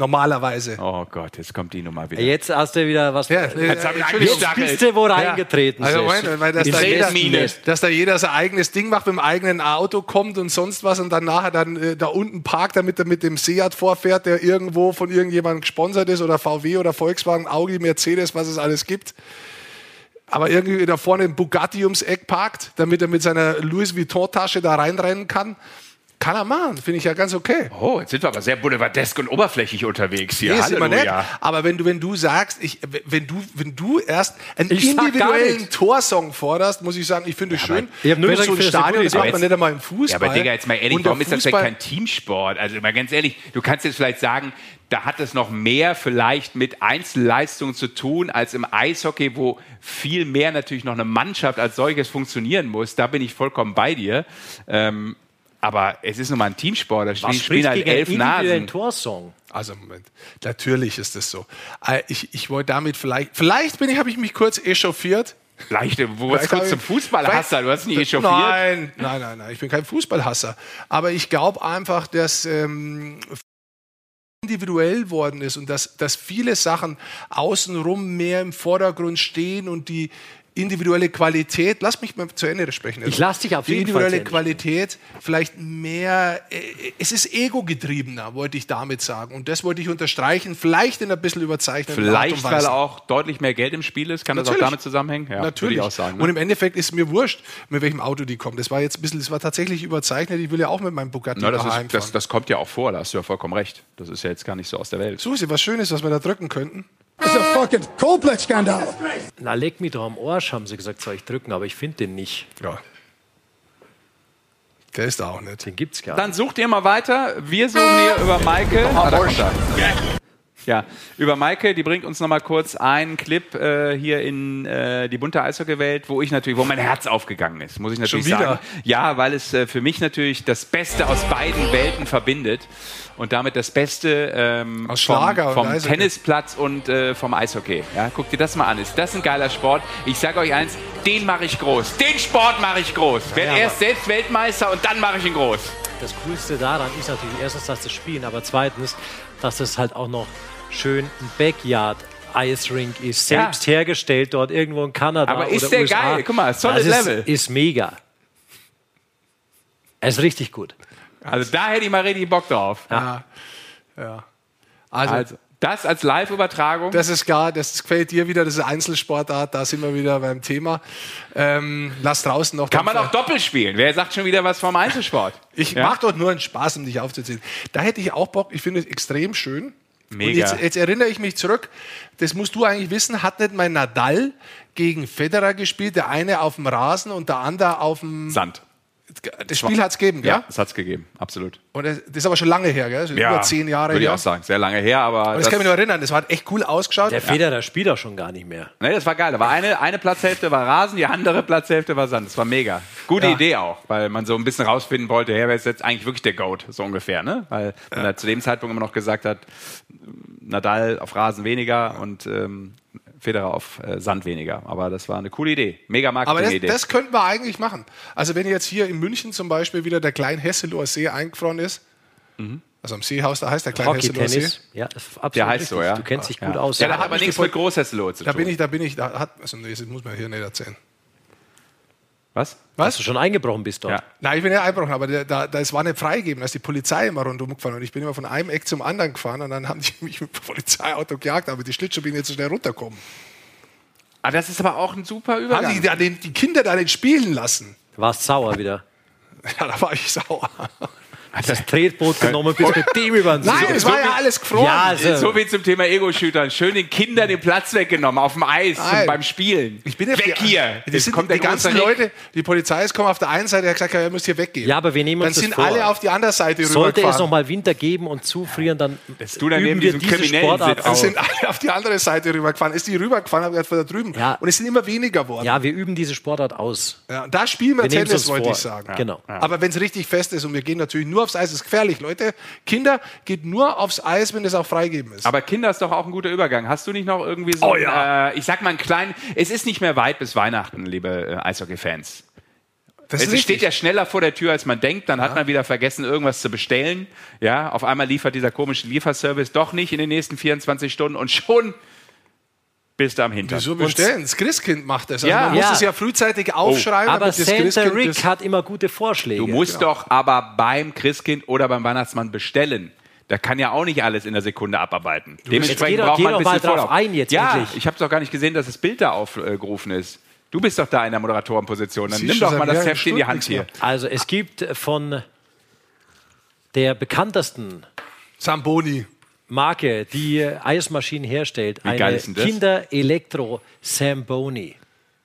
Normalerweise. Oh Gott, jetzt kommt die Nummer wieder. Jetzt hast du wieder was. Ja, äh, Jetzt hab ich Entschuldigung. Jetzt bist du wo reingetreten. Also, Sesh. Moment, weil das In da, jeder, dass da jeder sein eigenes Ding macht, mit dem eigenen Auto kommt und sonst was und dann nachher dann äh, da unten parkt, damit er mit dem Seat vorfährt, der irgendwo von irgendjemandem gesponsert ist oder VW oder Volkswagen, Audi, Mercedes, was es alles gibt. Aber irgendwie da vorne ein Bugatti ums Eck parkt, damit er mit seiner Louis Vuitton-Tasche da reinrennen kann. Kann er machen, finde ich ja ganz okay. Oh, jetzt sind wir aber sehr boulevardesk und oberflächlich unterwegs hier. Nee, ist immer nett. Aber wenn du, wenn du sagst, ich, wenn du, wenn du erst einen Ich individuellen. Torsong forderst, muss ich sagen, ich finde es schön. ich wenn so ein Stadion, das macht man nicht einmal im Fußball. Ja, aber Digga, jetzt mal ehrlich, warum ist das denn Fußball- kein Teamsport? Also mal ganz ehrlich, du kannst jetzt vielleicht sagen, da hat es noch mehr vielleicht mit Einzelleistungen zu tun als im Eishockey, wo viel mehr natürlich noch eine Mannschaft als solches funktionieren muss. Da bin ich vollkommen bei dir. Ähm, aber es ist nun mal ein Teamsport, da spielen, was spielen halt elf Nasen. Torsong? Also Moment, natürlich ist das so. Äh, Ich, ich wollte damit vielleicht, vielleicht bin ich, habe ich mich kurz echauffiert. Leichte, wo was Vielleicht kurz zum Fußballhasser, du hast nie echauffiert. Nein, nein, nein, nein, ich bin kein Fußballhasser. Aber ich glaube einfach, dass ähm, individuell worden ist und dass, dass viele Sachen außenrum mehr im Vordergrund stehen und die individuelle Qualität, lass mich mal zu Ende sprechen. Ich lass dich auf Die jeden Fall individuelle Ende Qualität vielleicht mehr, äh, es ist ego-getriebener, wollte ich damit sagen. Und das wollte ich unterstreichen, vielleicht in ein bisschen überzeichneten Art Vielleicht, weil auch deutlich mehr Geld im Spiel ist. Kann das Natürlich. auch damit zusammenhängen? Ja, Natürlich. Würde ich auch sagen. Ne? Und im Endeffekt ist mir wurscht, mit welchem Auto die kommt. Das war jetzt ein bisschen, das war tatsächlich überzeichnet. Ich will ja auch mit meinem Bugatti Na, das, ist, das, fahren. das kommt ja auch vor, da hast du ja vollkommen recht. Das ist ja jetzt gar nicht so aus der Welt. Susi, was Schönes, was wir da drücken könnten. It's a fucking Coldplay-Skandal. Na, leck mich doch am Arsch, haben sie gesagt, soll ich drücken, aber ich finde den nicht. Ja. Der ist da auch nicht. Den gibt's gar Dann sucht ihr mal weiter. Wir suchen hier über Maike. Ah, da kommt er. Ja, über Maike, die bringt uns noch mal kurz einen Clip äh, hier in äh, die bunte Eishockeywelt, wo ich natürlich, wo mein Herz aufgegangen ist, muss ich natürlich Schon wieder? sagen. Ja, weil es äh, für mich natürlich das Beste aus beiden Welten verbindet und damit das Beste ähm, Aus Schlager und vom, vom Eishockey. Tennisplatz und äh, vom Eishockey. Ja, guckt dir das mal an. Ist das ein geiler Sport? Ich sage euch eins, den mache ich groß. Den Sport mache ich groß. Werd Ja, erst selbst Weltmeister und dann mache ich ihn groß. Das Coolste daran ist natürlich erstens, dass das Spielen, aber zweitens, dass es halt auch noch schön ein Backyard Ice Rink ist, Ja. selbst hergestellt dort irgendwo in Kanada Aber ist oder der USA. geil? Guck mal, solid das ist, Level. Ist mega. Er ist richtig gut. Also da hätte ich mal richtig Bock drauf. Ja. ja. Also, Also, das als Live-Übertragung. das ist klar, das gefällt dir wieder, das ist Einzelsportart, da sind wir wieder beim Thema. Ähm, lass draußen noch. Kann man auch doppelt spielen. Wer sagt schon wieder was vom Einzelsport? [laughs] Ich Ja? mach doch nur einen Spaß, um dich aufzuziehen. Da hätte ich auch Bock, ich finde es extrem schön. Mega. Und jetzt, jetzt erinnere ich mich zurück, das musst du eigentlich wissen, hat nicht mein Nadal gegen Federer gespielt, der eine auf dem Rasen und der andere auf dem... Sand. Das Spiel hat es gegeben, Ja, gell? das hat es gegeben, absolut. Und das, das ist aber schon lange her, gell? Das ist über zehn Jahre würde ich her. auch sagen. Sehr lange her, aber. Aber das, kann ich mich noch erinnern, das hat echt cool ausgeschaut. Der Federer spielt auch schon gar nicht mehr. Nee, das war geil. Da war eine, eine Platzhälfte war Rasen, die andere Platzhälfte war Sand. Das war mega. Gute Ja. Idee auch, weil man so ein bisschen rausfinden wollte, wer ist jetzt eigentlich wirklich der Goat, so ungefähr, ne? Weil man da zu dem Zeitpunkt immer noch gesagt hat, Nadal auf Rasen weniger und ähm, Federer auf äh, Sand weniger. Aber das war eine coole Idee. Mega Aber das, Marketing-Idee. das könnten wir eigentlich machen. Also wenn jetzt hier in München zum Beispiel wieder der Klein Hesseloher See eingefroren ist, also am Seehaus, da heißt der Klein Hesseloher See. Ja, absolut Der heißt richtig. so, ja. Du kennst dich Ja. gut aus. Ja, der hat aber mich nichts mit Großhesselohe zu Da tun. bin ich, da bin ich, da hat, also nee, das muss man hier nicht erzählen. Was? Dass du schon eingebrochen bist dort. Ja. Nein, ich bin ja eingebrochen, aber der, da, das war nicht freigegeben. Da ist die Polizei immer rundum gefahren und ich bin immer von einem Eck zum anderen gefahren und dann haben die [laughs] mich mit dem Polizeiauto gejagt, aber die Schlittschuhe bin jetzt so schnell runtergekommen. Ah, das ist aber auch ein super Haben Übergang. die, da den, die Kinder da nicht spielen lassen? Du warst sauer wieder. [laughs] Ja, da war ich sauer. Hast das Tretboot genommen, bist mit dem über den Nein, See. es war ja alles gefroren. Ja, also, So wie zum Thema Ego-Shootern. Schön den Kindern den Platz weggenommen auf dem Eis zum, Nein. beim Spielen. Ich bin ja Weg die, hier. Die, Jetzt sind, kommt die der ganzen Rick. Leute, die Polizei ist kommen auf der einen Seite, er hat gesagt, ja, ihr müsst hier weggehen. ja, aber wir nehmen Dann uns das sind vor. alle auf die andere Seite Sollte es rübergefahren. noch mal Winter geben und zufrieren, dann du dann neben üben wir diesem diese Kriminellen Sportart sitzt. Dann sind alle auf die andere Seite rübergefahren. Ist die rübergefahren, habe ich von da drüben. Ja. Und es sind immer weniger geworden. Ja, wir üben diese Sportart aus. Ja, und da spielen wir, Wir Tennis, wollte ich sagen. Genau. Aber wenn es richtig fest ist und wir gehen natürlich nur aufs Eis, ist gefährlich, Leute. Kinder, geht nur aufs Eis, wenn es auch freigeben ist. Aber Kinder ist doch auch ein guter Übergang. Hast du nicht noch irgendwie so, Oh ja. äh, ich sag mal einen kleinen, es ist nicht mehr weit bis Weihnachten, liebe äh, Eishockey-Fans. das Es steht ja schneller vor der Tür, als man denkt. Dann hat man wieder vergessen, irgendwas zu bestellen. Ja, auf einmal liefert dieser komische Lieferservice doch nicht in den nächsten 24 Stunden und schon bist du am Hintern. Wieso bestellen? Das Christkind macht das. Also Ja. man muss Ja. es ja frühzeitig aufschreiben, Aber damit das Santa Christkind Rick hat immer gute Vorschläge. Du musst doch aber beim Christkind oder beim Weihnachtsmann bestellen. Da kann ja auch nicht alles in der Sekunde abarbeiten. Geh Dementsprechend braucht man ein bisschen drauf Vorlauf. ein jetzt ja, endlich. ich habe doch gar nicht gesehen, dass das Bild da aufgerufen ist. Du bist doch da in der Moderatorenposition. Dann Siehst nimm du, doch mal das Heft in die Hand hier. Also es gibt von der bekanntesten Zamboni. Marke, die Eismaschinen herstellt, geil eine das? Kinder-Elektro Samboni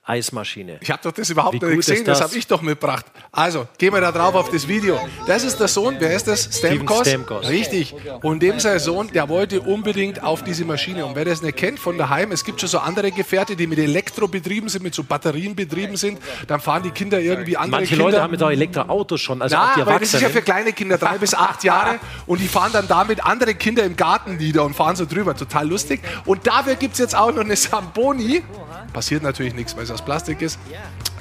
Eismaschine. Ich habe doch das überhaupt nicht gesehen, das, das? habe ich doch mitgebracht. Also, gehen wir da drauf auf das Video. Das ist der Sohn, wer ist das? Stamkos? Stamkos. Richtig. Und dem sein Sohn, der wollte unbedingt auf diese Maschine. Und wer das nicht kennt von daheim, es gibt schon so andere Gefährte, die mit Elektro betrieben sind, mit so Batterien betrieben sind. Dann fahren die Kinder irgendwie andere Manche Kinder. Leute haben mit auch Elektroautos schon, also auch die Na, weil das ist ja für kleine Kinder, drei bis acht Jahre. Und die fahren dann damit andere Kinder im Garten nieder und fahren so drüber. Total lustig. Und dafür gibt es jetzt auch noch eine Samboni. Passiert natürlich nichts, weil es aus Plastik ist.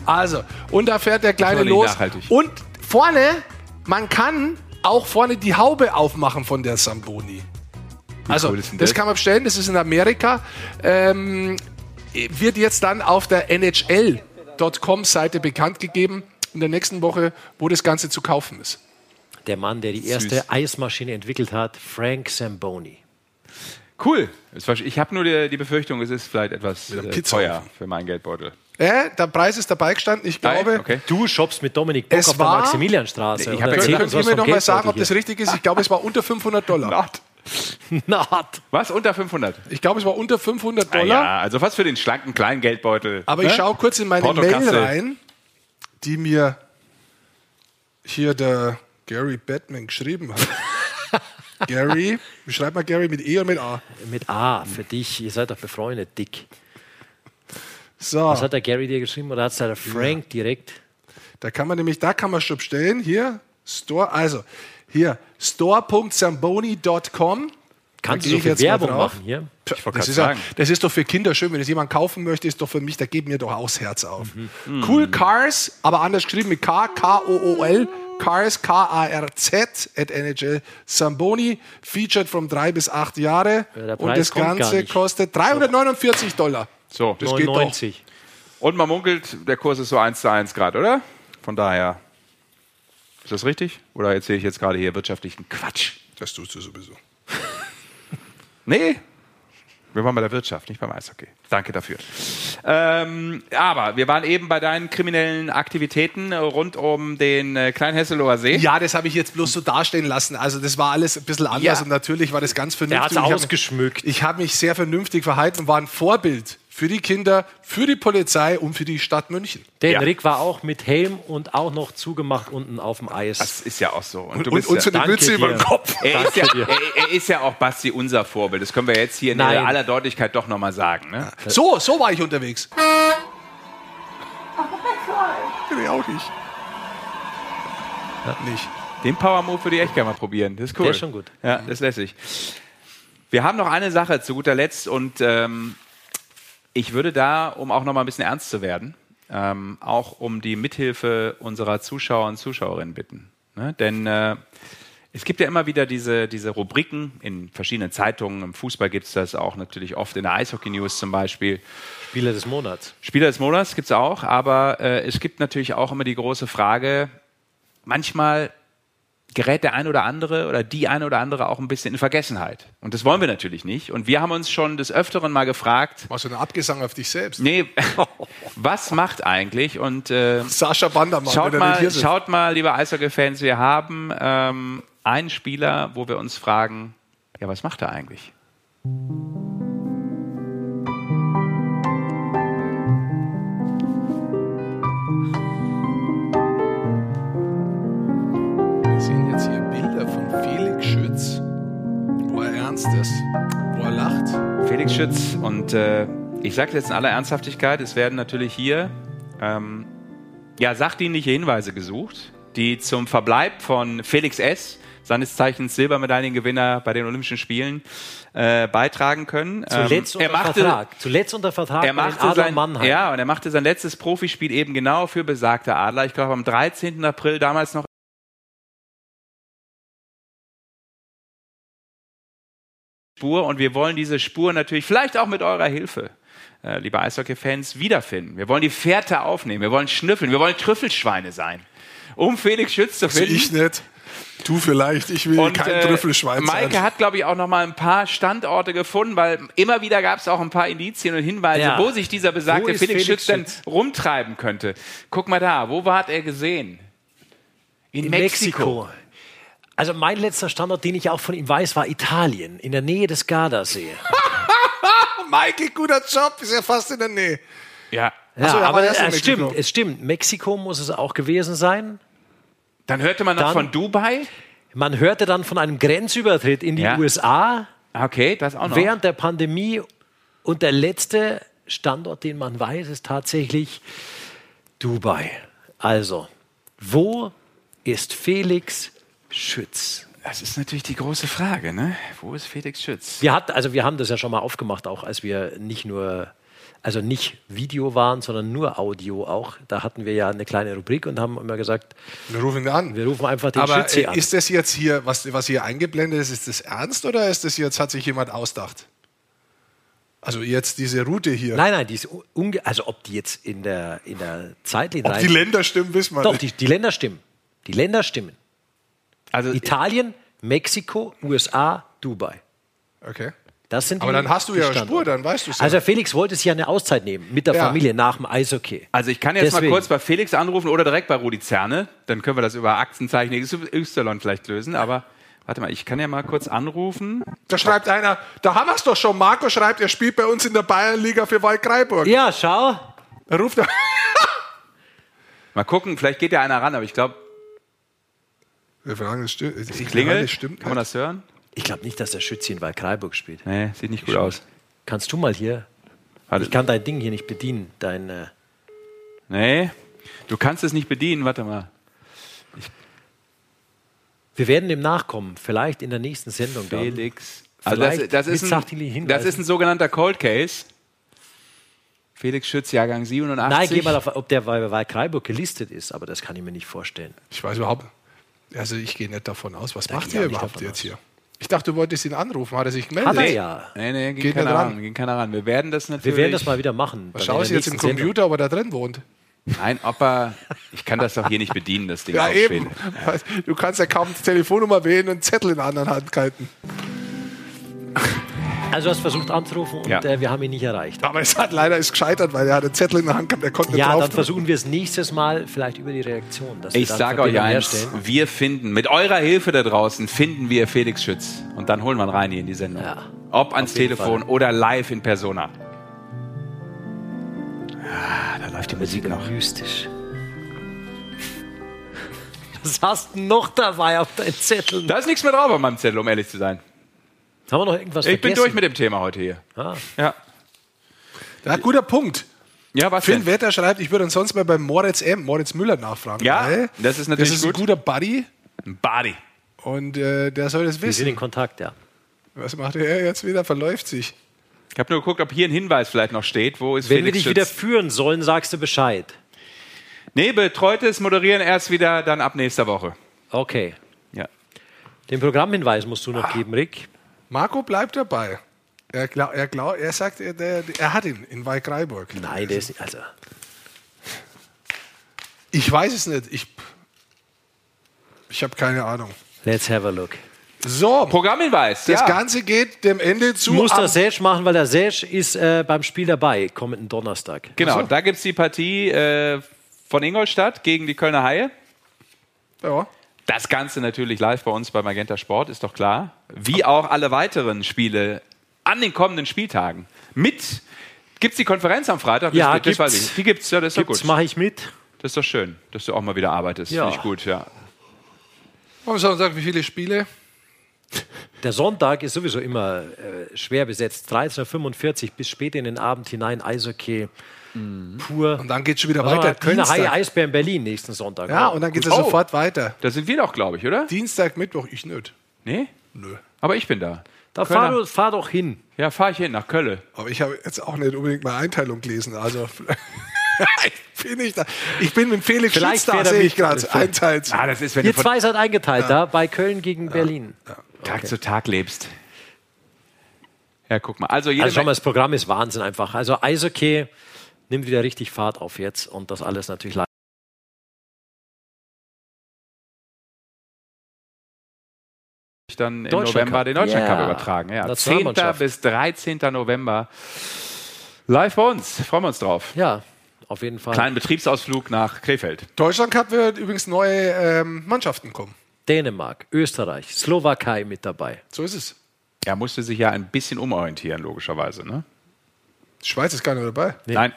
Also, und da fährt der Kleine los. nachhaltig. Und vorne, man kann auch vorne die Haube aufmachen von der Samboni. Also, cool das das? kann man bestellen, das ist in Amerika. Ähm, wird jetzt dann auf der NHL.com-Seite bekannt gegeben in der nächsten Woche, wo das Ganze zu kaufen ist. Der Mann, der die erste Süß. Eismaschine entwickelt hat, Frank Samboni. Cool. Ich habe nur die, die Befürchtung, es ist vielleicht etwas äh, teuer für meinen Geldbeutel. Äh, der Preis ist dabei gestanden. Ich glaube, Okay. Du shoppst mit Dominik Bock Es auf der war- Maximilianstraße. Ich und hab ja erzähl gedacht, uns könnt was ihr mir vom noch mal sagen, ob das richtig ist? Ich glaube, es war unter 500 Dollar. Na, hat. [laughs] Was? Unter 500? Ich glaube, es war unter 500 Ah, Dollar. ja, also fast für den schlanken kleinen Geldbeutel. Aber ne? ich schaue kurz in meine. Mail rein, die mir hier der Gary Batman geschrieben hat. [laughs] Gary, wie schreibt man Gary mit E oder mit A? Mit A für dich. Ihr seid doch befreundet, Dick. So, Was hat der Gary dir geschrieben oder hat es der Frank direkt? da kann man nämlich, da kann man schon bestellen. Hier, Store, also hier, store.zamboni.com. Kannst Da du so ich viel Werbung machen hier? Ich wollte Das ist, ja, sagen. das ist doch für Kinder schön, wenn das jemand kaufen möchte, ist doch für mich, da geht mir doch auch das Herz auf. Mhm. Cool Cars, aber anders geschrieben mit K, K-O-O-L, Cars, K-A-R-Z, at NHL Samboni, featured from drei bis acht Jahre. Ja, Und das Ganze kostet 349 Dollar. So, Das geht doch. 99. und man munkelt, der Kurs ist so 1 zu 1 Grad, oder? Von daher. Ist das richtig? Oder erzähle ich jetzt gerade hier wirtschaftlichen Quatsch? Das tust du sowieso. [laughs] Nee. Wir waren bei der Wirtschaft, nicht beim Eishockey. Danke dafür. Ähm, aber wir waren eben bei deinen kriminellen Aktivitäten rund um den äh, kleinen Hesseloher See. Ja, das habe ich jetzt bloß so dastehen lassen. Also das war alles ein bisschen anders Ja. und natürlich war das ganz vernünftig. hat hab mich- ausgeschmückt. Ich habe mich sehr vernünftig verhalten und war ein Vorbild für die Kinder, für die Polizei und für die Stadt München. Denn Ja. Rick war auch mit Helm und auch noch zugemacht unten auf dem Eis. Das ist ja auch so. Und, Und, du und, so ja, eine Mütze über den Kopf. er, ist ja, er, er ist ja auch Basti unser Vorbild. Das können wir jetzt hier in Nein. aller Deutlichkeit doch nochmal sagen. Ne? So, so war ich unterwegs. Bin ich auch nicht. Nicht. Den Power Move würde ich echt gerne mal probieren. Das ist cool. Der ist schon gut. Ja, das lässt sich. Wir haben noch eine Sache zu guter Letzt und ähm, ich würde da, um auch noch mal ein bisschen ernst zu werden, ähm, auch um die Mithilfe unserer Zuschauer und Zuschauerinnen bitten. Ne? Denn äh, es gibt ja immer wieder diese, diese Rubriken in verschiedenen Zeitungen. Im Fußball gibt es das auch natürlich oft in der Eishockey News zum Beispiel. Spieler des Monats. Spieler des Monats gibt es auch, aber äh, es gibt natürlich auch immer die große Frage, manchmal gerät der ein oder andere oder die eine oder andere auch ein bisschen in Vergessenheit. Und das wollen wir natürlich nicht. Und wir haben uns schon des Öfteren mal gefragt. Machst du einen Abgesang auf dich selbst? Nee, [laughs] was macht eigentlich? Und äh, Sascha Bandermann, schaut mal, schaut mal, liebe Eishockey-Fans, wir haben ähm, einen Spieler, wo wir uns fragen, ja, was macht er eigentlich? Sehen jetzt hier Bilder von Felix Schütz, wo er ernst ist, wo er lacht. Felix Schütz. Und äh, ich sage jetzt in aller Ernsthaftigkeit, es werden natürlich hier ähm, ja, sachdienliche Hinweise gesucht, die zum Verbleib von Felix S., seines Zeichens Silbermedaillengewinner bei den Olympischen Spielen, äh, beitragen können. Zuletzt Ähm, er unter machte, Vertrag. Zuletzt unter Vertrag er machte Adler sein, Mannheim. ja, und er machte sein letztes Profispiel eben genau für besagte Adler. Ich glaube am 13. April damals noch Spur und wir wollen diese Spur natürlich vielleicht auch mit eurer Hilfe, äh, liebe Eishockey-Fans, wiederfinden. Wir wollen die Fährte aufnehmen, wir wollen schnüffeln, wir wollen Trüffelschweine sein, um Felix Schütz zu Also finden. ich nicht. Du vielleicht, ich will Und, kein äh, Trüffelschwein sein. Maike hat, glaube ich, auch noch mal ein paar Standorte gefunden, weil immer wieder gab es auch ein paar Indizien und Hinweise, Ja. wo sich dieser besagte Felix, Felix Schütz denn rumtreiben könnte. Guck mal da, wo war hat er gesehen? In, in Mexiko. Mexiko. Also mein letzter Standort, den ich auch von ihm weiß, war Italien, in der Nähe des Gardasee. [laughs] Maike, guter Job, ist ja fast in der Nähe. Ja. Ja, so, er aber es stimmt, es stimmt. Mexiko muss es auch gewesen sein. Dann hörte man noch Dann- von Dubai. Man hörte dann von einem Grenzübertritt in die Ja. USA Okay, das auch noch. während der Pandemie. Und der letzte Standort, den man weiß, ist tatsächlich Dubai. Also, wo ist Felix Schütz? Das ist natürlich die große Frage, ne? Wo ist Felix Schütz? Wir, hat, also wir haben das ja schon mal aufgemacht, auch als wir nicht nur, also nicht Video waren, sondern nur Audio auch. Da hatten wir ja eine kleine Rubrik und haben immer gesagt, Wir rufen ihn an. wir rufen einfach den Aber Schütz hier äh, an. ist das jetzt hier, was, was hier eingeblendet ist, ist das ernst oder ist das jetzt, hat sich jemand ausgedacht? Also jetzt diese Route hier. Nein, nein, die ist unge also ob die jetzt in der, in der Zeitlinie Ob die Länder stimmen, wissen wir Doch, nicht. die, die Länder stimmen. Die Länder stimmen. Also Italien, Mexiko, USA, Dubai. Okay. Das sind Aber die, dann hast du ja eine Standorte. Spur, dann weißt du es ja. Also Felix wollte sich ja eine Auszeit nehmen mit der Ja. Familie nach dem Eishockey. Also ich kann jetzt Deswegen. mal kurz bei Felix anrufen oder direkt bei Rudi Zerne. Dann können wir das über Aktenzeichen Y vielleicht lösen. Aber warte mal, ich kann ja mal kurz anrufen. Da schreibt einer, da haben wir es doch schon. Marco schreibt, er spielt bei uns in der Bayernliga für Waldkraiburg. Ja, schau. Da ruft er. Mal gucken, vielleicht geht ja einer ran, aber ich glaube, Wir fragen, das stimmt. die Ich Klingel, meine, das stimmt kann man das hören? Ich glaube nicht, dass der Schütz hier in Waldkraiburg spielt. Nee, sieht nicht gut aus. Kannst du mal hier? Warte. Ich kann dein Ding hier nicht bedienen. Dein, äh, Nee, du kannst es nicht bedienen, warte mal. wir werden dem nachkommen. Vielleicht in der nächsten Sendung. dann. Felix. Also das, das, ist ein, das ist ein sogenannter Cold Case. Felix Schütz, Jahrgang 87. Nein, geh mal auf, ob der bei Waldkraiburg gelistet ist, aber das kann ich mir nicht vorstellen. Ich weiß überhaupt. Also ich gehe nicht davon aus. Was macht gehe ihr überhaupt jetzt aus. hier? Ich dachte, du wolltest ihn anrufen. Hat er sich gemeldet? Hat er ja. Nee, nee, ging Geht keiner ran. ran. Ging keiner ran. Wir werden das natürlich. Wir werden das mal wieder machen. Was schaust du jetzt im nächsten Sendung. Computer, ob er da drin wohnt? Nein, ob er. Ich kann das doch hier nicht bedienen, das Ding Ja, eben. Du kannst ja kaum die Telefonnummer wählen und einen Zettel in der anderen Hand halten. [laughs] Also du hast versucht anzurufen und Ja. äh, wir haben ihn nicht erreicht. Aber es hat leider ist gescheitert, weil er hat einen Zettel in der Hand gehabt, er konnte nicht Ja, drauf dann versuchen wir es nächstes Mal vielleicht über die Reaktion. Dass wir Ich sage euch eins, herstellen. wir finden, mit eurer Hilfe da draußen, finden wir Felix Schütz. Und dann holen wir ihn rein hier in die Sendung. Ja, Ob ans Telefon Fall. oder live in Persona. Ah, da läuft die Musik noch. Mystisch. Was hast du noch dabei auf deinen Zetteln? Da ist nichts mehr drauf auf meinem Zettel, um ehrlich zu sein. Haben wir noch irgendwas Ich bin vergessen? durch mit dem Thema heute hier. Ah. Ja. Ja, guter Punkt. Ja, was Finn denn? Wetter schreibt, ich würde uns sonst mal beim Moritz M., Moritz Müller nachfragen. Ja, weil das ist natürlich Das ist ein gut. guter Buddy Ein Body. und äh, der soll das Wir sind in wissen. Kontakt, ja. Was macht er jetzt wieder? Verläuft sich. Ich habe nur geguckt, ob hier ein Hinweis vielleicht noch steht. Wo ist Wenn wir Felix dich wieder Schütz? führen sollen, sagst du Bescheid. Nee, Betreutes moderieren erst wieder dann ab nächster Woche. Okay. Ja. Den Programmhinweis musst du noch geben, Rick. Marco bleibt dabei. Er, glaub, er, glaub, er sagt, er, der, er hat ihn in Waldkraiburg. Nein, der ist nicht. Also, Ich weiß es nicht. Ich, ich habe keine Ahnung. Let's have a look. So, Programmhinweis. das ja. Ganze geht dem Ende zu. Muss der Sesh machen, weil der Sesh ist äh, beim Spiel dabei, kommenden Donnerstag. Genau, da gibt es die Partie äh, von Ingolstadt gegen die Kölner Haie. ja. Das Ganze natürlich live bei uns bei Magenta Sport, ist doch klar. Wie auch alle weiteren Spiele an den kommenden Spieltagen. Mit. Gibt es die Konferenz am Freitag? Ja, das, das gibt's. weiß ich. nicht. Die gibt's, ja, das ist doch Gibt's, gut. mache ich mit. Das ist doch schön, dass du auch mal wieder arbeitest. Ja. Finde ich gut, ja. Soll man sagen, wie viele Spiele? Der Sonntag ist sowieso immer äh, schwer besetzt. 13.45 Uhr bis spät in den Abend hinein, Eishockey pur. Und dann geht es schon wieder wir? weiter. Kölner Haie Dienstag. Eisbären Berlin nächsten Sonntag. Ja, oder? und dann geht es ja Oh. sofort weiter. Da sind wir doch, glaube ich, oder? Dienstag, Mittwoch, ich nicht. Nee? Nö. Aber ich bin da. Da fahr, du, fahr doch hin. Ja, fahre ich hin nach Köln. Aber ich habe jetzt auch nicht unbedingt mal Einteilung gelesen. Also [laughs] ich bin nicht da. Ich bin mit Felix Vielleicht Schütz da, fährt er sehe ich gerade. Einteilt. Ah, das ist, wenn Ihr zwei seid eingeteilt da bei Köln gegen Berlin. Tag zu Tag lebst. Ja, guck mal. Also, Also schau mal, das Programm ist Wahnsinn einfach. Also Eishockey nimmt wieder richtig Fahrt auf jetzt und das alles natürlich live. dann im Deutschland November Cup. den Deutschland Cup Ja. übertragen. Ja, 10. Nationalmannschaft. bis 13. November. Live bei uns. Freuen wir uns drauf. Ja, auf jeden Fall. Kleinen Betriebsausflug nach Krefeld. Deutschland Cup wird übrigens neue ähm, Mannschaften kommen. Dänemark, Österreich, Slowakei mit dabei. So ist es. Er musste sich ja ein bisschen umorientieren, logischerweise. Ne? Schweiz ist gar nicht dabei. Nein, Ah,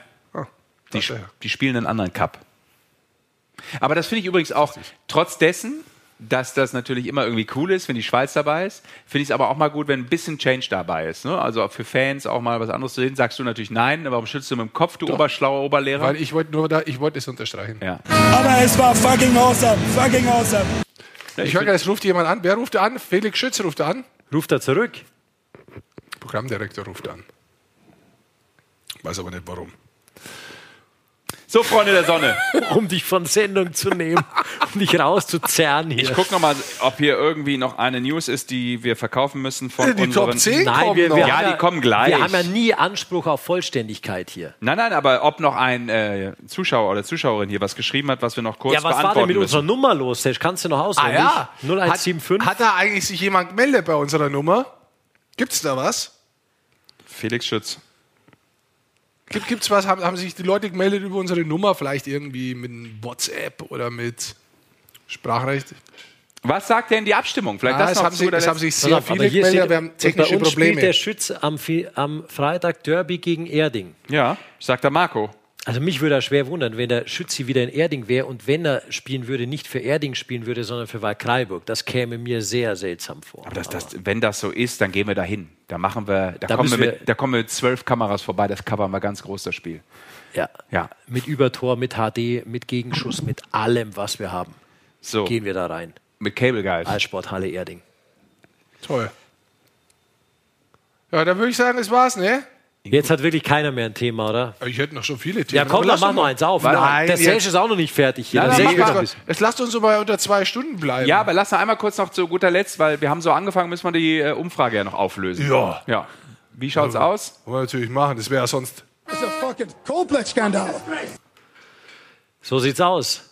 die, die spielen einen anderen Cup. Aber das finde ich übrigens auch, trotz dessen, dass das natürlich immer irgendwie cool ist, wenn die Schweiz dabei ist, finde ich es aber auch mal gut, wenn ein bisschen Change dabei ist. Ne? Also für Fans auch mal was anderes zu sehen. Sagst du natürlich nein, aber warum schützt du mit dem Kopf, du oberschlauer Oberlehrer? Weil ich wollte nur da, ich wollte es unterstreichen. ja. Aber es war fucking awesome. Fucking awesome. Ich höre, es ruft jemand an. Wer ruft an? Felix Schütz ruft an. Ruft er zurück? Programmdirektor ruft an. Weiß aber nicht warum. So, Freunde der Sonne. [laughs] Um dich von Sendung zu nehmen, um dich rauszuzerren hier. Ich gucke nochmal, ob hier irgendwie noch eine News ist, die wir verkaufen müssen von Die unseren... Top 10 Nein, kommen wir, noch. wir Ja, haben die kommen gleich. Wir haben ja nie Anspruch auf Vollständigkeit hier. Nein, nein, aber ob noch ein äh, Zuschauer oder Zuschauerin hier was geschrieben hat, was wir noch kurz Ja, was war denn beantworten mit müssen. unserer Nummer los? Sesh? Kannst du noch Ah auswendig? ja. 0175? Hat, hat da eigentlich sich jemand gemeldet bei unserer Nummer? Gibt's da was? Felix Schütz. Gibt, gibt's was? Haben, haben sich die Leute gemeldet über unsere Nummer? Vielleicht irgendwie mit WhatsApp oder mit Sprachrecht? Was sagt denn die Abstimmung? Vielleicht Ah, das es noch haben, sich, es haben sich sehr auf, aber viele hier gemeldet. steht- Wir haben bei technische uns spielt der Probleme. Schütz am, am Freitag Derby gegen Erding. Ja, sagt der Marco. Also mich würde er schwer wundern, wenn der Schützi wieder in Erding wäre und wenn er spielen würde, nicht für Erding spielen würde, sondern für Waldkraiburg. Das käme mir sehr seltsam vor. Aber das, das, wenn das so ist, dann gehen wir da hin. Da machen wir, da, Da kommen wir, mit, da kommen wir mit zwölf Kameras vorbei. Das covern wir ganz groß, das Spiel. Ja. Ja. Mit Übertor, mit HD, mit Gegenschuss, mit allem, was wir haben, So, gehen wir da rein. mit Cable Guys. Eissporthalle Erding. Toll. Ja, dann würde ich sagen, das war's, ne? Jetzt hat wirklich keiner mehr ein Thema, oder? Ich hätte noch schon viele Themen. Ja, komm, dann lass mach noch mal- eins auf. Nein, der Sage jetzt- ist auch noch nicht fertig hier. Mach wird mal. ein Jetzt lasst uns so mal unter zwei Stunden bleiben. Ja, aber lass noch einmal kurz noch zu guter Letzt, weil wir haben so angefangen, müssen wir die äh, Umfrage ja noch auflösen. Ja. ja. Wie schaut's aus? Wollen wir natürlich machen. Das wäre ja sonst. It's a fucking Coldplay-Skandal. So sieht's aus.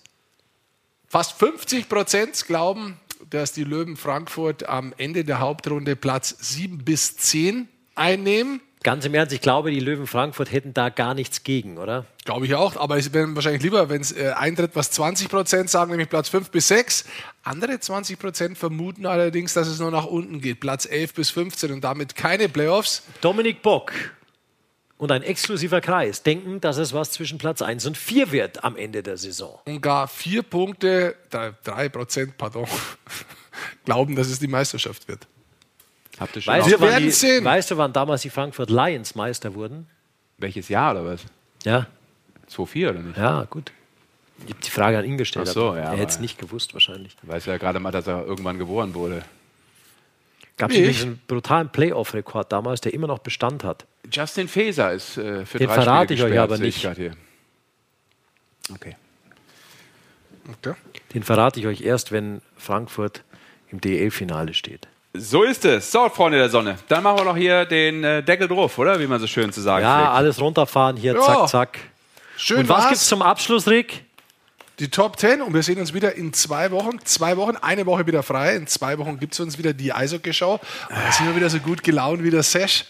Fast 50 Prozent glauben, dass die Löwen Frankfurt am Ende der Hauptrunde Platz 7 bis 10 einnehmen. Ganz im Ernst, ich glaube, die Löwen Frankfurt hätten da gar nichts gegen, oder? Glaube ich auch, aber es wäre wahrscheinlich lieber, wenn es äh, eintritt, was 20 Prozent sagen, nämlich Platz 5 bis 6. Andere 20 Prozent vermuten allerdings, dass es nur nach unten geht, Platz 11 bis 15 und damit keine Playoffs. Dominik Bock und ein exklusiver Kreis denken, dass es was zwischen Platz 1 und 4 wird am Ende der Saison. Und gar vier Punkte, drei, drei Prozent, pardon, [laughs] glauben, dass es die Meisterschaft wird. Habt ihr schon Weißt wann werden die, sehen. weißt du, wann damals die Frankfurt Lions Meister wurden? welches Jahr oder was? Ja, 2-4 oder nicht? ja, gut. Ich habe die Frage an ihn gestellt. Ach so, aber ja, Er hätte es nicht gewusst wahrscheinlich. Ich weiß ja gerade mal, dass er irgendwann geboren wurde. Gab es einen brutalen Playoff-Rekord damals, der immer noch Bestand hat. Justin Faeser ist äh, für Den drei verrate Spiele ich euch aber nicht. Okay. Okay. Den verrate ich euch erst, wenn Frankfurt im DEL-Finale steht. So ist es. So, Freunde der Sonne. Dann machen wir noch hier den äh, Deckel drauf, oder? Wie man so schön zu sagen Ja, pflegt. alles runterfahren hier, Ja. zack, zack. Schön Und was war's. gibt's zum Abschluss, Rick? die Top 10 und wir sehen uns wieder in zwei Wochen. Zwei Wochen, eine Woche wieder frei. In zwei Wochen gibt es uns wieder die Eishockey-Show. Und dann sind wir wieder so gut gelaunt wie der Sesh.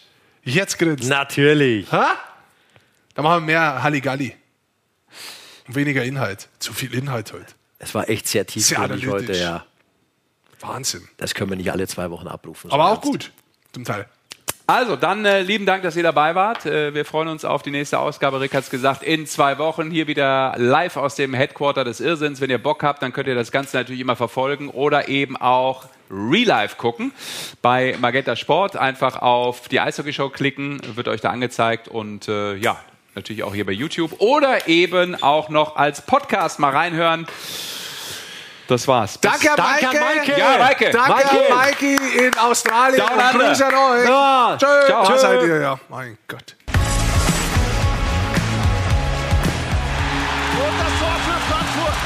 Jetzt grinst. Natürlich. Ha? Da machen wir mehr Halligalli. Und weniger Inhalt. Zu viel Inhalt heute. Es war echt sehr Sehr tiefgründig heute, analytisch. ja. Wahnsinn. Das können wir nicht alle zwei Wochen abrufen. Aber auch gut, zum Teil. Also, dann äh, lieben Dank, dass ihr dabei wart. Äh, wir freuen uns auf die nächste Ausgabe. Rick hat es gesagt, in zwei Wochen hier wieder live aus dem Headquarter des Irrsinns. Wenn ihr Bock habt, dann könnt ihr das Ganze natürlich immer verfolgen oder eben auch Real Life gucken. Bei Magenta Sport einfach auf die Eishockey-Show klicken, wird euch da angezeigt und äh, ja, natürlich auch hier bei YouTube oder eben auch noch als Podcast mal reinhören. Das war's. Bis- Danke, Maike. Ja, Maike. Danke, Maike. Maike in Australien. Down und. Grüße an euch. Ja. Tschö. Ciao. Tschö. seid ihr, ja. Mein Gott. Und das Tor für Frankfurt.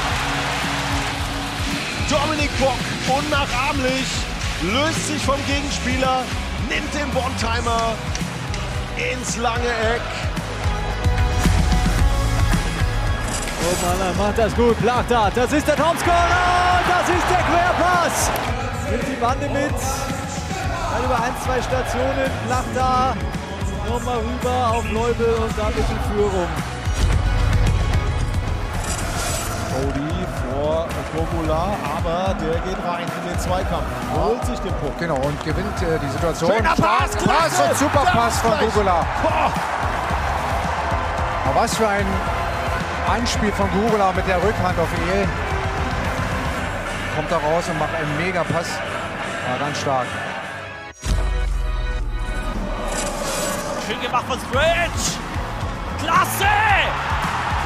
Dominik Bock, unnachahmlich, löst sich vom Gegenspieler, nimmt den One-Timer ins lange Eck. Oh Mann, er macht das gut. Plachta, das ist der Topscorer. Das ist der Querpass. Nimmt die Bande mit. Dann über ein, zwei Stationen. Plachta nochmal rüber auf Leubel und damit die Führung. Cody vor Kobola, aber der geht rein in den Zweikampf, holt sich den Puck. Genau, und gewinnt äh, die Situation. Schöner Pass! Pass und super Der Pass von. Gugula. Was für ein Anspiel von Gugula mit der Rückhand auf El. Kommt da raus und macht einen mega Pass. War ganz stark. Schön gemacht von Stretch. Klasse!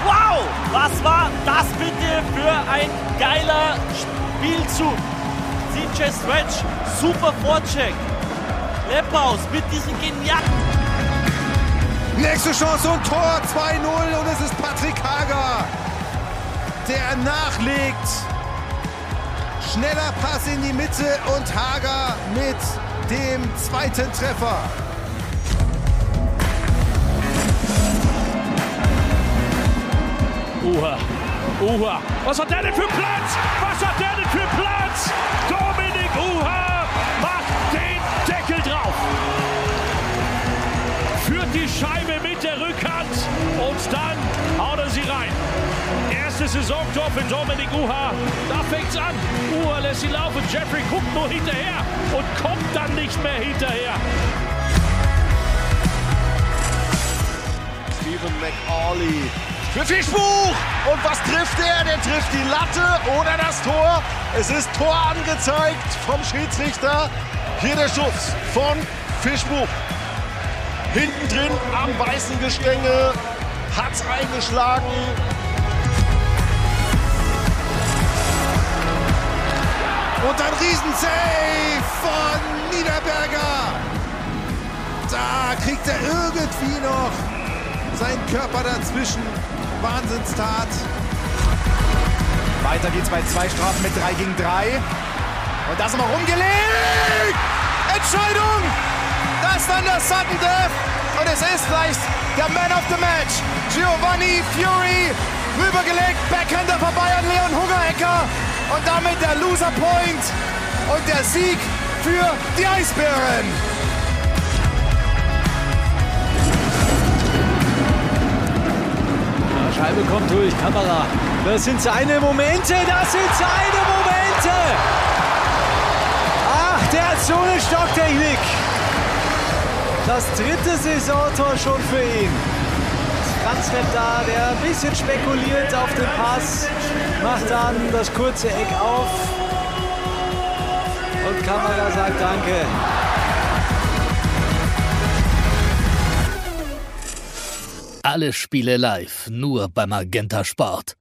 Wow! Was war das bitte für ein geiler Spielzug? CJ Stretch, super Vorcheck. Leppaus mit diesem genialen Nächste Chance und Tor 2-0 und es ist Patrick Hager, der nachlegt. Schneller Pass in die Mitte und Hager mit dem zweiten Treffer. Uha, Uha. Was hat der denn für Platz? Was hat der denn für Platz? Dominik Erstes Saisontor für Dominik Uha. Da fängt's an. Uha lässt sie laufen. Jeffrey guckt nur hinterher und kommt dann nicht mehr hinterher. Stephen McAuley für Fischbuch. Und was trifft er? Der trifft die Latte oder das Tor. Es ist Tor angezeigt vom Schiedsrichter. Hier der Schuss von Fischbuch. Hinten drin am weißen Gestänge hat's eingeschlagen. Und ein Riesensave von Niederberger. Da kriegt er irgendwie noch seinen Körper dazwischen. Wahnsinnstat. Weiter geht's bei zwei Strafen mit 3 gegen 3. Und das nochmal rumgelegt. Entscheidung! Das ist dann das Sudden Death. Und es ist gleich der Man of the Match. Giovanni Fury rübergelegt. Backhander vorbei an Leon Hungerecker. Und damit der Loser Point und der Sieg für die Eisbären. Ja, Scheibe kommt durch, Kamera. Das sind seine Momente, das sind seine Momente. Ach, der hat so eine Stocktechnik. Das dritte Saisontor schon für ihn. Repp da, der ein bisschen spekuliert auf den Pass, macht dann das kurze Eck auf. Und Kamera sagt Danke. Alle Spiele live, nur bei Magenta Sport.